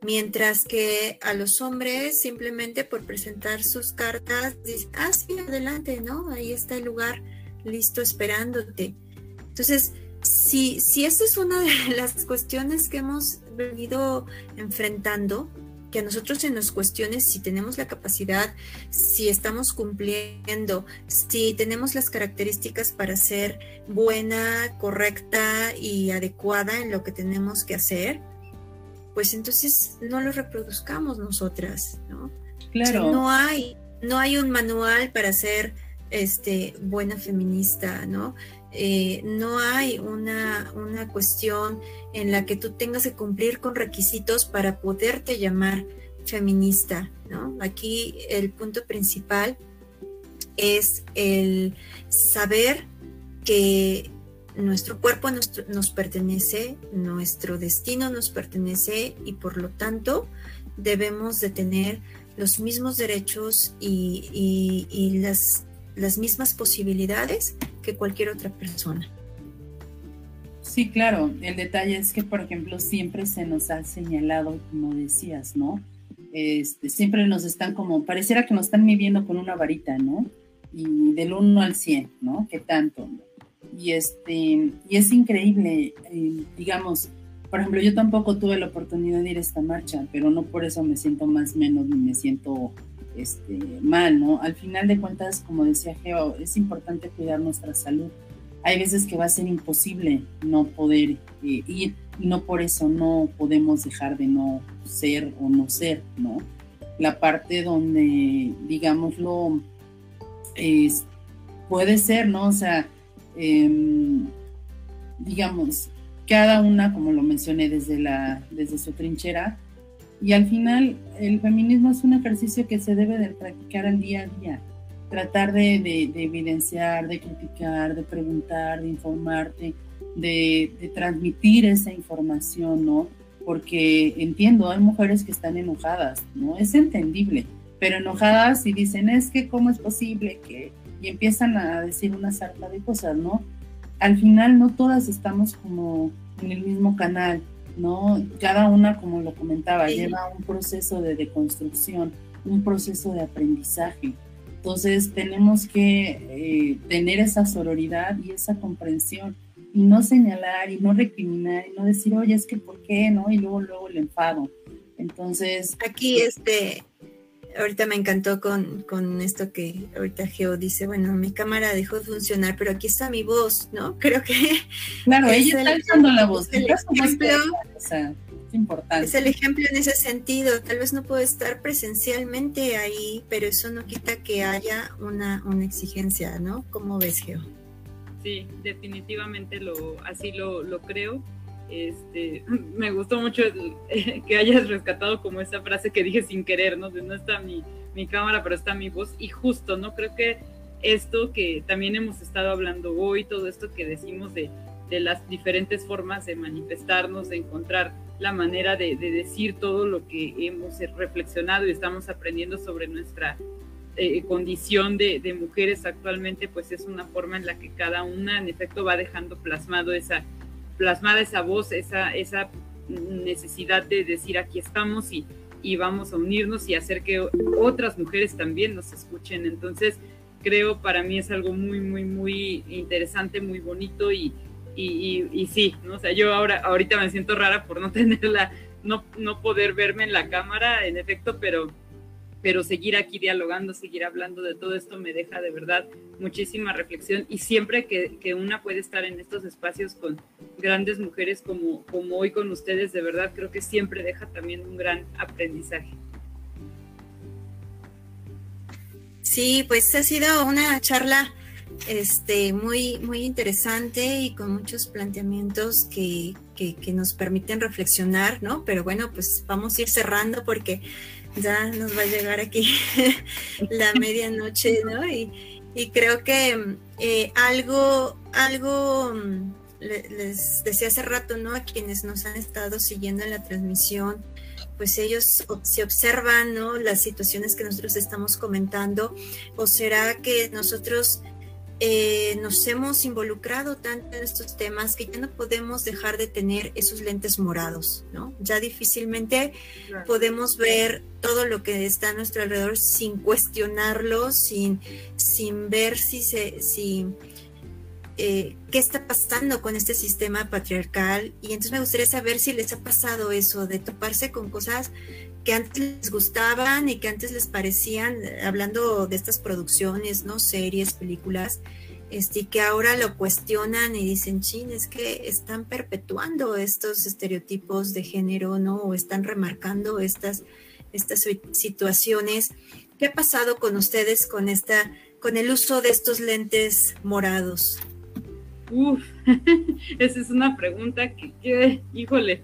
Mientras que a los hombres simplemente por presentar sus cartas dicen, ah, sí, adelante, ¿no? Ahí está el lugar listo esperándote. Entonces, si, si esta es una de las cuestiones que hemos venido enfrentando, que a nosotros se nos cuestione si tenemos la capacidad, si estamos cumpliendo, si tenemos las características para ser buena, correcta y adecuada en lo que tenemos que hacer, pues entonces no lo reproduzcamos nosotras, ¿no? Claro. no hay, no hay un manual para ser este, buena feminista, ¿no? Eh, no hay una, una, cuestión en la que tú tengas que cumplir con requisitos para poderte llamar feminista, ¿no? Aquí el punto principal es el saber que nuestro cuerpo nos, pertenece, nuestro destino nos pertenece y por lo tanto debemos de tener los mismos derechos y, y las las mismas posibilidades que cualquier otra persona. Sí, claro. El detalle es que, por ejemplo, siempre se nos ha señalado, como decías, ¿no? Este, siempre nos están como, pareciera que nos están midiendo con una varita, ¿no? Y del 1 al 100, ¿no? ¿Qué tanto? Y, este, y es increíble, eh, digamos, por ejemplo, yo tampoco tuve la oportunidad de ir a esta marcha, pero no por eso me siento más menos ni me siento este, mal, ¿no? Al final de cuentas, como decía Geo, es importante cuidar nuestra salud. Hay veces que va a ser imposible no poder eh, ir y no por eso no podemos dejar de no ser o no ser, ¿no? La parte donde, digámoslo, es, puede ser, ¿no? O sea, em, digamos, cada una, como lo mencioné desde, la, desde su trinchera, y al final, el feminismo es un ejercicio que se debe de practicar al día a día. Tratar de, evidenciar, de criticar, de preguntar, de informarte, de, transmitir esa información, ¿no? Porque entiendo, hay mujeres que están enojadas, ¿no? Es entendible, pero enojadas y dicen, es que cómo es posible que... Y empiezan a decir una sarta de cosas, ¿no? Al final no todas estamos como en el mismo canal, ¿no? Cada una, como lo comentaba, lleva un proceso de deconstrucción, un proceso de aprendizaje. Entonces tenemos que eh, tener esa sororidad y esa comprensión y no señalar y no recriminar y no decir, oye, es que ¿por qué? ¿no? Y luego, luego el enfado. Entonces... Aquí, este, ahorita me encantó con, con, esto que ahorita Geo dice, bueno, mi cámara dejó de funcionar, pero aquí está mi voz, ¿no? Creo que... Claro, ella está usando la voz. Es el, ejemplo, es importante. es el ejemplo en ese sentido. Tal vez no puedo estar presencialmente ahí, pero eso no quita que haya una, una exigencia, ¿no? ¿Cómo ves, Geo? Sí, definitivamente lo, así lo, lo creo este, me gustó mucho que hayas rescatado como esa frase que dije sin querer, ¿no? De no está mi, cámara, pero está mi voz. Y justo, ¿no? Creo que esto que también hemos estado hablando hoy, todo esto que decimos de, las diferentes formas de manifestarnos, de encontrar la manera de, de, decir todo lo que hemos reflexionado y estamos aprendiendo sobre nuestra eh, condición de, de, mujeres actualmente, pues es una forma en la que cada una en efecto va dejando plasmado esa, plasmada esa voz, esa, esa necesidad de decir aquí estamos y, y vamos a unirnos y hacer que otras mujeres también nos escuchen. Entonces, creo para mí es algo muy, muy, muy interesante, muy bonito y, y, y, sí, ¿no? O sea, yo ahora, ahorita me siento rara por no tenerla, no, no poder verme en la cámara, en efecto, pero, pero seguir aquí dialogando, seguir hablando de todo esto me deja de verdad muchísima reflexión y siempre que, que, una puede estar en estos espacios con grandes mujeres como, como hoy con ustedes, de verdad creo que siempre deja también un gran aprendizaje. Sí, pues ha sido una charla este, muy, muy interesante y con muchos planteamientos que, que, que nos permiten reflexionar, ¿no? Pero bueno, pues vamos a ir cerrando porque ya nos va a llegar aquí la medianoche, ¿no? Y, creo que eh, algo, algo mm, les decía hace rato, ¿no? A quienes nos han estado siguiendo en la transmisión, pues ellos se observan, ¿no? Las situaciones que nosotros estamos comentando, o será que nosotros eh, nos hemos involucrado tanto en estos temas que ya no podemos dejar de tener esos lentes morados, ¿no? Ya difícilmente podemos ver todo lo que está a nuestro alrededor sin cuestionarlo, sin, sin ver si se, si, eh, qué está pasando con este sistema patriarcal. Y entonces me gustaría saber si les ha pasado eso, de toparse con cosas que antes les gustaban y que antes les parecían, hablando de estas producciones, ¿no? Series, películas, este, y que ahora lo cuestionan y dicen, chin, es que están perpetuando estos estereotipos de género, ¿no? O están remarcando estas, estas situaciones. ¿Qué ha pasado con ustedes con esta, con el uso de estos lentes morados? Uf, esa es una pregunta que, que, híjole,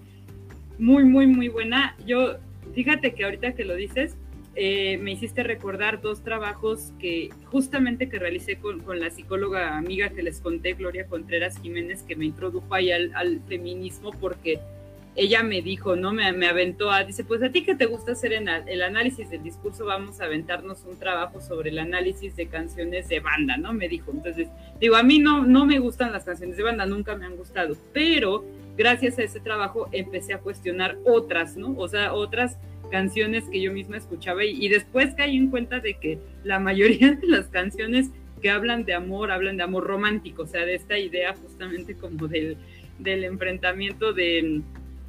muy, muy, muy buena. Yo Fíjate que ahorita que lo dices, eh, me hiciste recordar dos trabajos que justamente que realicé con, con, la psicóloga amiga que les conté, Gloria Contreras Jiménez, que me introdujo ahí al, al feminismo porque ella me dijo, ¿no? Me, me, aventó a, dice, pues a ti que te gusta hacer el análisis del discurso, vamos a aventarnos un trabajo sobre el análisis de canciones de banda, ¿no? Me dijo. Entonces, digo, a mí no, no me gustan las canciones de banda, nunca me han gustado, pero gracias a ese trabajo empecé a cuestionar otras, ¿no? O sea, otras canciones que yo misma escuchaba y, después caí en cuenta de que la mayoría de las canciones que hablan de amor, hablan de amor romántico, o sea, de esta idea justamente como del, del enfrentamiento de,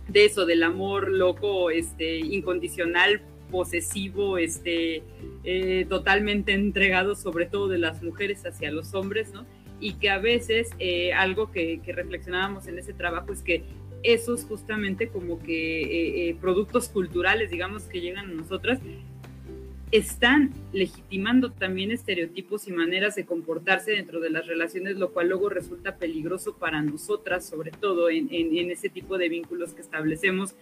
de, eso, del amor loco, este, incondicional, posesivo, este, eh, totalmente entregado sobre todo de las mujeres hacia los hombres, ¿no? Y que a veces eh, algo que, reflexionábamos en ese trabajo es que esos justamente como que eh, eh, productos culturales, digamos, que llegan a nosotras, están legitimando también estereotipos y maneras de comportarse dentro de las relaciones, lo cual luego resulta peligroso para nosotras, sobre todo en, ese tipo de vínculos que establecemos,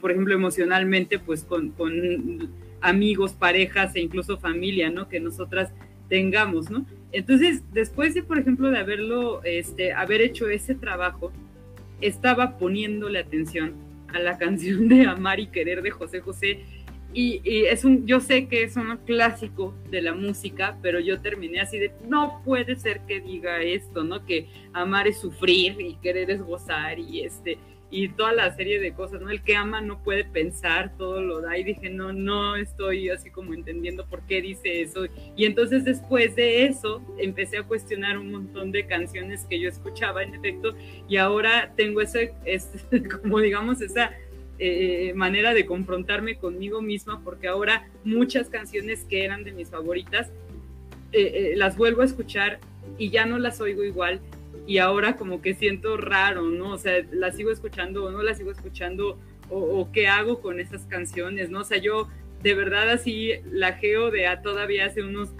por ejemplo, emocionalmente, pues con, con amigos, parejas e incluso familia, ¿no? Que nosotras tengamos, ¿no? Entonces, después de, por ejemplo, de haberlo, este, haber hecho ese trabajo, estaba poniéndole atención a la canción de Amar y Querer de José José. Y, es un, yo sé que es un clásico de la música, pero yo terminé así de, no puede ser que diga esto, ¿no? Que amar es sufrir y querer es gozar y este, y toda la serie de cosas, ¿no? El que ama no puede pensar, todo lo da y dije, no, no estoy así como entendiendo por qué dice eso. Y entonces después de eso empecé a cuestionar un montón de canciones que yo escuchaba en efecto y ahora tengo ese, como digamos, esa eh, manera de confrontarme conmigo misma porque ahora muchas canciones que eran de mis favoritas eh, eh, las vuelvo a escuchar y ya no las oigo igual y ahora como que siento raro, ¿no? O sea, la sigo escuchando o no la sigo escuchando o, qué hago con esas canciones, ¿no? O sea, yo de verdad así la geo de a todavía hace unos,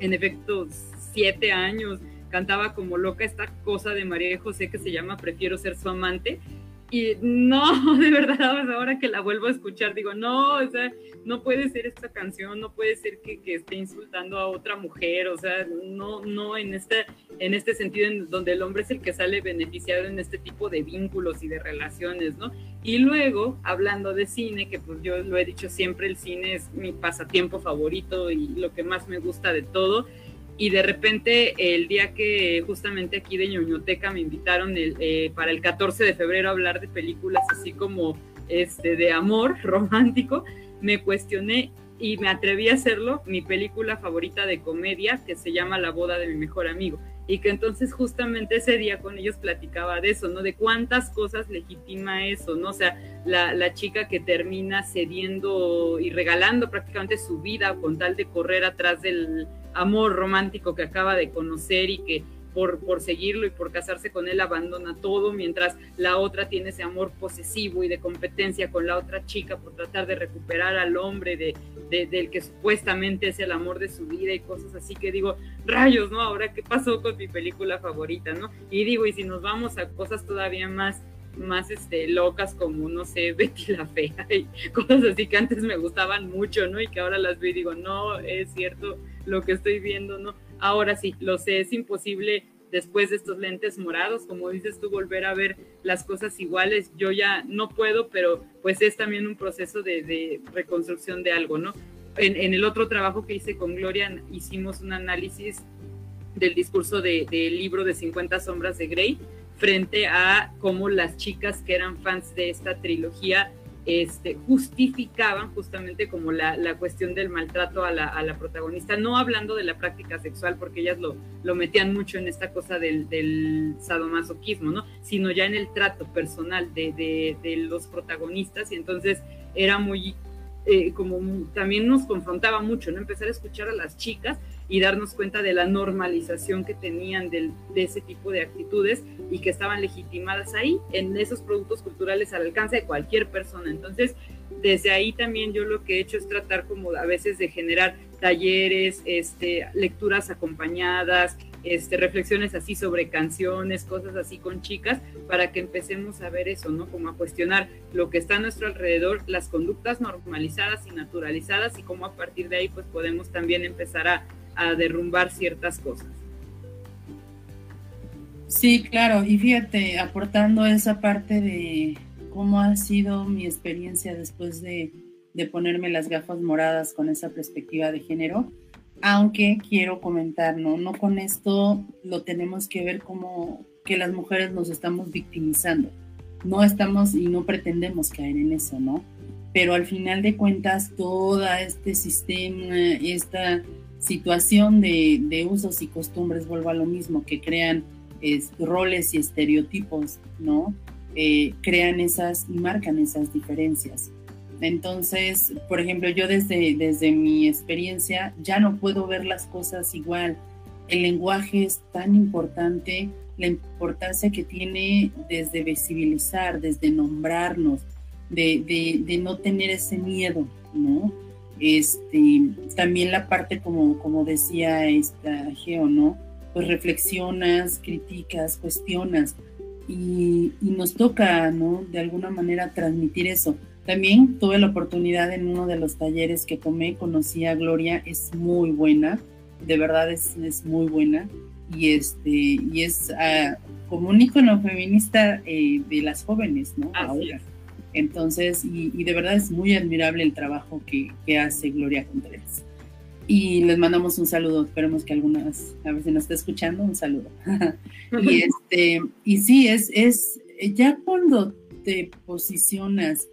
en efecto, siete años, cantaba como loca esta cosa de María José que se llama Prefiero ser su amante y no, de verdad, ahora que la vuelvo a escuchar, digo, no, o sea, no puede ser esta canción, no puede ser que, esté insultando a otra mujer, o sea, no, no en este, en este sentido en donde el hombre es el que sale beneficiado en este tipo de vínculos y de relaciones, ¿no? Y luego, hablando de cine, que pues yo lo he dicho siempre, el cine es mi pasatiempo favorito y lo que más me gusta de todo y de repente el día que justamente aquí de ñoñoteca me invitaron eh, para el 14 de febrero a hablar de películas así como este de amor romántico, me cuestioné y me atreví a hacerlo, mi película favorita de comedia que se llama La boda de mi mejor amigo. y que entonces justamente ese día con ellos platicaba de eso, ¿no? De cuántas cosas legitima eso, ¿no? O sea, la, la chica que termina cediendo y regalando prácticamente su vida con tal de correr atrás del amor romántico que acaba de conocer y que por, seguirlo y por casarse con él abandona todo, mientras la otra tiene ese amor posesivo y de competencia con la otra chica por tratar de recuperar al hombre de, del que supuestamente es el amor de su vida y cosas así que digo, rayos, ¿no? Ahora, ¿qué pasó con mi película favorita, ¿no? Y digo, y si nos vamos a cosas todavía más más este, locas como, no sé, Betty la Fea y cosas así que antes me gustaban mucho, ¿no? Y que ahora las veo y digo, no, es cierto lo que estoy viendo, ¿no? Ahora sí, lo sé, es imposible después de estos lentes morados, como dices tú, volver a ver las cosas iguales. Yo ya no puedo, pero pues es también un proceso de, reconstrucción de algo, ¿no? En, el otro trabajo que hice con Gloria hicimos un análisis del discurso del libro de 50 sombras de Grey frente a cómo las chicas que eran fans de esta trilogía este, justificaban justamente como la, cuestión del maltrato a la, protagonista, no hablando de la práctica sexual, porque ellas lo, lo metían mucho en esta cosa del, del sadomasoquismo, ¿no? Sino ya en el trato personal de, de los protagonistas, y entonces era muy eh, como también nos confrontaba mucho, ¿no? Empezar a escuchar a las chicas y darnos cuenta de la normalización que tenían de ese tipo de actitudes y que estaban legitimadas ahí en esos productos culturales al alcance de cualquier persona. Entonces, desde ahí también yo lo que he hecho es tratar como a veces de generar talleres, este, lecturas acompañadas, este, reflexiones así sobre canciones, cosas así con chicas, para que empecemos a ver eso, ¿no? Como a cuestionar lo que está a nuestro alrededor, las conductas normalizadas y naturalizadas y cómo a partir de ahí pues podemos también empezar a, a derrumbar ciertas cosas. Sí, claro, y fíjate, aportando esa parte de cómo ha sido mi experiencia después de de ponerme las gafas moradas con esa perspectiva de género, aunque quiero comentar, no, con esto lo tenemos que ver como que las mujeres nos estamos victimizando. No estamos y no pretendemos caer en eso, ¿no? Pero al final de cuentas, todo este sistema, esta situación de, de usos y costumbres, vuelvo a lo mismo, que crean roles y estereotipos, ¿no? Eh, crean esas y marcan esas diferencias. Entonces, por ejemplo, yo desde, desde mi experiencia ya no puedo ver las cosas igual. El lenguaje es tan importante, la importancia que tiene desde visibilizar, desde nombrarnos, de, de, no tener ese miedo, ¿no? Este, también la parte como, como decía esta Geo, ¿no? Pues reflexionas, criticas, cuestionas y, y nos toca, ¿no? De alguna manera transmitir eso también tuve la oportunidad en uno de los talleres que tomé, conocí a Gloria, es muy buena, de verdad es, es muy buena y, este, y es uh, como un icono feminista eh, de las jóvenes, ¿no? Ahora. Entonces, y, de verdad es muy admirable el trabajo que, que, hace Gloria Contreras. Y les mandamos un saludo, esperemos que algunas, a ver si nos está escuchando, un saludo. y, este, y sí, es, es, ya cuando te posicionas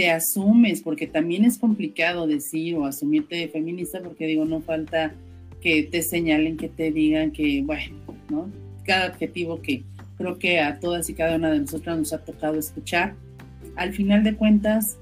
te asumes, porque también es complicado decir o asumirte feminista, porque digo, no falta que te señalen, que te digan que, bueno, ¿no? Cada adjetivo que creo que a todas y cada una de nosotras nos ha tocado escuchar, al final de cuentas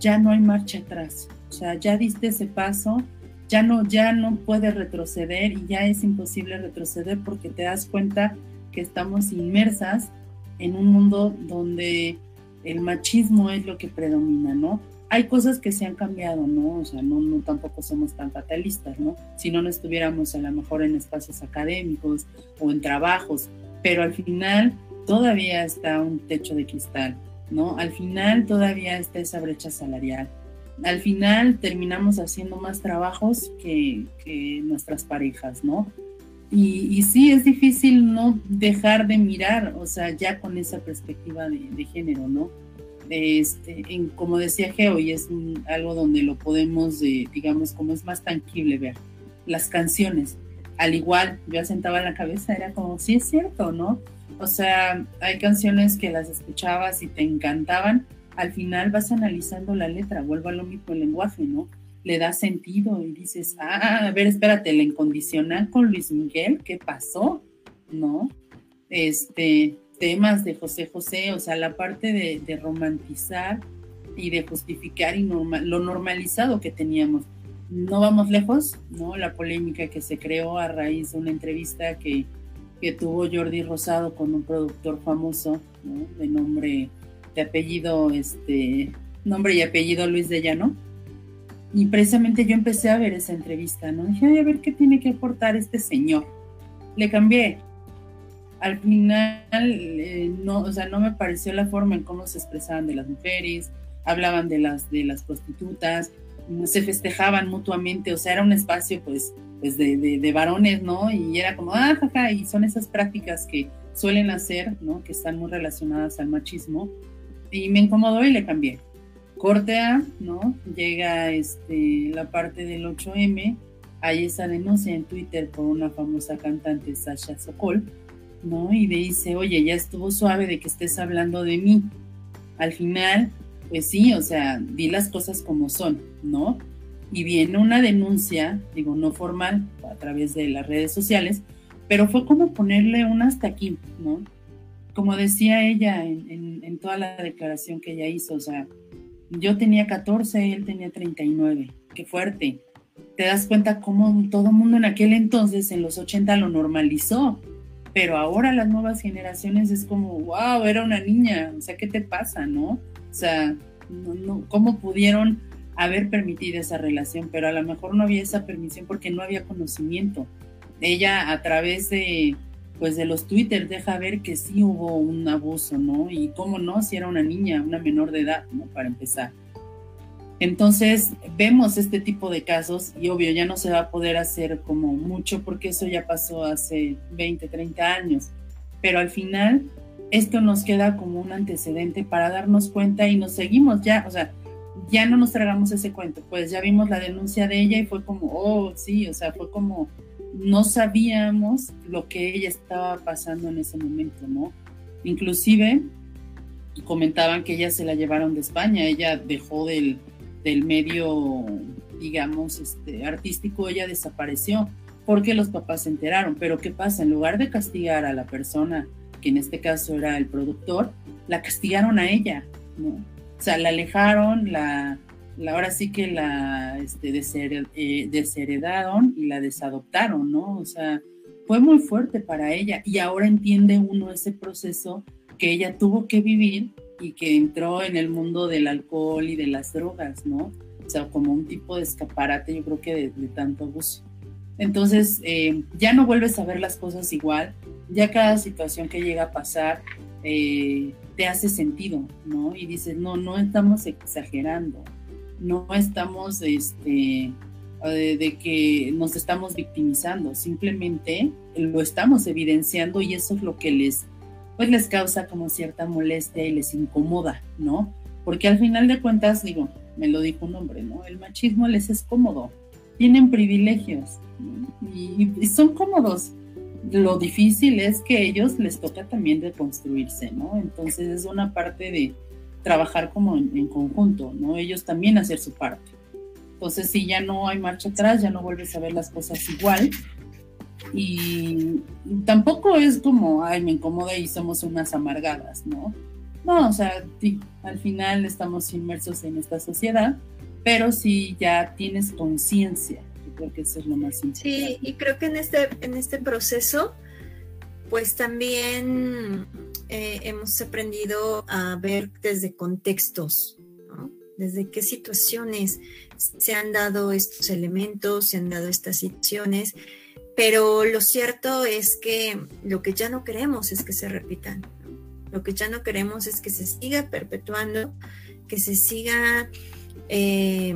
ya no hay marcha atrás, o sea, ya diste ese paso, ya no, ya no puedes retroceder y ya es imposible retroceder porque te das cuenta que estamos inmersas en un mundo donde el machismo es lo que predomina, ¿no? Hay cosas que se han cambiado, ¿no? O sea, no, no tampoco somos tan fatalistas, ¿no? Si no, no estuviéramos a lo mejor en espacios académicos o en trabajos, pero al final todavía está un techo de cristal, ¿no? Al final todavía está esa brecha salarial. Al final terminamos haciendo más trabajos que, que nuestras parejas, ¿no? Y, sí, es difícil no dejar de mirar, o sea, ya con esa perspectiva de, género, ¿no? Este, en, como decía Geo, y es algo donde lo podemos, digamos, como es más tangible ver, las canciones. Al igual, yo asentaba la cabeza, era como, sí es cierto, ¿no? O sea, hay canciones que las escuchabas y te encantaban, al final vas analizando la letra, vuelvo a lo mismo el lenguaje, ¿no? Le da sentido y dices, ah, a ver, espérate, la incondicional con Luis Miguel, ¿qué pasó? ¿no? Este, temas de José José, o sea, la parte de, romantizar y de justificar y lo normalizado que teníamos. No vamos lejos, ¿no? La polémica que se creó a raíz de una entrevista que, que tuvo Jordi Rosado con un productor famoso, ¿no? De nombre, de apellido, este, nombre y apellido Luis de Llano. Y precisamente yo empecé a ver esa entrevista, ¿no? Dije, a ver qué tiene que aportar este señor. Le cambié, al final eh, no, o sea, no me pareció la forma en cómo se expresaban de las mujeres, hablaban de las, de las prostitutas, se festejaban mutuamente, o sea, era un espacio pues, pues de, de, varones, ¿no? Y era como, ah, jaja, y son esas prácticas que suelen hacer, ¿no? Que están muy relacionadas al machismo. Y me incomodó y le cambié. Corte A, ¿no? Llega este, la parte del 8M, hay esa denuncia en Twitter por una famosa cantante, Sasha Sokol, ¿no? Y dice, oye, ya estuvo suave de que estés hablando de mí. Al final, pues sí, o sea, di las cosas como son, ¿no? Y viene una denuncia, digo, no formal, a través de las redes sociales, pero fue como ponerle un hasta aquí, ¿no? Como decía ella en, en toda la declaración que ella hizo, o sea, yo tenía 14, él tenía 39, qué fuerte. Te das cuenta cómo todo el mundo en aquel entonces, en los 80, lo normalizó pero ahora las nuevas generaciones es como, wow, era una niña, o sea, ¿qué te pasa, no? O sea, no, ¿cómo pudieron haber permitido esa relación? Pero a lo mejor no había esa permisión porque no había conocimiento. Ella a través de, pues de los Twitter deja ver que sí hubo un abuso, ¿no? Y cómo no, si era una niña, una menor de edad, ¿no? Para empezar. Entonces vemos este tipo de casos y obvio ya no se va a poder hacer como mucho porque eso ya pasó hace 20, 30 años, pero al final esto nos queda como un antecedente para darnos cuenta y nos seguimos ya, o sea, ya no nos tragamos ese cuento, pues ya vimos la denuncia de ella y fue como, oh, sí, o sea, fue como, no sabíamos lo que ella estaba pasando en ese momento, ¿no? Inclusive comentaban que ella se la llevaron de España, ella dejó del del medio, digamos, este, artístico, ella desapareció porque los papás se enteraron. Pero ¿qué pasa? En lugar de castigar a la persona, que en este caso era el productor, la castigaron a ella, ¿no? O sea, la alejaron, la, la ahora sí que la este, eh, desheredaron y la desadoptaron, ¿no? O sea, fue muy fuerte para ella y ahora entiende uno ese proceso que ella tuvo que vivir y que entró en el mundo del alcohol y de las drogas, ¿no? O sea, como un tipo de escaparate, yo creo que de, tanto abuso. Entonces, eh, ya no vuelves a ver las cosas igual, ya cada situación que llega a pasar eh, te hace sentido, ¿no? Y dices, no, no estamos exagerando, no estamos, este, de, de que nos estamos victimizando, simplemente lo estamos evidenciando y eso es lo que les pues les causa como cierta molestia y les incomoda, ¿no? Porque al final de cuentas, digo, me lo dijo un hombre, ¿no? El machismo les es cómodo, tienen privilegios y, son cómodos. Lo difícil es que ellos les toca también deconstruirse, ¿no? Entonces es una parte de trabajar como en, en conjunto, ¿no? Ellos también hacer su parte. Entonces, si ya no hay marcha atrás, ya no vuelves a ver las cosas igual, y tampoco es como, ay, me incomoda y somos unas amargadas, ¿no? No, o sea, al final estamos inmersos en esta sociedad, pero si ya tienes conciencia, yo creo que eso es lo más importante. Sí, y creo que en este, en este proceso, pues también eh, hemos aprendido a ver desde contextos. Desde qué situaciones se han dado estos elementos, se han dado estas situaciones pero lo cierto es que lo que ya no queremos es que se repitan. Lo que ya no queremos es que se siga perpetuando, que se siga eh,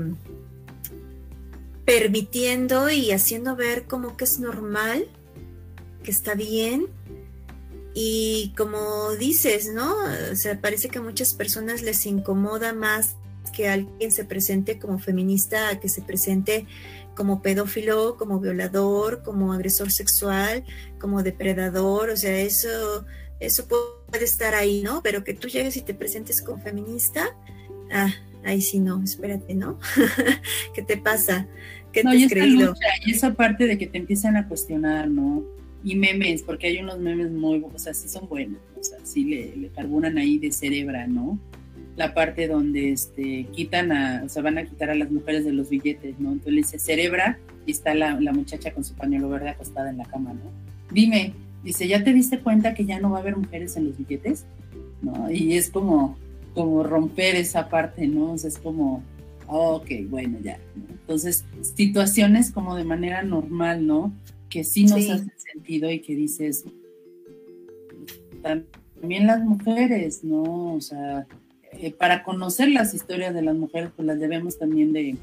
permitiendo y haciendo ver como que es normal, que está bien. Y como dices, ¿no? O sea, parece que a muchas personas les incomoda más que alguien se presente como feminista a que se presente como pedófilo, como violador, como agresor sexual, como depredador, o sea, eso, eso puede estar ahí, ¿no? Pero que tú llegues y te presentes como feminista, ah, ahí sí no, espérate, ¿no? ¿Qué te pasa? ¿Qué no, te has creído? y esa parte de que te empiezan a cuestionar, ¿no? Y memes, porque hay unos memes muy, o sea, sí son buenos, o sea, sí le, le carburan ahí de cerebra, ¿no? La parte donde este, quitan a, o sea, van a quitar a las mujeres de los billetes, ¿no? Entonces le dice cerebra y está la, la muchacha con su pañuelo verde acostada en la cama, ¿no? Dime, dice, ¿ya te diste cuenta que ya no va a haber mujeres en los billetes? ¿No? Y es como, como romper esa parte, ¿no? O sea, es como, ok, bueno, ya. Entonces, situaciones como de manera normal, ¿no? Que sí nos hacen sentido y que dices, también las mujeres, ¿no? O sea, eh, para conocer las historias de las mujeres, pues las debemos también de,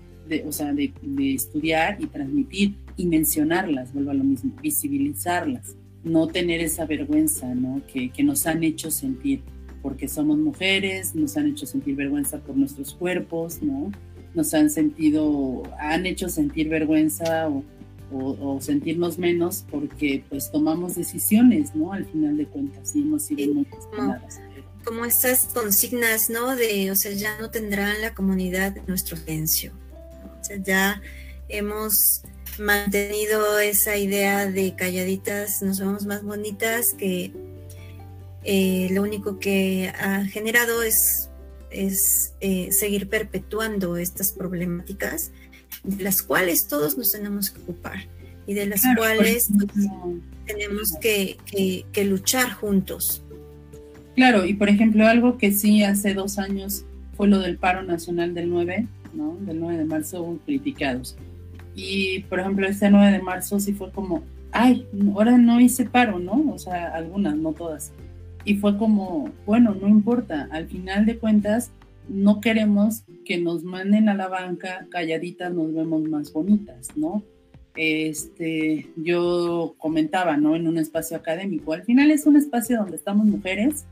o sea, de, estudiar y transmitir y mencionarlas, vuelvo a lo mismo, visibilizarlas, no tener esa vergüenza, ¿no? Que, que nos han hecho sentir, porque somos mujeres, nos han hecho sentir vergüenza por nuestros cuerpos, ¿no? nos han sentido, han hecho sentir vergüenza o, sentirnos menos porque pues tomamos decisiones, ¿no? Al final de cuentas, y hemos sido muy cuestionadas. Como estas consignas, ¿no? De, o sea, ya no tendrán la comunidad nuestro silencio. O sea, ya hemos mantenido esa idea de calladitas, nos vemos más bonitas, que eh, lo único que ha generado es es eh, seguir perpetuando estas problemáticas de las cuales todos nos tenemos que ocupar y de las cuales pues, tenemos que, luchar juntos. Claro, y por ejemplo, algo que sí hace dos años fue lo del paro nacional del 9, ¿no? Del 9 de marzo, criticados. Y por ejemplo, este 9 de marzo sí fue como, ay, ahora no hice paro, ¿no? O sea, algunas, no todas y fue como, bueno, no importa, al final de cuentas no queremos que nos manden a la banca calladitas, nos vemos más bonitas, ¿no? Este, yo comentaba, ¿no? En un espacio académico, al final es un espacio donde estamos mujeres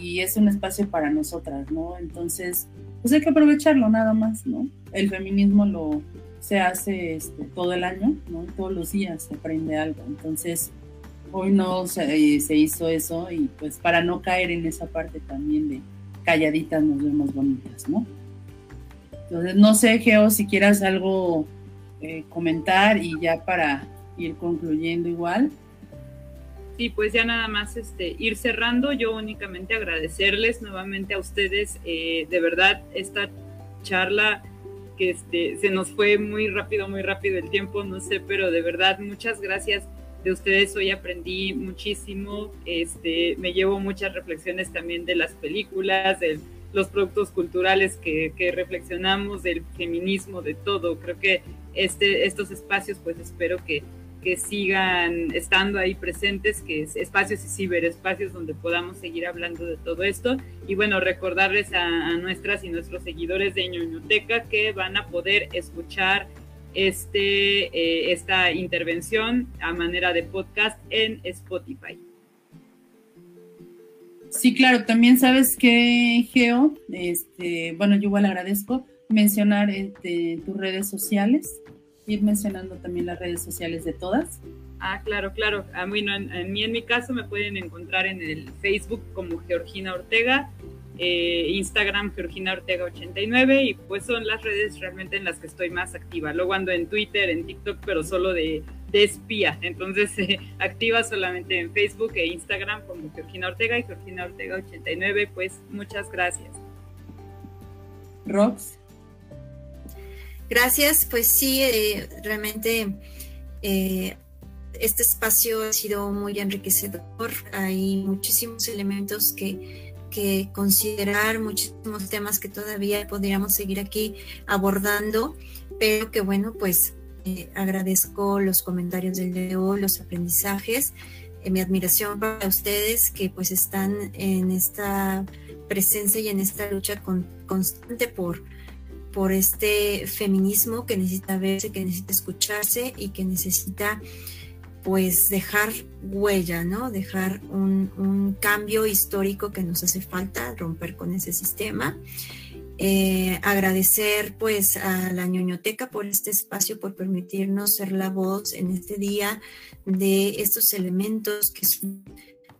y es un espacio para nosotras, ¿no? Entonces, pues hay que aprovecharlo nada más, ¿no? El feminismo lo se hace este, todo el año, ¿no? Todos los días se aprende algo, entonces hoy no se, se, hizo eso y pues para no caer en esa parte también de calladitas nos vemos bonitas, ¿no? Entonces, no sé, Geo, si quieras algo eh, comentar y ya para ir concluyendo igual. Sí, pues ya nada más este, ir cerrando, yo únicamente agradecerles nuevamente a ustedes, eh, de verdad, esta charla que este, se nos fue muy rápido, muy rápido el tiempo, no sé, pero de verdad, muchas gracias de ustedes hoy aprendí muchísimo, este, me llevo muchas reflexiones también de las películas, de los productos culturales que, reflexionamos, del feminismo, de todo. Creo que este, estos espacios, pues espero que, que sigan estando ahí presentes, que es espacios y ciberespacios donde podamos seguir hablando de todo esto. Y bueno, recordarles a, a nuestras y nuestros seguidores de ñoñoteca que van a poder escuchar este, eh, esta intervención a manera de podcast en Spotify. Sí, claro, también sabes que, Geo, este, bueno, yo igual agradezco mencionar este, tus redes sociales, ir mencionando también las redes sociales de todas. Ah, claro, claro. A mí, en, en, mí, en mi caso, me pueden encontrar en el Facebook como Georgina Ortega eh, Instagram Georgina Ortega 89 y pues son las redes realmente en las que estoy más activa. Luego ando en Twitter, en TikTok, pero solo de, espía. Entonces eh, activa solamente en Facebook e Instagram como Georgina Ortega y Georgina Ortega 89. Pues muchas gracias. Rox. Gracias, pues sí, eh, realmente este espacio ha sido muy enriquecedor. Hay muchísimos elementos que que considerar, muchísimos temas que todavía podríamos seguir aquí abordando, pero que bueno, pues eh, agradezco los comentarios del día los aprendizajes, eh, mi admiración para ustedes que pues están en esta presencia y en esta lucha constante por, por este feminismo que necesita verse, que necesita escucharse y que necesita pues dejar huella, ¿no? Dejar un, cambio histórico que nos hace falta, romper con ese sistema. Eh, agradecer pues a la ñoñoteca por este espacio, por permitirnos ser la voz en este día de estos elementos que son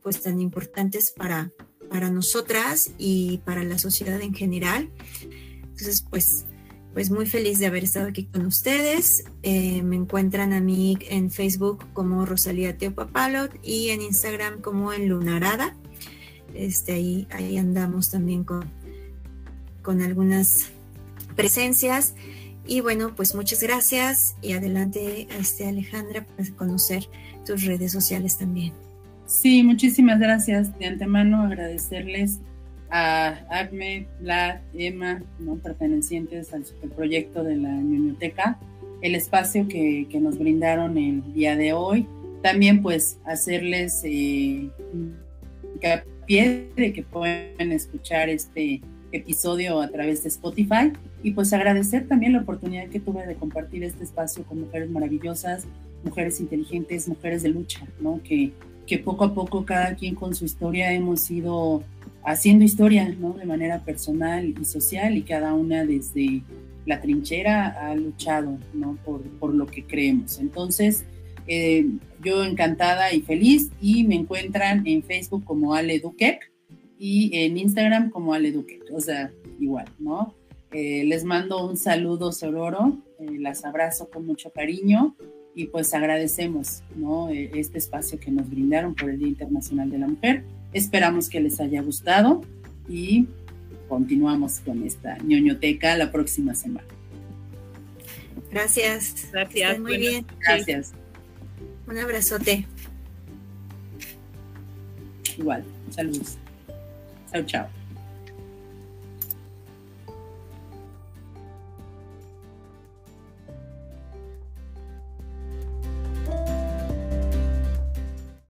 pues tan importantes para, para nosotras y para la sociedad en general. Entonces pues pues muy feliz de haber estado aquí con ustedes. Eh, me encuentran a mí en Facebook como Rosalía Teopapalot y en Instagram como en Lunarada. Este, ahí, ahí andamos también con, con algunas presencias. Y bueno, pues muchas gracias y adelante, este, Alejandra, para conocer tus redes sociales también. Sí, muchísimas gracias. De antemano agradecerles a Ahmed, Vlad, Emma, ¿no? pertenecientes al superproyecto de la biblioteca, el espacio que, que, nos brindaron el día de hoy. También pues hacerles eh, de que pueden escuchar este episodio a través de Spotify y pues agradecer también la oportunidad que tuve de compartir este espacio con mujeres maravillosas, mujeres inteligentes, mujeres de lucha, ¿no? Que, que poco a poco cada quien con su historia hemos ido haciendo historia, ¿no? De manera personal y social y cada una desde la trinchera ha luchado, ¿no? Por, por lo que creemos. Entonces, eh, yo encantada y feliz y me encuentran en Facebook como Ale Duquec y en Instagram como Ale Duquec, o sea, igual, ¿no? Eh, les mando un saludo sororo, eh, las abrazo con mucho cariño y pues agradecemos ¿no? E, este espacio que nos brindaron por el Día Internacional de la Mujer. Esperamos que les haya gustado y continuamos con esta ñoñoteca la próxima semana. Gracias. Gracias. muy bien. Gracias. Un abrazote. Igual. Saludos. Chao, chao.